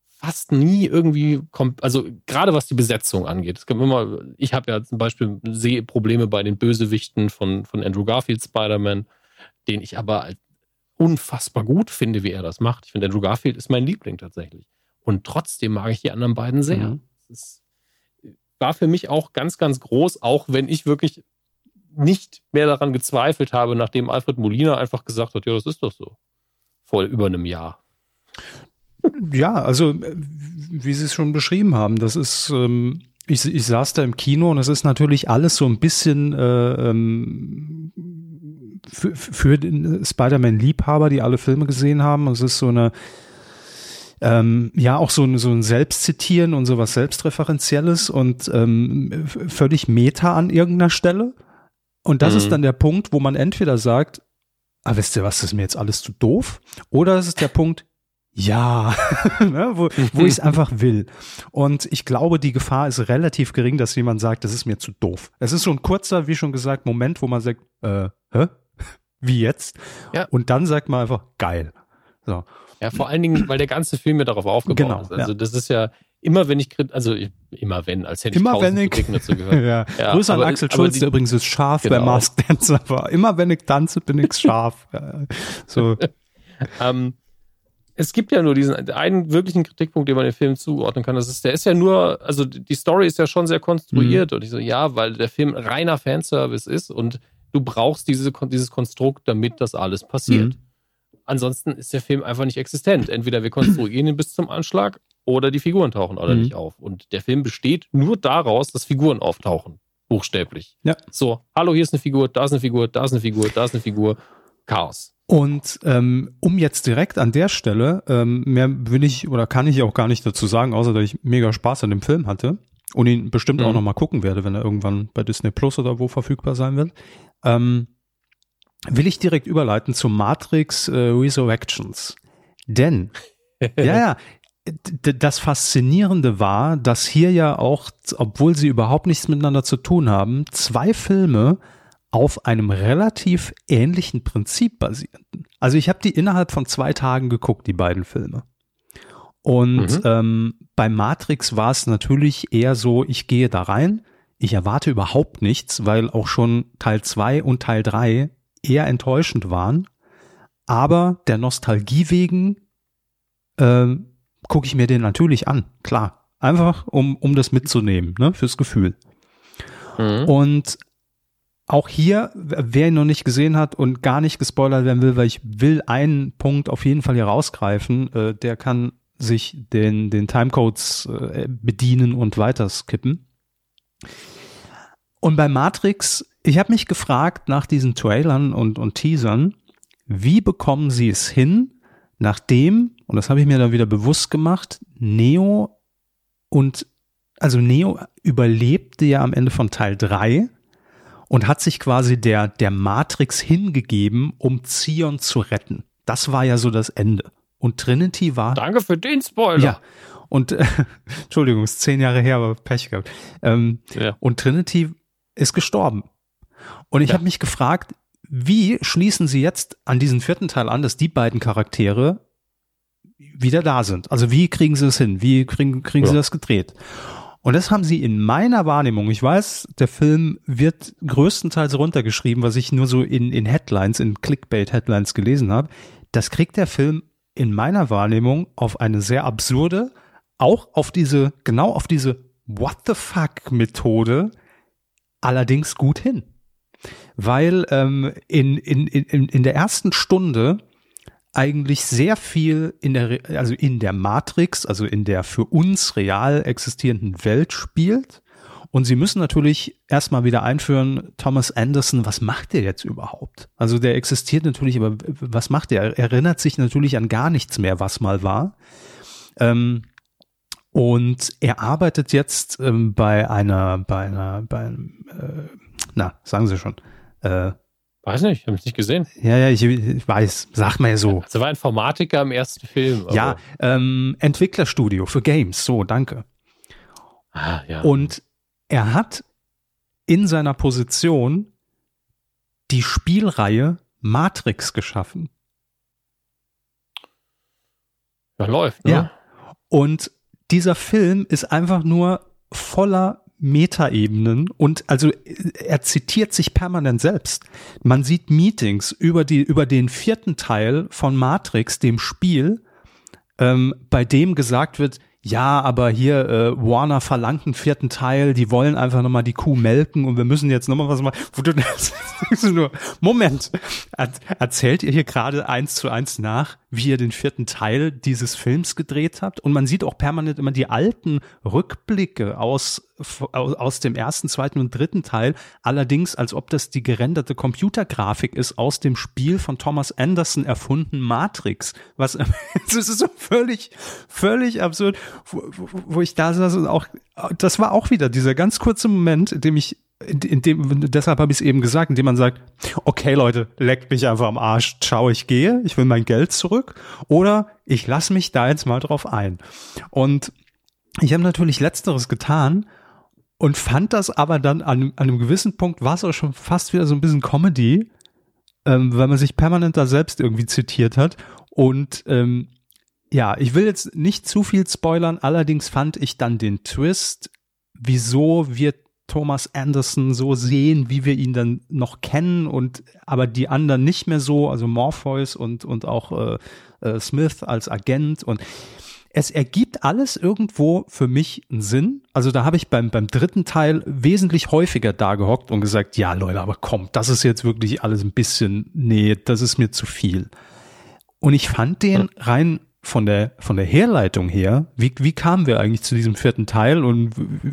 fast nie irgendwie, also gerade was die Besetzung angeht. Es immer, ich habe ja zum Beispiel Probleme bei den Bösewichten von, von Andrew Garfield Spider-Man, den ich aber unfassbar gut finde, wie er das macht. Ich finde, Andrew Garfield ist mein Liebling tatsächlich. Und trotzdem mag ich die anderen beiden sehr. Mhm. Das ist war für mich auch ganz, ganz groß, auch wenn ich wirklich nicht mehr daran gezweifelt habe, nachdem Alfred Molina einfach gesagt hat, ja, das ist doch so. Vor über einem Jahr. Ja, also wie Sie es schon beschrieben haben, das ist, ähm, ich, ich saß da im Kino und es ist natürlich alles so ein bisschen äh, ähm, für, für Spider-Man-Liebhaber, die alle Filme gesehen haben. Es ist so eine ähm, ja auch so, ein so ein Selbstzitieren und sowas Selbstreferenzielles und ähm, völlig Meta an irgendeiner Stelle. Und das mhm. ist dann der Punkt, wo man entweder sagt, ah, wisst ihr was, das ist mir jetzt alles zu doof, oder es ist der Punkt, ja, ne, wo, wo ich es einfach will. Und ich glaube, die Gefahr ist relativ gering, dass jemand sagt, das ist mir zu doof. Es ist so ein kurzer, wie schon gesagt, Moment, wo man sagt, äh, hä? Wie jetzt? Ja. Und dann sagt man einfach, geil. So. Ja, vor allen Dingen, weil der ganze Film ja darauf aufgebaut genau, ist. Also ja. das ist ja immer, wenn ich, also immer wenn, als hätte immer ich wenn ich, dazu gehört. ja. ja. Grüße an Axel Schulz, der übrigens ist scharf genau. bei Mask Dancer war. Immer wenn ich tanze, bin ich scharf. so. ähm, es gibt ja nur diesen einen wirklichen Kritikpunkt, den man dem Film zuordnen kann. Das ist, der ist ja nur, also die Story ist ja schon sehr konstruiert. Mhm. Und ich so, ja, weil der Film reiner Fanservice ist und du brauchst diese, dieses Konstrukt, damit das alles passiert. Mhm. Ansonsten ist der Film einfach nicht existent. Entweder wir konstruieren ihn bis zum Anschlag oder die Figuren tauchen alle mhm. nicht auf. Und der Film besteht nur daraus, dass Figuren auftauchen. Buchstäblich. Ja. So, hallo, hier ist eine Figur, da ist eine Figur, da ist eine Figur, da ist eine Figur. Chaos. Und ähm, um jetzt direkt an der Stelle, ähm, mehr will ich oder kann ich auch gar nicht dazu sagen, außer dass ich mega Spaß an dem Film hatte und ihn bestimmt mhm. auch nochmal gucken werde, wenn er irgendwann bei Disney Plus oder wo verfügbar sein wird. Ähm, will ich direkt überleiten zu Matrix äh, Resurrections. Denn, ja, ja, das Faszinierende war, dass hier ja auch, obwohl sie überhaupt nichts miteinander zu tun haben, zwei Filme auf einem relativ ähnlichen Prinzip basierten. Also ich habe die innerhalb von zwei Tagen geguckt, die beiden Filme. Und mhm. ähm, bei Matrix war es natürlich eher so, ich gehe da rein, ich erwarte überhaupt nichts, weil auch schon Teil zwei und Teil drei eher enttäuschend waren. Aber der Nostalgie wegen äh, gucke ich mir den natürlich an, klar. Einfach, um, um das mitzunehmen, ne, fürs Gefühl. Mhm. Und auch hier, wer ihn noch nicht gesehen hat und gar nicht gespoilert werden will, weil ich will einen Punkt auf jeden Fall hier rausgreifen, äh, der kann sich den, den Timecodes äh, bedienen und weiter skippen. Und bei Matrix ich habe mich gefragt nach diesen Trailern und, und Teasern, wie bekommen sie es hin, nachdem, und das habe ich mir dann wieder bewusst gemacht, Neo und, also Neo überlebte ja am Ende von Teil 3 und hat sich quasi der, der Matrix hingegeben, um Zion zu retten. Das war ja so das Ende. Und Trinity war. Danke für den Spoiler. Ja. Und äh, Entschuldigung, ist zehn Jahre her, aber Pech gehabt. Ähm, ja. Und Trinity ist gestorben. Und ich ja. habe mich gefragt, wie schließen sie jetzt an diesen vierten Teil an, dass die beiden Charaktere wieder da sind? Also wie kriegen sie es hin? Wie kriegen, kriegen ja. sie das gedreht? Und das haben sie in meiner Wahrnehmung, ich weiß, der Film wird größtenteils runtergeschrieben, was ich nur so in, in Headlines, in Clickbait-Headlines gelesen habe. Das kriegt der Film in meiner Wahrnehmung auf eine sehr absurde, auch auf diese, genau auf diese What the fuck Methode allerdings gut hin. Weil ähm, in, in, in, in der ersten Stunde eigentlich sehr viel in der, also in der Matrix, also in der für uns real existierenden Welt spielt. Und sie müssen natürlich erstmal wieder einführen, Thomas Anderson, was macht der jetzt überhaupt? Also der existiert natürlich, aber was macht der? Er erinnert sich natürlich an gar nichts mehr, was mal war. Ähm, und er arbeitet jetzt ähm, bei einer, bei einer, bei einem, äh, na, sagen Sie schon, äh, Weiß nicht, habe ich nicht gesehen. Ja, ja, ich, ich weiß, sag mal so. Also war Informatiker im ersten Film. Ja, ähm, Entwicklerstudio für Games, so, danke. Ah, ja. Und er hat in seiner Position die Spielreihe Matrix geschaffen. Ja, läuft, ne? Ja. Und dieser Film ist einfach nur voller Metaebenen und also er zitiert sich permanent selbst. Man sieht Meetings über die über den vierten Teil von Matrix, dem Spiel, ähm, bei dem gesagt wird, ja, aber hier äh, Warner verlangt einen vierten Teil, die wollen einfach nochmal die Kuh melken und wir müssen jetzt nochmal was machen. Moment, erzählt ihr hier gerade eins zu eins nach, wie ihr den vierten Teil dieses Films gedreht habt? Und man sieht auch permanent immer die alten Rückblicke aus aus dem ersten, zweiten und dritten Teil, allerdings als ob das die gerenderte Computergrafik ist aus dem Spiel von Thomas Anderson erfunden Matrix. Was das ist so völlig, völlig absurd, wo, wo ich da saß und auch, das war auch wieder dieser ganz kurze Moment, in dem ich in dem, deshalb habe ich es eben gesagt, indem man sagt, okay Leute, leckt mich einfach am Arsch, ciao, ich gehe, ich will mein Geld zurück oder ich lasse mich da jetzt mal drauf ein. Und ich habe natürlich letzteres getan und fand das aber dann an, an einem gewissen Punkt war es auch schon fast wieder so ein bisschen Comedy, ähm, weil man sich permanent da selbst irgendwie zitiert hat. Und ähm, ja, ich will jetzt nicht zu viel spoilern, allerdings fand ich dann den Twist, wieso wir Thomas Anderson so sehen, wie wir ihn dann noch kennen und aber die anderen nicht mehr so, also Morpheus und, und auch äh, äh, Smith als Agent und es ergibt alles irgendwo für mich einen Sinn. Also da habe ich beim, beim dritten Teil wesentlich häufiger da gehockt und gesagt, ja Leute, aber komm, das ist jetzt wirklich alles ein bisschen, nee, das ist mir zu viel. Und ich fand den rein von der, von der Herleitung her, wie, wie kamen wir eigentlich zu diesem vierten Teil und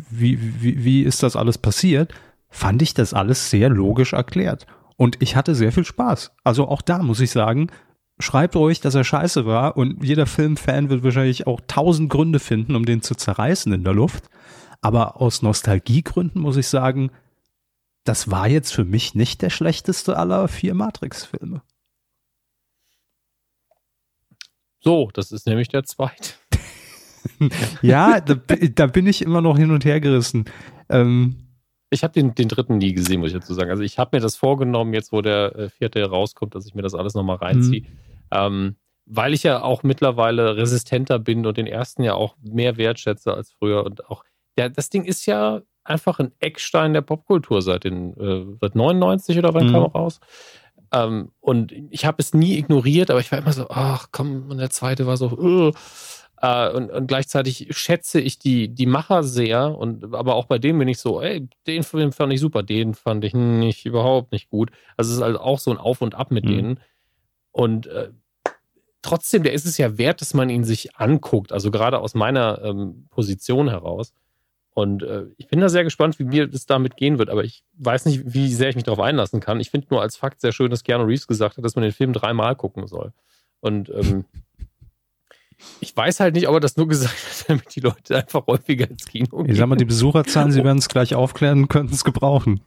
wie, wie, wie ist das alles passiert, fand ich das alles sehr logisch erklärt. Und ich hatte sehr viel Spaß. Also auch da muss ich sagen, schreibt ruhig, dass er scheiße war und jeder Filmfan wird wahrscheinlich auch tausend Gründe finden, um den zu zerreißen in der Luft. Aber aus Nostalgiegründen muss ich sagen, das war jetzt für mich nicht der schlechteste aller vier Matrix-Filme. So, das ist nämlich der zweite. ja, da, da, bin ich immer noch hin und her gerissen. Ähm, ich habe den, den dritten nie gesehen, muss ich dazu sagen. Also ich habe mir das vorgenommen, jetzt wo der äh, vierte rauskommt, dass ich mir das alles nochmal reinziehe. Mhm. Ähm, weil ich ja auch mittlerweile resistenter bin und den ersten ja auch mehr wertschätze als früher. Und auch, ja, das Ding ist ja einfach ein Eckstein der Popkultur seit den, äh, seit 99 oder wann mhm. kam er raus? Ähm, und ich habe es nie ignoriert, aber ich war immer so, ach komm, und der zweite war so, uh, äh, und, und, gleichzeitig schätze ich die, die Macher sehr. Und aber auch bei dem bin ich so, ey, den Film fand ich super, den fand ich nicht, überhaupt nicht gut. Also es ist halt auch so ein Auf und Ab mit mhm. denen. Und äh, trotzdem, der ist es ja wert, dass man ihn sich anguckt. Also gerade aus meiner ähm, Position heraus. Und äh, ich bin da sehr gespannt, wie mir das damit gehen wird. Aber ich weiß nicht, wie sehr ich mich darauf einlassen kann. Ich finde nur als Fakt sehr schön, dass Keanu Reeves gesagt hat, dass man den Film dreimal gucken soll. Und ähm, Ich weiß halt nicht, ob er das nur gesagt hat, damit die Leute einfach häufiger ins Kino gehen. Ich sag mal, die Besucherzahlen, sie werden es gleich aufklären, könnten es gebrauchen.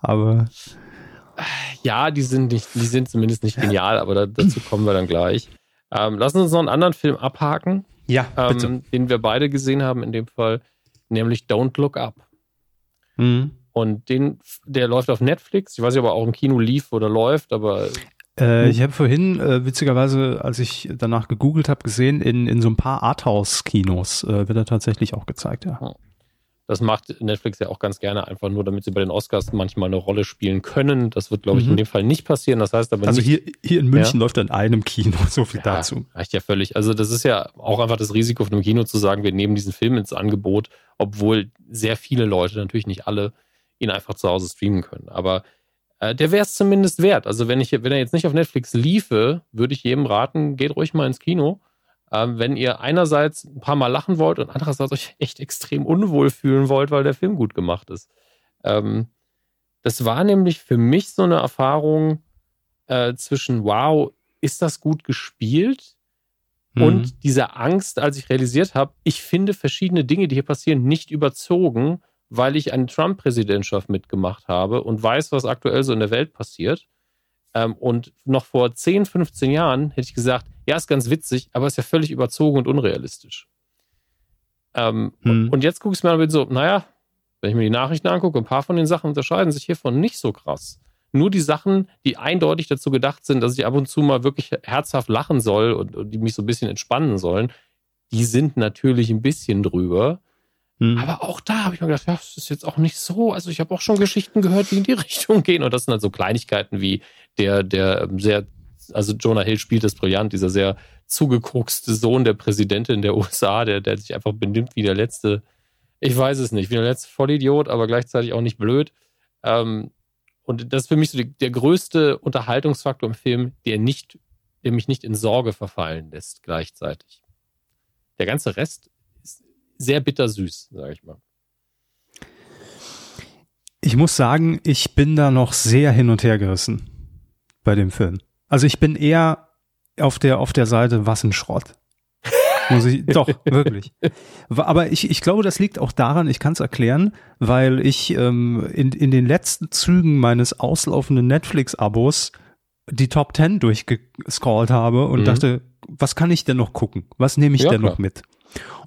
Aber ja, die sind nicht, die sind zumindest nicht genial, aber da, dazu kommen wir dann gleich. Ähm, lassen uns noch einen anderen Film abhaken. Ja, bitte. Ähm, den wir beide gesehen haben in dem Fall, nämlich Don't Look Up. Mhm. Und den, der läuft auf Netflix. Ich weiß nicht, ob er auch im Kino lief oder läuft, aber Äh, ich habe vorhin, äh, witzigerweise, als ich danach gegoogelt habe, gesehen, in, in so ein paar Arthouse-Kinos äh, wird er tatsächlich auch gezeigt, ja. Das macht Netflix ja auch ganz gerne, einfach nur, damit sie bei den Oscars manchmal eine Rolle spielen können. Das wird, glaube ich, Mhm. in dem Fall nicht passieren. Das heißt aber Also nicht, hier, hier in München läuft er in einem Kino, so viel Ja, dazu. Reicht ja völlig. Also das ist ja auch einfach das Risiko von einem Kino zu sagen, wir nehmen diesen Film ins Angebot, obwohl sehr viele Leute, natürlich nicht alle, ihn einfach zu Hause streamen können. Aber äh, der wäre es zumindest wert. Also wenn ich, wenn er jetzt nicht auf Netflix liefe, würde ich jedem raten, geht ruhig mal ins Kino. Ähm, wenn ihr einerseits ein paar Mal lachen wollt und andererseits euch echt extrem unwohl fühlen wollt, weil der Film gut gemacht ist. Ähm, das war nämlich für mich so eine Erfahrung äh, zwischen, wow, ist das gut gespielt? Mhm. Und diese Angst, als ich realisiert habe, ich finde verschiedene Dinge, die hier passieren, nicht überzogen, weil ich eine Trump-Präsidentschaft mitgemacht habe und weiß, was aktuell so in der Welt passiert. Ähm, und noch vor 10, 15 Jahren hätte ich gesagt, ja, ist ganz witzig, aber ist ja völlig überzogen und unrealistisch. Ähm, Hm. und, jetzt gucke ich es mir an so, naja, wenn ich mir die Nachrichten angucke, ein paar von den Sachen unterscheiden sich hiervon nicht so krass. Nur die Sachen, die eindeutig dazu gedacht sind, dass ich ab und zu mal wirklich herzhaft lachen soll und, und die mich so ein bisschen entspannen sollen, die sind natürlich ein bisschen drüber. Mhm. Aber auch da habe ich mir gedacht, ja, das ist jetzt auch nicht so. Also ich habe auch schon Geschichten gehört, die in die Richtung gehen. Und das sind halt so Kleinigkeiten wie der, der ähm, also Jonah Hill spielt das brillant, dieser sehr zugekokste Sohn der Präsidentin der USA, der, der sich einfach benimmt wie der letzte, ich weiß es nicht, wie der letzte Vollidiot, aber gleichzeitig auch nicht blöd. Ähm, und das ist für mich so die, der größte Unterhaltungsfaktor im Film, der nicht, der mich nicht in Sorge verfallen lässt gleichzeitig. Der ganze Rest ist sehr bittersüß, sage ich mal. Ich muss sagen, ich bin da noch sehr hin und her gerissen bei dem Film. Also ich bin eher auf der, auf der Seite, was ein Schrott. Muss ich, doch, wirklich. Aber ich, ich glaube, das liegt auch daran, ich kann es erklären, weil ich ähm, in, in den letzten Zügen meines auslaufenden Netflix-Abos die Top 10 durchgescrollt habe und Mhm. dachte, was kann ich denn noch gucken? Was nehme ich Ja, denn klar. noch mit?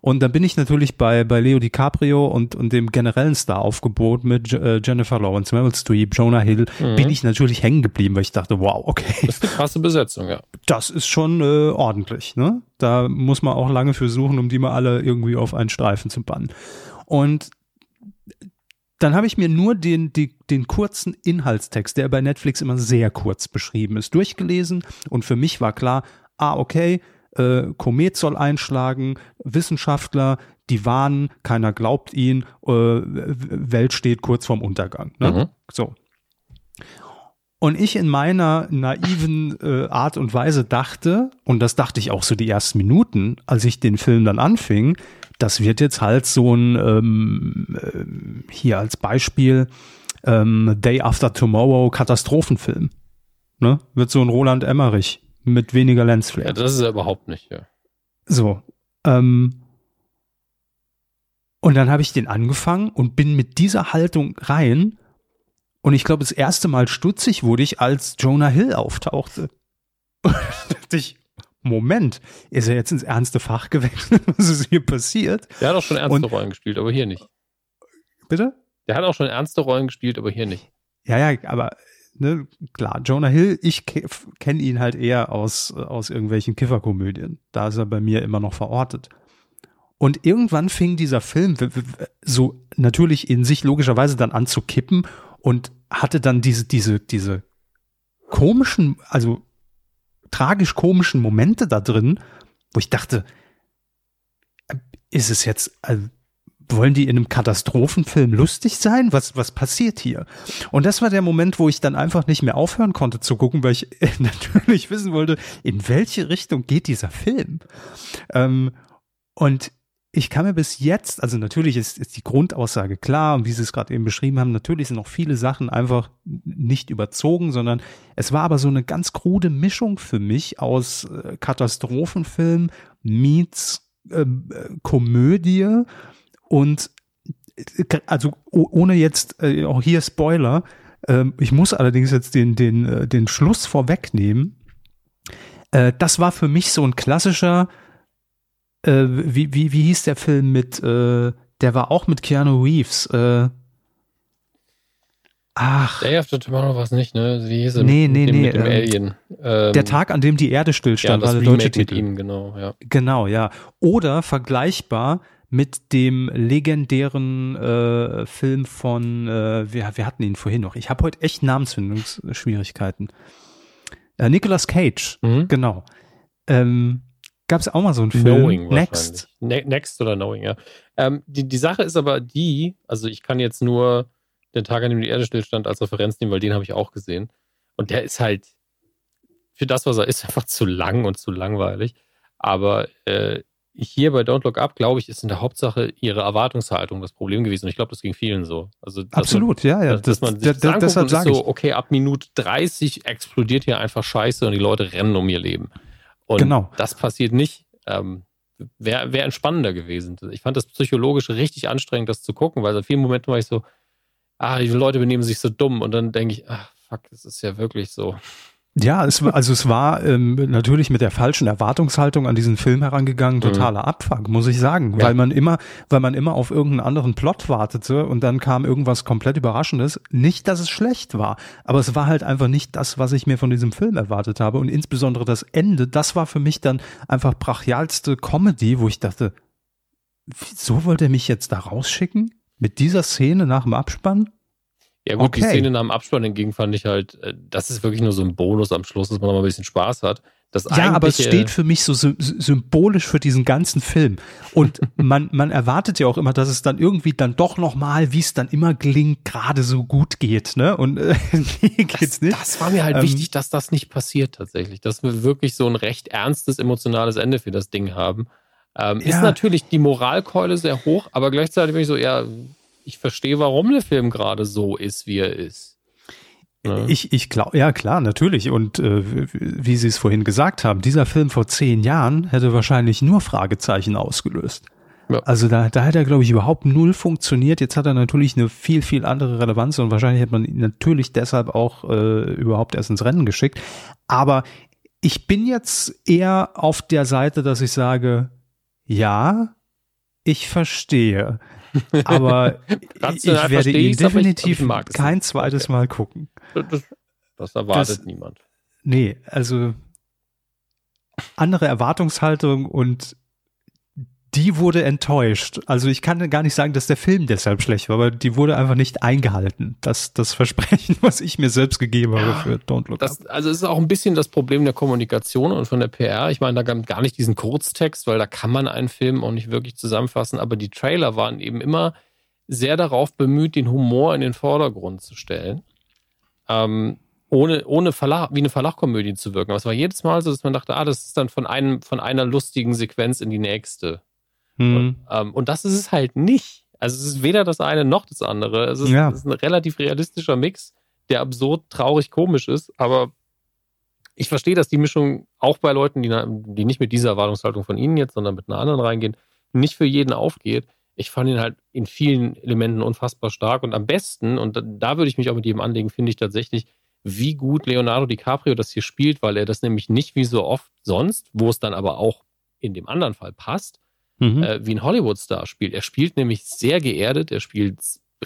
Und dann bin ich natürlich bei, bei Leo DiCaprio und, und dem generellen Star-Aufgebot mit äh, Jennifer Lawrence, Meryl Streep, Jonah Hill, Mhm. bin ich natürlich hängen geblieben, weil ich dachte, wow, okay, Das ist eine krasse Besetzung, ja. das ist schon äh, ordentlich. Ne? Da muss man auch lange für suchen, um die mal alle irgendwie auf einen Streifen zu bannen. Und dann habe ich mir nur den, die, den kurzen Inhaltstext, der bei Netflix immer sehr kurz beschrieben ist, durchgelesen. Und für mich war klar, ah, okay, äh, Komet soll einschlagen, Wissenschaftler, die warnen, keiner glaubt ihnen, äh, Welt steht kurz vorm Untergang. Ne? Mhm. So. Und ich in meiner naiven äh, Art und Weise dachte, und das dachte ich auch so die ersten Minuten, als ich den Film dann anfing, das wird jetzt halt so ein, ähm, ähm, hier als Beispiel, ähm, Day After Tomorrow Katastrophenfilm. Ne? Wird so ein Roland Emmerich mit weniger Lensflare. ja. Das ist er überhaupt nicht, ja. So. Ähm, und dann habe ich den angefangen und bin mit dieser Haltung rein. Und ich glaube, das erste Mal stutzig wurde ich, als Jonah Hill auftauchte. Und da dachte ich, Moment, ist er jetzt ins ernste Fach gewechselt? Was ist hier passiert? Der hat auch schon ernste Und- Rollen gespielt, aber hier nicht. Bitte? Der hat auch schon ernste Rollen gespielt, aber hier nicht. Ja, ja, aber ne, klar, Jonah Hill, ich ke kenne ihn halt eher aus, aus irgendwelchen Kifferkomödien. Da ist er bei mir immer noch verortet. Und irgendwann fing dieser Film so natürlich in sich logischerweise dann an zu kippen und hatte dann diese, diese, diese komischen, also tragisch komischen Momente da drin, wo ich dachte, ist es jetzt, also, wollen die in einem Katastrophenfilm lustig sein? Was, was passiert hier? Und das war der Moment, wo ich dann einfach nicht mehr aufhören konnte zu gucken, weil ich natürlich wissen wollte, in welche Richtung geht dieser Film? Ähm, und ich kann mir bis jetzt, also natürlich ist, ist die Grundaussage klar und wie Sie es gerade eben beschrieben haben, natürlich sind noch viele Sachen einfach nicht überzogen, sondern es war aber so eine ganz krude Mischung für mich aus äh, Katastrophenfilm, meets ähm, äh, Komödie und äh, also ohne jetzt, äh, auch hier Spoiler, ähm, ich muss allerdings jetzt den, den, äh, den Schluss vorwegnehmen. Äh, das war für mich so ein klassischer äh, wie, wie, wie hieß der Film mit, äh, der war auch mit Keanu Reeves, äh, Ach. Day After Tomorrow war es nicht, ne? Wie hieß er? Nee, nee, nee. Mit dem ähm, Alien. Ähm, der Tag, an dem die Erde stillstand, ja, das war der deutsche Remake mit Titel. ihm, genau, ja. Genau, ja. Oder vergleichbar mit dem legendären äh, Film von, äh, wir, wir hatten ihn vorhin noch. Ich habe heute echt Namensfindungsschwierigkeiten. Äh, Nicolas Cage, Mhm. genau. Ähm, Gab es auch mal so einen Film? Knowing Next. Ne Next oder Knowing, ja. Ähm, die, die Sache ist aber die, also ich kann jetzt nur den Tag, an dem die Erde stillstand, als Referenz nehmen, weil den habe ich auch gesehen. Und der ist halt für das, was er ist, einfach zu lang und zu langweilig. Aber äh, hier bei Don't Look Up, glaube ich, ist in der Hauptsache ihre Erwartungshaltung das Problem gewesen. Und ich glaube, das ging vielen so. Also, Absolut, ja, ja. Man, dass, dass man sich da- das da- anguckt deshalb sage so, okay, ab Minute 30 explodiert hier einfach Scheiße und die Leute rennen um ihr Leben. Und Genau. das passiert nicht. Ähm, Wäre wär entspannender gewesen. Ich fand das psychologisch richtig anstrengend, das zu gucken, weil in vielen Momenten war ich so, ah, die Leute benehmen sich so dumm und dann denke ich, ach, fuck, das ist ja wirklich so. Ja, es war, also es war ähm, natürlich mit der falschen Erwartungshaltung an diesen Film herangegangen, totaler Abfuck, muss ich sagen, Ja. weil man immer, weil man immer auf irgendeinen anderen Plot wartete und dann kam irgendwas komplett Überraschendes. Nicht, dass es schlecht war, aber es war halt einfach nicht das, was ich mir von diesem Film erwartet habe und insbesondere das Ende, das war für mich dann einfach brachialste Comedy, wo ich dachte, wieso wollt ihr mich jetzt da rausschicken? Mit dieser Szene nach dem Abspann? Ja gut, die Okay. Szene nach dem Abspann hingegen fand ich halt, äh, das ist wirklich nur so ein Bonus am Schluss, dass man noch mal ein bisschen Spaß hat. Das Ja, aber es steht für mich so sy sy- symbolisch für diesen ganzen Film. Und man, man erwartet ja auch immer, dass es dann irgendwie dann doch nochmal, wie es dann immer gelingt, gerade so gut geht. Ne? Und äh, hier geht's das, nicht. das war mir halt Ähm, wichtig, dass das nicht passiert tatsächlich. Dass wir wirklich so ein recht ernstes, emotionales Ende für das Ding haben. Ähm, Ist Ja. natürlich die Moralkeule sehr hoch, aber gleichzeitig bin ich so, ja, ich verstehe, warum der Film gerade so ist, wie er ist. Ne? Ich, ich glaube, ja klar, natürlich. Und äh, wie- Sie es vorhin gesagt haben, dieser Film vor zehn Jahren hätte wahrscheinlich nur Fragezeichen ausgelöst. Ja. Also da, da hat er, glaube ich, überhaupt null funktioniert. Jetzt hat er natürlich eine viel, viel andere Relevanz und wahrscheinlich hätte man ihn natürlich deshalb auch äh, überhaupt erst ins Rennen geschickt. Aber ich bin jetzt eher auf der Seite, dass ich sage, ja, ich verstehe. Aber ich werde ihn definitiv kein zweites Okay. Mal gucken. Das, das erwartet Das- niemand. Nee, also andere Erwartungshaltung und die wurde enttäuscht. Also ich kann gar nicht sagen, dass der Film deshalb schlecht war, aber die wurde einfach nicht eingehalten. Das, das Versprechen, was ich mir selbst gegeben habe Ja, für Don't Look Up. Das, also es ist auch ein bisschen das Problem der Kommunikation und von der PR. Ich meine, da gab gar nicht diesen Kurztext, weil da kann man einen Film auch nicht wirklich zusammenfassen, aber die Trailer waren eben immer sehr darauf bemüht, den Humor in den Vordergrund zu stellen. Ähm, ohne, ohne Verlag, wie eine Verlagkomödie zu wirken. Aber es war jedes Mal so, dass man dachte, ah, das ist dann von einem, von einer lustigen Sequenz in die nächste. Hm. Ähm, und das ist es halt nicht. Also es ist weder das eine noch das andere. Es ist, Ja. es ist ein relativ realistischer Mix, der absurd, traurig, komisch ist. Aber ich verstehe, dass die Mischung auch bei Leuten, die, die nicht mit dieser Erwartungshaltung von Ihnen jetzt, sondern mit einer anderen reingehen, nicht für jeden aufgeht. Ich fand ihn halt in vielen Elementen unfassbar stark und am besten, und da, da würde ich mich auch mit jedem anlegen, finde ich tatsächlich, wie gut Leonardo DiCaprio das hier spielt, weil er das nämlich nicht wie so oft sonst, wo es dann aber auch in dem anderen Fall passt, Mhm. äh, wie ein Hollywood-Star spielt. Er spielt nämlich sehr geerdet, er spielt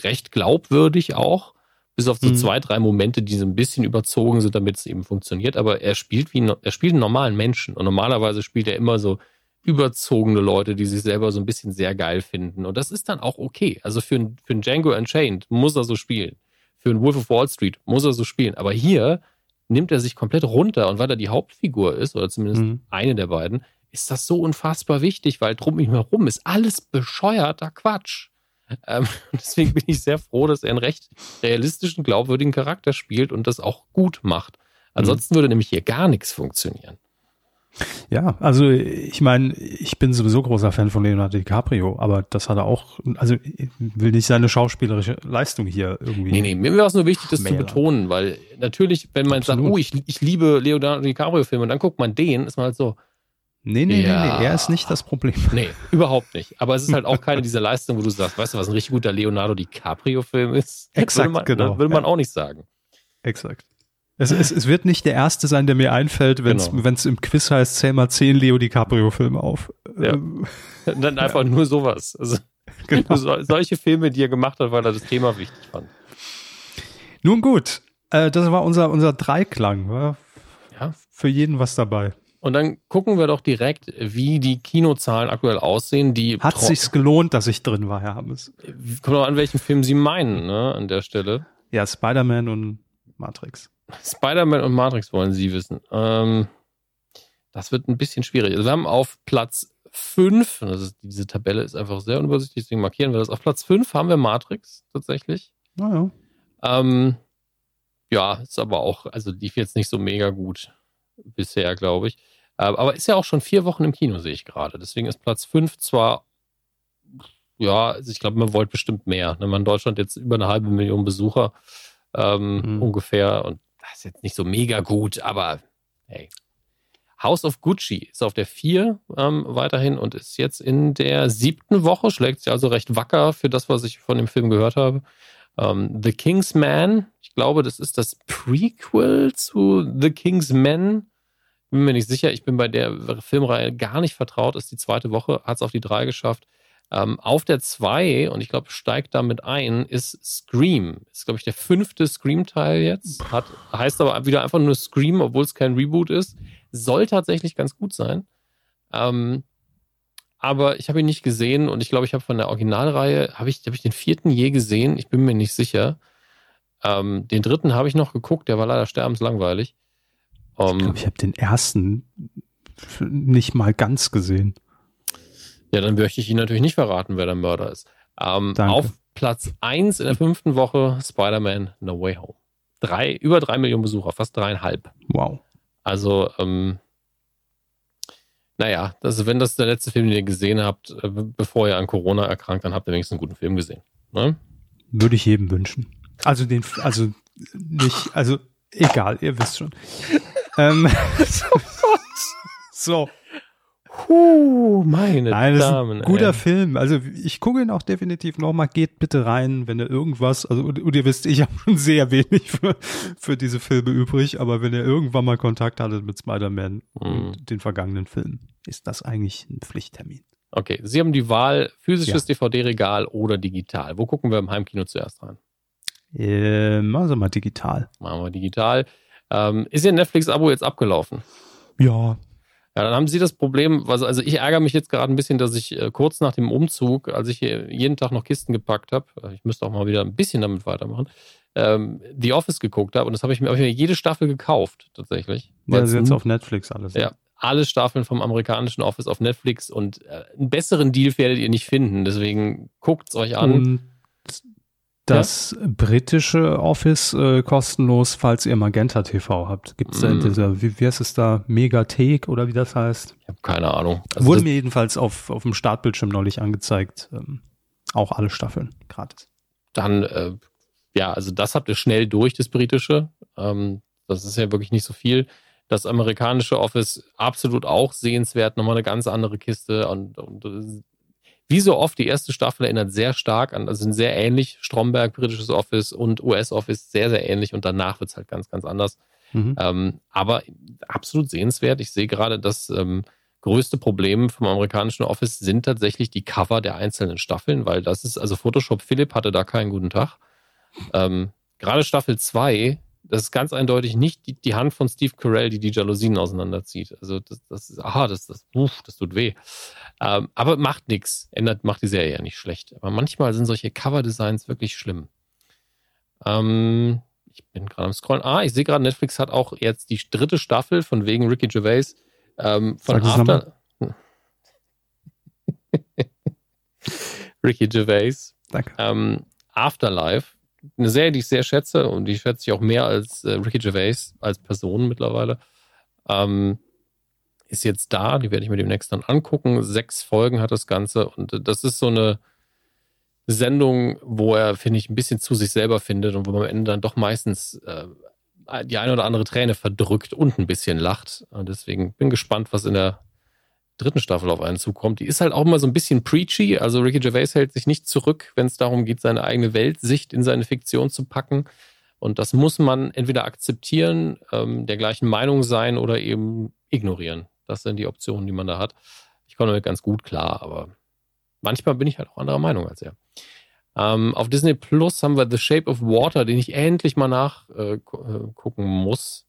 recht glaubwürdig auch, bis auf so Mhm. zwei, drei Momente, die so ein bisschen überzogen sind, damit es eben funktioniert. Aber er spielt wie ein, er spielt einen normalen Menschen und normalerweise spielt er immer so überzogene Leute, die sich selber so ein bisschen sehr geil finden. Und das ist dann auch okay. Also für ein, für ein Django Unchained muss er so spielen. Für ein Wolf of Wall Street muss er so spielen. Aber hier nimmt er sich komplett runter und weil er die Hauptfigur ist, oder zumindest Mhm. eine der beiden, ist das so unfassbar wichtig, weil drum herum ist alles bescheuerter Quatsch. Ähm, deswegen bin ich sehr froh, dass er einen recht realistischen, glaubwürdigen Charakter spielt und das auch gut macht. Ansonsten würde nämlich hier gar nichts funktionieren. Ja, also ich meine, ich bin sowieso großer Fan von Leonardo DiCaprio, aber das hat er auch, also ich will nicht seine schauspielerische Leistung hier irgendwie. Nee, nee, mir war es nur wichtig, das zu betonen, weil natürlich, wenn man Absolut. sagt, oh, ich, ich liebe Leonardo DiCaprio-Filme und dann guckt man den, ist man halt so, Nee, nee, Ja. nee, nee, er ist nicht das Problem. nee, überhaupt nicht. Aber es ist halt auch keine dieser Leistungen, wo du sagst, weißt du, was ein richtig guter Leonardo DiCaprio-Film ist? Exakt, würde man, genau. Würde man Ja. auch nicht sagen. Exakt. Es, es, es wird nicht der erste sein, der mir einfällt, wenn es Genau. im Quiz heißt, zähl mal zehn Leo DiCaprio-Filme auf. Ja. Ähm, dann einfach nur sowas. Also genau. so, solche Filme, die er gemacht hat, weil er das Thema wichtig fand. Nun gut, äh, das war unser, unser Dreiklang. War Ja. für jeden was dabei. Und dann gucken wir doch direkt, wie die Kinozahlen aktuell aussehen. Die Hat sich's gelohnt, dass ich drin war, Herr Hammes? Kommt auch an, welchen Film Sie meinen, ne, an der Stelle. Ja, Spider-Man und Matrix. Spider-Man und Matrix wollen Sie wissen. Ähm, das wird ein bisschen schwierig. Also wir haben auf Platz 5, das ist, diese Tabelle ist einfach sehr unübersichtlich, deswegen markieren wir das. Auf Platz 5 haben wir Matrix tatsächlich. Naja. Ähm, ja, ist aber auch, also lief jetzt nicht so mega gut bisher, glaube ich. Äh, aber ist ja auch schon vier Wochen im Kino, sehe ich gerade. Deswegen ist Platz 5 zwar, ja, also ich glaube, man wollte bestimmt mehr. Ne? Man in Deutschland jetzt über eine halbe Million Besucher ähm, Mhm. ungefähr. Und das ist jetzt nicht so mega gut, aber hey. House of Gucci ist auf der 4 ähm, weiterhin und ist jetzt in der siebten Woche, schlägt sich also recht wacker für das, was ich von dem Film gehört habe. Ähm, The King's Man, ich glaube, das ist das Prequel zu The King's Men. Bin mir nicht sicher, ich bin bei der Filmreihe gar nicht vertraut, ist die zweite Woche, hat es auf die 3 geschafft. Ähm, auf der 2, und ich glaube, steigt damit ein, ist Scream. Ist, glaube ich, der fünfte Scream-Teil jetzt. Hat, heißt aber wieder einfach nur Scream, obwohl es kein Reboot ist. Soll tatsächlich ganz gut sein. Ähm, aber ich habe ihn nicht gesehen und ich glaube, ich habe von der Originalreihe, habe ich, habe ich den vierten je gesehen? Ich bin mir nicht sicher. Ähm, den dritten habe ich noch geguckt, der war leider sterbenslangweilig. Ich Ähm, glaube, ich habe den ersten nicht mal ganz gesehen. Ja, dann möchte ich Ihnen natürlich nicht verraten, wer der Mörder ist. Ähm, auf Platz 1 in der fünften Woche Spider-Man No Way Home. Drei, über drei Millionen Besucher, fast dreieinhalb. Wow. Also, ähm, naja, also wenn das der letzte Film, den ihr gesehen habt, äh, be- bevor ihr an Corona erkrankt, dann habt ihr wenigstens einen guten Film gesehen. Ne? Würde ich jedem wünschen. Also den, also nicht, also egal, ihr wisst schon. Ähm, so. Puh, meine Nein, Damen. guter ey. Film. Also ich gucke ihn auch definitiv nochmal. Geht bitte rein, wenn ihr irgendwas, also und, und ihr wisst, ich habe schon sehr wenig für, für diese Filme übrig, aber wenn ihr irgendwann mal Kontakt hattet mit Spider-Man Mhm. und den vergangenen Filmen, ist das eigentlich ein Pflichttermin. Okay, Sie haben die Wahl, physisches DVD-Regal oder digital. Wo gucken wir im Heimkino zuerst rein? Ähm, also mal digital. Machen wir digital. Ähm, ist Ihr Netflix-Abo jetzt abgelaufen? Ja. Ja, dann haben Sie das Problem, also ich ärgere mich jetzt gerade ein bisschen, dass ich äh, kurz nach dem Umzug, als ich hier jeden Tag noch Kisten gepackt habe, äh, ich müsste auch mal wieder ein bisschen damit weitermachen, ähm, The Office geguckt habe und das habe ich mir, hab ich mir jede Staffel gekauft, tatsächlich. Ja, Weil ist jetzt auf Netflix alles. ja, alle Staffeln vom amerikanischen Office auf Netflix und äh, einen besseren Deal werdet ihr nicht finden, deswegen guckt es euch an. Und das britische Office äh, kostenlos, falls ihr Magenta TV habt. Gibt es da in Mm. dieser, wie, wie heißt es da, Megathek oder wie das heißt? Ich habe keine Ahnung. Also Wurde mir jedenfalls auf, auf dem Startbildschirm neulich angezeigt. Ähm, auch alle Staffeln gratis. dann, äh, ja, also das habt ihr schnell durch, das britische. Ähm, das ist ja wirklich nicht so viel. Das amerikanische Office absolut auch sehenswert, nochmal eine ganz andere Kiste. Und, und äh, wie so oft, die erste Staffel erinnert sehr stark an, also sind sehr ähnlich. Stromberg, britisches Office und US-Office sehr, sehr ähnlich. Und danach wird's halt ganz, ganz anders. Mhm. Ähm, aber absolut sehenswert. Ich sehe gerade, das ähm, größte Problem vom amerikanischen Office sind tatsächlich die Cover der einzelnen Staffeln, weil das ist, also Photoshop Philipp hatte da keinen guten Tag. Ähm, gerade Staffel 2, das ist ganz eindeutig nicht die, die Hand von Steve Carell, die die Jalousien auseinanderzieht. Also das, das ist, aha, das, das, uff, das tut weh. Ähm, aber macht nichts, ändert, macht die Serie ja nicht schlecht. Aber manchmal sind solche Cover-Designs wirklich schlimm. Ähm, ich bin gerade am Scrollen. Ah, ich sehe gerade, Netflix hat auch jetzt die dritte Staffel von wegen Ricky Gervais ähm, von After. Ricky Gervais. Danke. Ähm, Afterlife. Eine Serie, die ich sehr schätze und die schätze ich auch mehr als äh, Ricky Gervais als Person mittlerweile. Ähm, ist jetzt da, die werde ich mir demnächst dann angucken. Sechs Folgen hat das Ganze und das ist so eine Sendung, wo er, finde ich, ein bisschen zu sich selber findet und wo man am Ende dann doch meistens äh, die eine oder andere Träne verdrückt und ein bisschen lacht. Und deswegen bin gespannt, was in der dritten Staffel auf einen zukommt. Die ist halt auch immer so ein bisschen preachy. Also Ricky Gervais hält sich nicht zurück, wenn es darum geht, seine eigene Weltsicht in seine Fiktion zu packen. Und das muss man entweder akzeptieren, ähm, der gleichen Meinung sein oder eben ignorieren. Das sind die Optionen, die man da hat. Ich komme damit ganz gut klar, aber manchmal bin ich halt auch anderer Meinung als er. Ähm, auf Disney Plus haben wir The Shape of Water, den ich endlich mal nachgucken äh, muss.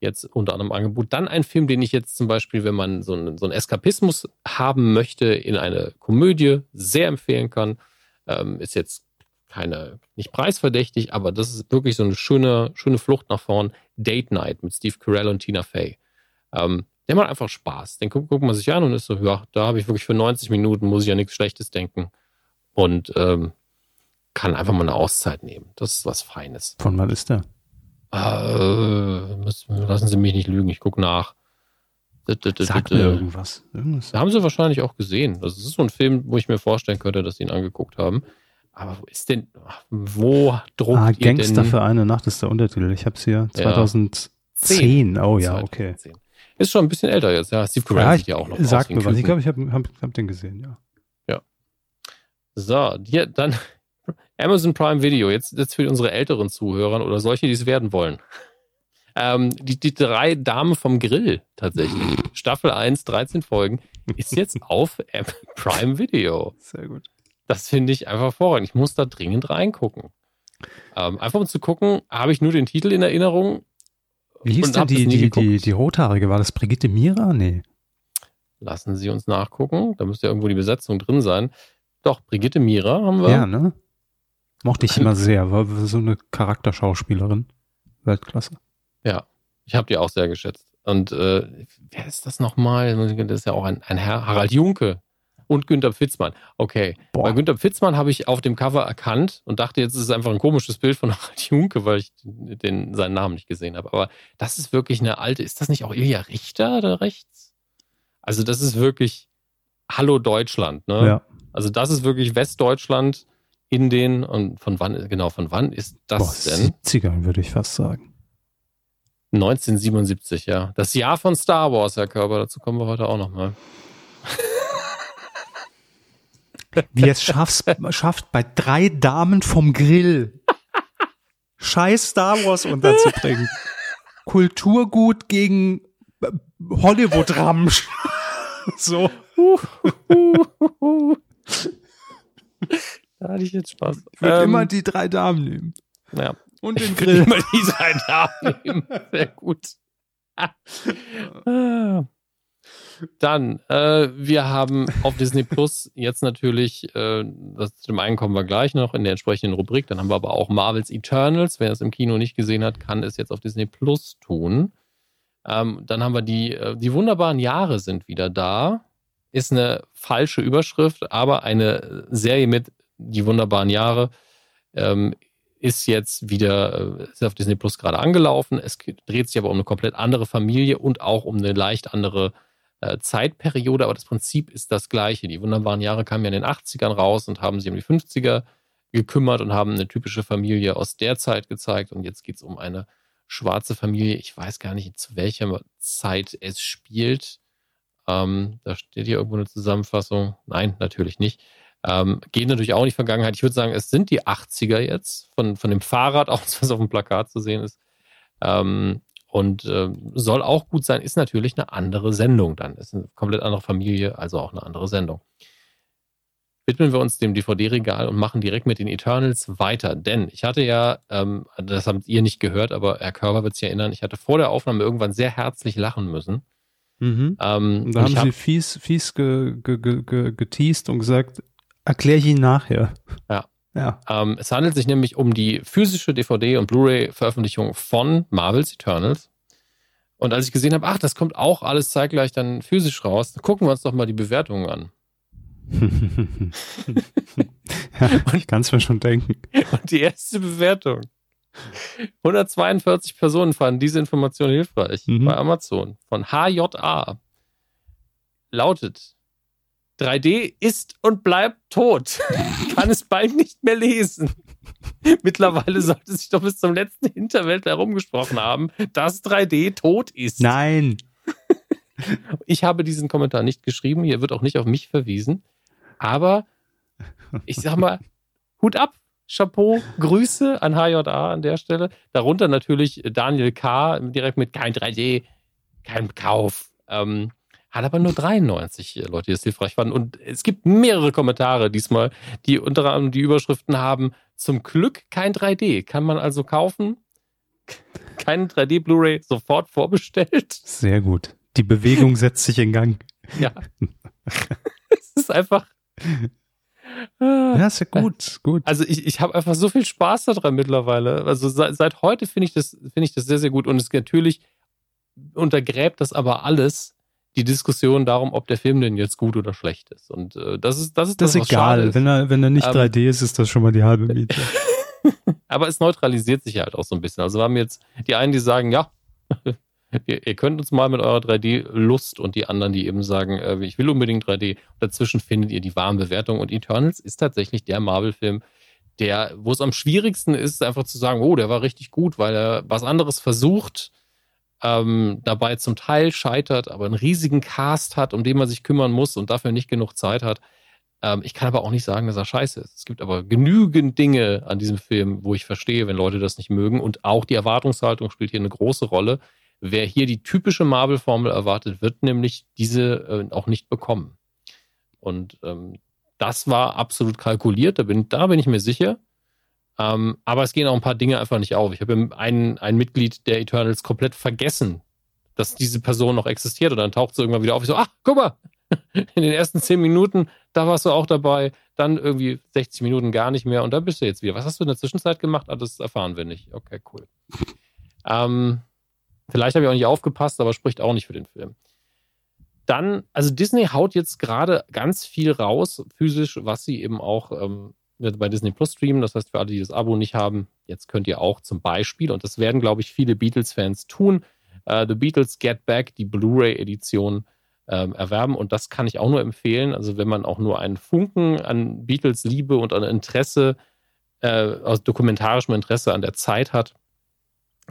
Jetzt unter anderem Angebot. Dann ein Film, den ich jetzt zum Beispiel, wenn man so einen, so einen Eskapismus haben möchte, in eine Komödie sehr empfehlen kann. Ähm, ist jetzt keine, nicht preisverdächtig, aber das ist wirklich so eine schöne, schöne Flucht nach vorn. Date Night mit Steve Carell und Tina Fey. Ähm, der macht einfach Spaß. Den guckt, guckt man sich an und ist so, ja, da habe ich wirklich für 90 Minuten, muss ich ja nichts Schlechtes denken. Und ähm, kann einfach mal eine Auszeit nehmen. Das ist was Feines. Von wann ist der? Äh, lassen Sie mich nicht lügen, ich gucke nach. Sagt mir irgendwas. irgendwas. Haben Sie wahrscheinlich auch gesehen. Das ist so ein Film, wo ich mir vorstellen könnte, dass Sie ihn angeguckt haben. Aber wo ist denn, wo druckt ah, ihr Gangster für eine Nacht ist der Untertitel. Ich habe es hier 2010. Zehn. Oh ja, okay. 2010. Ist schon ein bisschen älter jetzt, ja. Steve Carell Ja, sieht ja auch noch sagt mir was. Ich glaube, ich habe hab, hab den gesehen, ja. So, hier dann Amazon Prime Video, jetzt, jetzt für unsere älteren Zuhörer oder solche, die es werden wollen. Ähm, die, die drei Damen vom Grill tatsächlich. Staffel 1, 13 Folgen, ist jetzt auf Prime Video. Sehr gut. Das finde ich einfach vorrangig. Ich muss da dringend reingucken. Ähm, einfach um zu gucken, habe ich nur den Titel in Erinnerung? Wie hieß denn die, die, geguckt. die, die Rothaarige? War das Brigitte Mira? Nee. Lassen Sie uns nachgucken. Da müsste ja irgendwo die Besetzung drin sein. Doch, Brigitte Mira haben wir. Ja, ne? Mochte ich immer sehr. War so eine Charakterschauspielerin. Weltklasse. Ja, ich habe die auch sehr geschätzt. Und äh, wer ist das nochmal? Das ist ja auch ein, ein Herr, Harald Junke und Günther Pfitzmann. Okay, Boah. bei Günther Pfitzmann habe ich auf dem Cover erkannt und dachte, jetzt ist es einfach ein komisches Bild von Harald Junke, weil ich den, seinen Namen nicht gesehen habe. Aber das ist wirklich eine alte, ist das nicht auch Ilja Richter da rechts? Also das ist wirklich Hallo Deutschland, ne? Ja. Also das ist wirklich Westdeutschland in den, und von wann, genau, von wann ist das Boah, denn? 70ern, würde ich fast sagen. 1977, ja. Das Jahr von Star Wars, Herr Körper, dazu kommen wir heute auch nochmal. Wie es schaffst, schafft, bei drei Damen vom Grill scheiß Star Wars unterzubringen. Kulturgut gegen äh, Hollywood-Ramsch. so. Da hatte ich jetzt Spaß. Ich würde Ähm, immer die drei Damen nehmen. ja. Und den Grill. immer die drei Damen nehmen. Sehr gut. Dann, äh, wir haben auf Disney Plus jetzt natürlich, äh, das, zu dem einen kommen wir gleich noch in der entsprechenden Rubrik, dann haben wir aber auch Marvel's Eternals. Wer es im Kino nicht gesehen hat, kann es jetzt auf Disney Plus tun. Ähm, dann haben wir die, äh, die wunderbaren Jahre sind wieder da. Ist eine falsche Überschrift, aber eine Serie mit die wunderbaren Jahre ähm, ist jetzt wieder, äh, ist auf Disney Plus gerade angelaufen. Es dreht sich aber um eine komplett andere Familie und auch um eine leicht andere äh, Zeitperiode, aber das Prinzip ist das gleiche. Die wunderbaren Jahre kamen ja in den 80ern raus und haben sich um die 50er gekümmert und haben eine typische Familie aus der Zeit gezeigt. Und jetzt geht es um eine schwarze Familie. Ich weiß gar nicht, zu welcher Zeit es spielt. Ähm, da steht hier irgendwo eine Zusammenfassung. Nein, natürlich nicht. Ähm, geht natürlich auch in die Vergangenheit. Ich würde sagen, es sind die 80er jetzt, von, von dem Fahrrad aus, was auf dem Plakat zu sehen ist. Ähm, und äh, soll auch gut sein, ist natürlich eine andere Sendung dann. Ist eine komplett andere Familie, also auch eine andere Sendung. Widmen wir uns dem DVD-Regal und machen direkt mit den Eternals weiter. Denn ich hatte ja, ähm, das habt ihr nicht gehört, aber Herr Körber wird sich erinnern, ich hatte vor der Aufnahme irgendwann sehr herzlich lachen müssen. Mhm. Ähm, da haben sie fies, fies ge, ge, ge, ge, geteased und gesagt, erkläre ich Ihnen nachher. Ja. Ja. Ähm, es handelt sich nämlich um die physische DVD- und Blu-ray-Veröffentlichung von Marvel's Eternals. Und als ich gesehen habe, ach, das kommt auch alles zeitgleich dann physisch raus, dann gucken wir uns doch mal die Bewertungen an. ja ich kann es mir schon denken. Und die erste Bewertung. 142 Personen fanden diese Information hilfreich Mhm. bei Amazon von HJA. lautet 3D ist und bleibt tot. Kann es bald nicht mehr lesen. Mittlerweile sollte sich doch bis zum letzten Hinterwelt herumgesprochen haben, dass 3D tot ist. Nein. Ich habe diesen Kommentar nicht geschrieben, hier wird auch nicht auf mich verwiesen. Aber ich sag mal, Hut ab, Chapeau, Grüße an HJA an der Stelle. Darunter natürlich Daniel K. direkt mit kein 3D, kein Kauf. Ähm, hat aber nur 93 Leute, die es hilfreich fanden. Und es gibt mehrere Kommentare diesmal, die unter anderem die Überschriften haben: Zum Glück kein 3D. Kann man also kaufen? Keine 3D Blu-ray sofort vorbestellt. Sehr gut. Die Bewegung setzt sich in Gang. Ja. es ist einfach. Ja, ist ja gut, gut. Also ich, ich habe einfach so viel Spaß daran mittlerweile. Also seit, seit heute finde ich das finde ich das sehr sehr gut und es natürlich untergräbt das aber alles die Diskussion darum, ob der Film denn jetzt gut oder schlecht ist. Und äh, das ist das ist das, das ist egal. Ist. Wenn er wenn er nicht ähm, 3D ist, ist das schon mal die halbe Miete. aber es neutralisiert sich halt auch so ein bisschen. Also wir haben jetzt die einen, die sagen, ja, ihr, ihr könnt uns mal mit eurer 3D-Lust und die anderen, die eben sagen, äh, ich will unbedingt 3D. Dazwischen findet ihr die warmen Bewertungen. Und Eternals ist tatsächlich der Marvel-Film, der, wo es am schwierigsten ist, einfach zu sagen, oh, der war richtig gut, weil er was anderes versucht, ähm, dabei zum Teil scheitert, aber einen riesigen Cast hat, um den man sich kümmern muss und dafür nicht genug Zeit hat. Ähm, ich kann aber auch nicht sagen, dass er scheiße ist. Es gibt aber genügend Dinge an diesem Film, wo ich verstehe, wenn Leute das nicht mögen. Und auch die Erwartungshaltung spielt hier eine große Rolle. Wer hier die typische Marvel-Formel erwartet, wird nämlich diese äh, auch nicht bekommen. Und ähm, das war absolut kalkuliert, da bin, da bin ich mir sicher. Ähm, aber es gehen auch ein paar Dinge einfach nicht auf. Ich habe ein, ein Mitglied der Eternals komplett vergessen, dass diese Person noch existiert. Und dann taucht sie irgendwann wieder auf. Ich so, ach, guck mal, in den ersten zehn Minuten, da warst du auch dabei. Dann irgendwie 60 Minuten gar nicht mehr. Und dann bist du jetzt wieder. Was hast du in der Zwischenzeit gemacht? Ah, das erfahren wir nicht. Okay, cool. Ähm, vielleicht habe ich auch nicht aufgepasst, aber spricht auch nicht für den Film. Dann, also Disney haut jetzt gerade ganz viel raus, physisch, was sie eben auch ähm, bei Disney Plus streamen. Das heißt, für alle, die das Abo nicht haben, jetzt könnt ihr auch zum Beispiel, und das werden, glaube ich, viele Beatles-Fans tun, uh, The Beatles Get Back, die Blu-ray-Edition, ähm, erwerben. Und das kann ich auch nur empfehlen. Also, wenn man auch nur einen Funken an Beatles-Liebe und an Interesse, äh, aus dokumentarischem Interesse an der Zeit hat,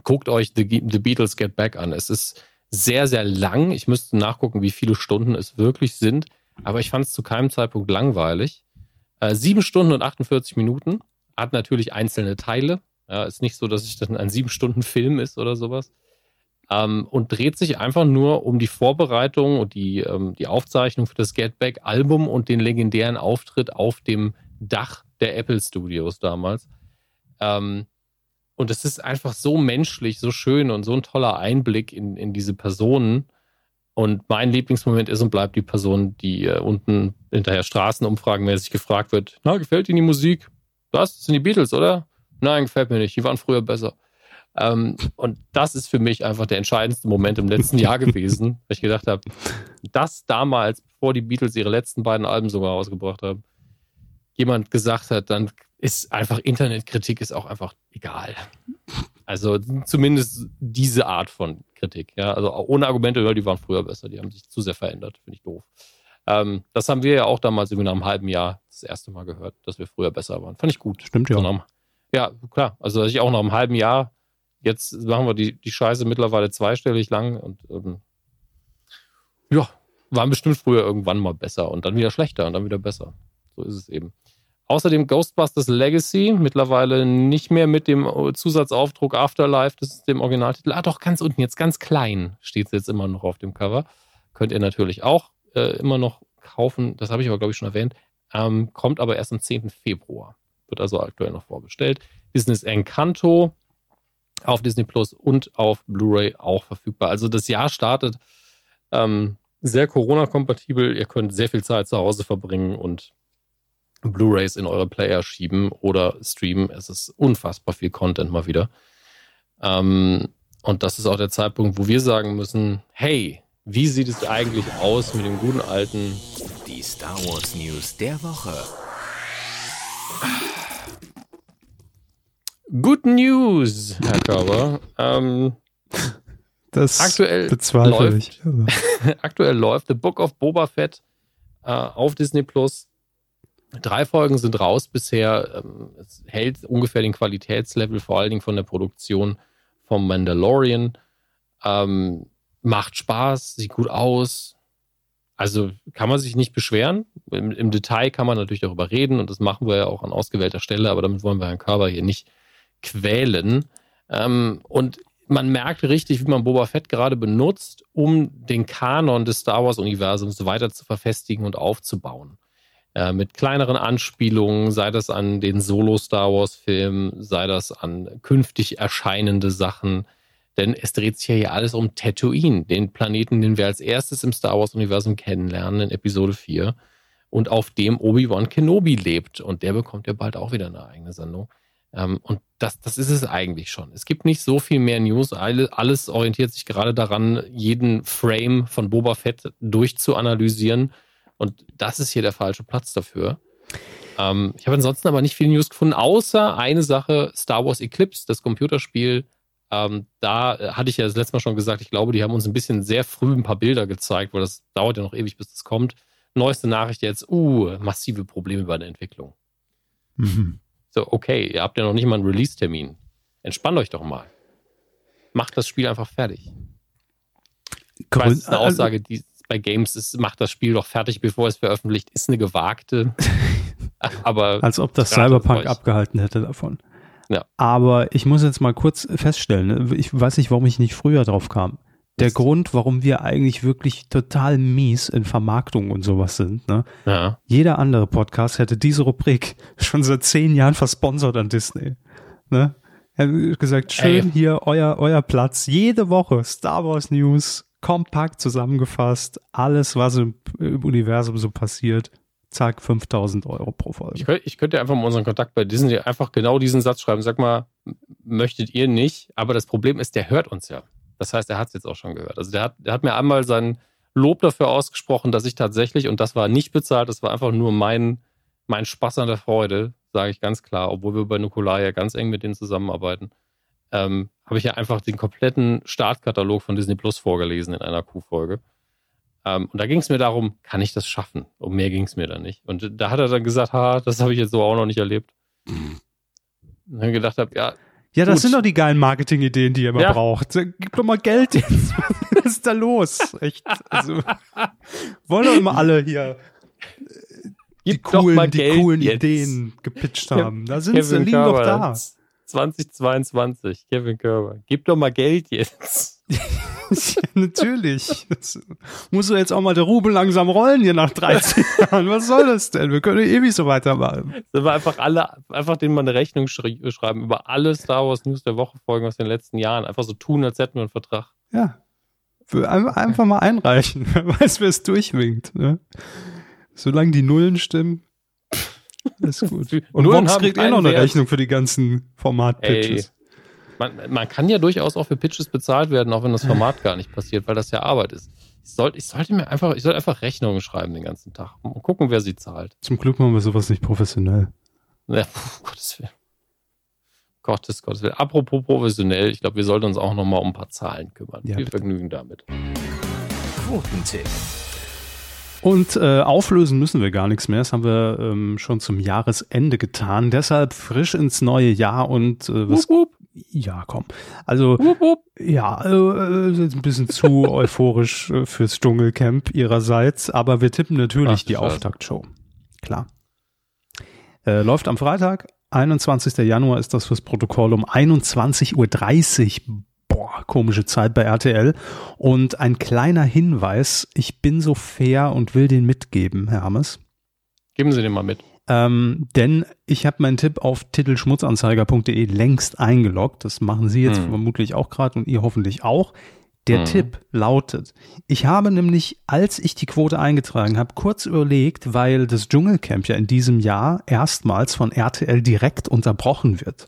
guckt euch The, The Beatles Get Back an. Es ist sehr, sehr lang. Ich müsste nachgucken, wie viele Stunden es wirklich sind. Aber ich fand es zu keinem Zeitpunkt langweilig. Äh, sieben Stunden und 48 Minuten. Hat natürlich einzelne Teile. Ja, ist nicht so, dass es dann ein sieben Stunden Film ist oder sowas. Ähm, und dreht sich einfach nur um die Vorbereitung und die, ähm, die Aufzeichnung für das Get Back Album und den legendären Auftritt auf dem Dach der Apple Studios damals. Ähm, und es ist einfach so menschlich, so schön und so ein toller Einblick in, in diese Personen. Und mein Lieblingsmoment ist und bleibt die Person, die äh, unten hinterher Straßenumfragenmäßig gefragt wird: Na, gefällt Ihnen die Musik? Was? Das sind die Beatles, oder? Nein, gefällt mir nicht. Die waren früher besser. Ähm, und das ist für mich einfach der entscheidendste Moment im letzten Jahr gewesen, weil ich gedacht habe, dass damals, bevor die Beatles ihre letzten beiden Alben sogar rausgebracht haben, jemand gesagt hat, dann ist einfach Internetkritik ist auch einfach egal. Also zumindest diese Art von Kritik. Ja? Also ohne Argumente, die waren früher besser, die haben sich zu sehr verändert, finde ich doof. Ähm, das haben wir ja auch damals irgendwie nach einem halben Jahr das erste Mal gehört, dass wir früher besser waren. Fand ich gut. Stimmt ja. So ja, klar. Also ich auch nach einem halben Jahr, jetzt machen wir die, die Scheiße mittlerweile zweistellig lang und ähm, ja, waren bestimmt früher irgendwann mal besser und dann wieder schlechter und dann wieder besser. So ist es eben. Außerdem Ghostbusters Legacy, mittlerweile nicht mehr mit dem Zusatzaufdruck Afterlife, das ist dem Originaltitel. Ah, doch, ganz unten, jetzt ganz klein steht es jetzt immer noch auf dem Cover. Könnt ihr natürlich auch äh, immer noch kaufen. Das habe ich aber, glaube ich, schon erwähnt. Ähm, kommt aber erst am 10. Februar. Wird also aktuell noch vorbestellt. Disney's Encanto auf Disney Plus und auf Blu-ray auch verfügbar. Also das Jahr startet ähm, sehr Corona-kompatibel. Ihr könnt sehr viel Zeit zu Hause verbringen und Blu-rays in eure Player schieben oder streamen. Es ist unfassbar viel Content mal wieder. Ähm, und das ist auch der Zeitpunkt, wo wir sagen müssen, hey, wie sieht es eigentlich aus mit dem guten alten... Die Star Wars News der Woche. Good News, Herr Körber. Ähm, Das aktuell bezweifle läuft, ich. aktuell läuft The Book of Boba Fett äh, auf Disney Plus. Drei Folgen sind raus bisher. Ähm, es hält ungefähr den Qualitätslevel, vor allen Dingen von der Produktion vom Mandalorian. Ähm, macht Spaß, sieht gut aus. Also kann man sich nicht beschweren. Im, Im, Detail kann man natürlich darüber reden und das machen wir ja auch an ausgewählter Stelle, aber damit wollen wir Herrn Körber hier nicht quälen. Ähm, und man merkt richtig, wie man Boba Fett gerade benutzt, um den Kanon des Star Wars-Universums weiter zu verfestigen und aufzubauen. Äh, mit kleineren Anspielungen, sei das an den Solo-Star Wars-Film, sei das an künftig erscheinende Sachen. Denn es dreht sich ja hier alles um Tatooine, den Planeten, den wir als erstes im Star Wars-Universum kennenlernen in Episode 4 und auf dem Obi-Wan Kenobi lebt. Und der bekommt ja bald auch wieder eine eigene Sendung. Ähm, und das, das ist es eigentlich schon. Es gibt nicht so viel mehr News. Alles orientiert sich gerade daran, jeden Frame von Boba Fett durchzuanalysieren. Und das ist hier der falsche Platz dafür. Ähm, ich habe ansonsten aber nicht viel News gefunden, außer eine Sache: Star Wars Eclipse, das Computerspiel. Ähm, da äh, hatte ich ja das letzte Mal schon gesagt, ich glaube, die haben uns ein bisschen sehr früh ein paar Bilder gezeigt, weil das dauert ja noch ewig, bis das kommt. Neueste Nachricht jetzt: uh, massive Probleme bei der Entwicklung. Mhm. So, okay, ihr habt ja noch nicht mal einen Release-Termin. Entspannt euch doch mal. Macht das Spiel einfach fertig. Grün, weiß, das ist eine also Aussage, die bei Games ist, macht das Spiel doch fertig, bevor es veröffentlicht, ist eine gewagte. aber als ob das Cyberpunk abgehalten hätte davon. Ja. Aber ich muss jetzt mal kurz feststellen, ne, ich weiß nicht, warum ich nicht früher drauf kam. Der Grund, warum wir eigentlich wirklich total mies in Vermarktung und sowas sind. Ne? Ja. Jeder andere Podcast hätte diese Rubrik schon seit zehn Jahren versponsert an Disney. Ne? Er hat gesagt, schön Ey. hier euer, euer Platz. Jede Woche Star Wars News, kompakt zusammengefasst, alles, was im, im Universum so passiert. Zack, 5000 Euro pro Folge. Ich, könnte, ich könnte einfach mal unseren Kontakt bei Disney einfach genau diesen Satz schreiben. Sag mal, möchtet ihr nicht? Aber das Problem ist, der hört uns ja. Das heißt, er hat es jetzt auch schon gehört. Also der hat, der hat mir einmal sein Lob dafür ausgesprochen, dass ich tatsächlich, und das war nicht bezahlt, das war einfach nur mein, mein Spaß an der Freude, sage ich ganz klar, obwohl wir bei Nukular ja ganz eng mit denen zusammenarbeiten, ähm, habe ich ja einfach den kompletten Startkatalog von Disney Plus vorgelesen in einer Q-Folge. Ähm, und da ging es mir darum, kann ich das schaffen? Um mehr ging es mir dann nicht. Und da hat er dann gesagt, ha, das habe ich jetzt so auch noch nicht erlebt. Mhm. Und dann gedacht habe, ja, ja, das Gut. sind doch die geilen Marketing-Ideen, die ihr immer ja. braucht. Gib doch mal Geld jetzt. Was ist da los? Echt. Also, wollen doch immer alle hier äh, die coolen, die coolen Ideen gepitcht haben. Da sind sie, liegen doch da. 2022, Kevin Körber. Gib doch mal Geld jetzt. Ja, natürlich. Das muss jetzt auch mal der Rubel langsam rollen hier nach 13 Jahren. Was soll das denn? Wir können ewig so weitermachen. Sollen wir einfach alle, einfach denen mal eine Rechnung schreiben über alle Star Wars News der Woche Folgen aus den letzten Jahren. Einfach so tun, als hätten wir einen Vertrag. Ja. Einfach mal einreichen. Wer weiß, wer es durchwinkt. Ne? Solange die Nullen stimmen, ist gut. Und Vox kriegt eh noch eine. Rechnung für die ganzen Format-Pitches. Man, man, kann ja durchaus auch für Pitches bezahlt werden, auch wenn das Format gar nicht passiert, weil das ja Arbeit ist. Ich, soll, ich sollte mir einfach, ich sollte einfach Rechnungen schreiben den ganzen Tag und gucken, wer sie zahlt. Zum Glück machen wir sowas nicht professionell. Ja, pf, Gottes Willen. Gottes, Gottes Willen. Apropos professionell, ich glaube, wir sollten uns auch nochmal um ein paar Zahlen kümmern. Ja, Viel bitte. Vergnügen damit. Quotentipp. Und äh, auflösen müssen wir gar nichts mehr. Das haben wir ähm, schon zum Jahresende getan. Deshalb frisch ins neue Jahr und äh, was. Wup, wup. Ja, komm. Also, wup, wup. ja, äh, ein bisschen zu euphorisch äh, fürs Dschungelcamp ihrerseits, aber wir tippen natürlich Ach, die Auftaktshow. Klar. Äh, läuft am Freitag, 21. Januar ist das fürs Protokoll um 21.30 Uhr boah, komische Zeit bei RTL. Und ein kleiner Hinweis, ich bin so fair und will den mitgeben, Herr Hammes. Geben Sie den mal mit. Ähm, denn ich habe meinen Tipp auf titelschmutzanzeiger.de längst eingeloggt. Das machen Sie jetzt hm. vermutlich auch gerade und ihr hoffentlich auch. Der hm. Tipp lautet, ich habe nämlich, als ich die Quote eingetragen habe, kurz überlegt, weil das Dschungelcamp ja in diesem Jahr erstmals von RTL direkt unterbrochen wird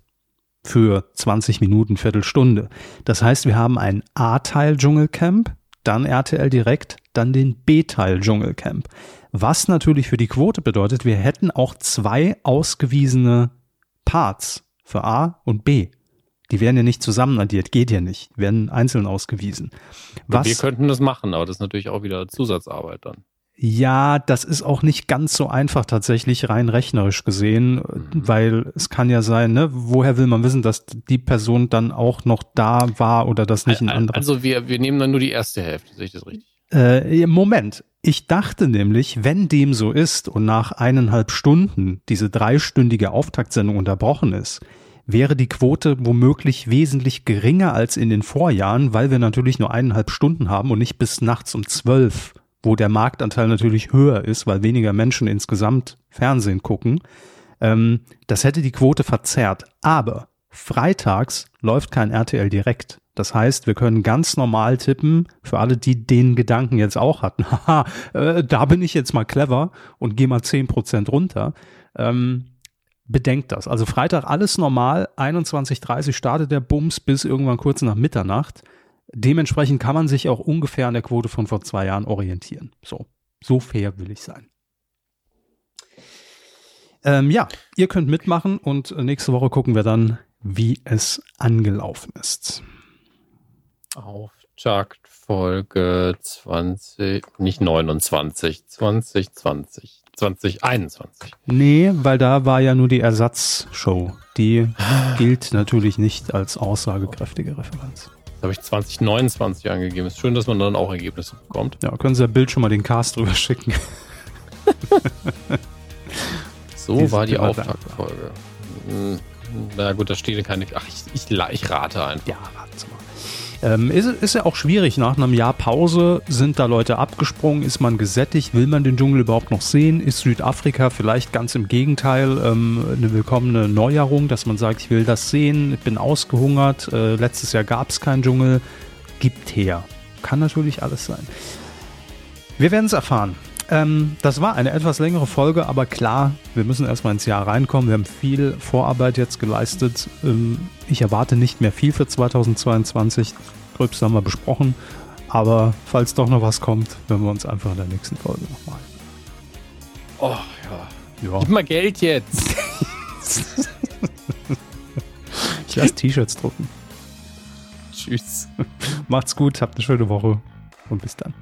für 20 Minuten, Viertelstunde. Das heißt, wir haben ein A-Teil Dschungelcamp, dann RTL direkt, dann den B-Teil Dschungelcamp. Was natürlich für die Quote bedeutet, wir hätten auch zwei ausgewiesene Parts für A und B. Die werden ja nicht zusammen addiert, geht ja nicht, werden einzeln ausgewiesen. Was, wir könnten das machen, aber das ist natürlich auch wieder Zusatzarbeit dann. Ja, das ist auch nicht ganz so einfach tatsächlich rein rechnerisch gesehen, mhm. weil es kann ja sein, ne, woher will man wissen, dass die Person dann auch noch da war oder das nicht ein anderer. Also wir, wir nehmen dann nur die erste Hälfte, sehe ich das richtig? Äh, Moment, ich dachte nämlich, wenn dem so ist und nach eineinhalb Stunden diese dreistündige Auftaktsendung unterbrochen ist, wäre die Quote womöglich wesentlich geringer als in den Vorjahren, weil wir natürlich nur eineinhalb Stunden haben und nicht bis nachts um zwölf wo der Marktanteil natürlich höher ist, weil weniger Menschen insgesamt Fernsehen gucken. Ähm, das hätte die Quote verzerrt. Aber freitags läuft kein RTL direkt. Das heißt, wir können ganz normal tippen, für alle, die den Gedanken jetzt auch hatten, haha, äh, da bin ich jetzt mal clever und gehe mal zehn Prozent runter. Ähm, bedenkt das. Also Freitag alles normal, 21.30 startet der Bums bis irgendwann kurz nach Mitternacht. Dementsprechend kann man sich auch ungefähr an der Quote von vor zwei Jahren orientieren. So, so fair will ich sein. Ähm, ja, ihr könnt mitmachen und nächste Woche gucken wir dann, wie es angelaufen ist. Auftakt Folge 20, nicht 29, 2020, 2021. Nee, weil da war ja nur die Ersatzshow. Die gilt natürlich nicht als aussagekräftige Referenz. Habe ich 2029 angegeben. Ist schön, dass man dann auch Ergebnisse bekommt. Ja, können Sie das Bild schon mal den Cast drüber schicken. so die war die Auftaktfolge. Hm, na gut, da steht keine. Ach, ich, ich, ich rate einfach. Ja, Sie mal. Ähm, ist, ist ja auch schwierig. Nach einem Jahr Pause sind da Leute abgesprungen. Ist man gesättigt? Will man den Dschungel überhaupt noch sehen? Ist Südafrika vielleicht ganz im Gegenteil ähm, eine willkommene Neuerung, dass man sagt, ich will das sehen, ich bin ausgehungert. Äh, letztes Jahr gab es keinen Dschungel. Gibt her. Kann natürlich alles sein. Wir werden es erfahren. Ähm, das war eine etwas längere Folge, aber klar, wir müssen erstmal ins Jahr reinkommen. Wir haben viel Vorarbeit jetzt geleistet. Ähm, ich erwarte nicht mehr viel für 2022. Gröbst haben wir besprochen. Aber falls doch noch was kommt, hören wir uns einfach in der nächsten Folge nochmal. Oh ja. ja. Gib mal Geld jetzt. ich lasse T-Shirts drucken. Tschüss. Macht's gut, habt eine schöne Woche und bis dann.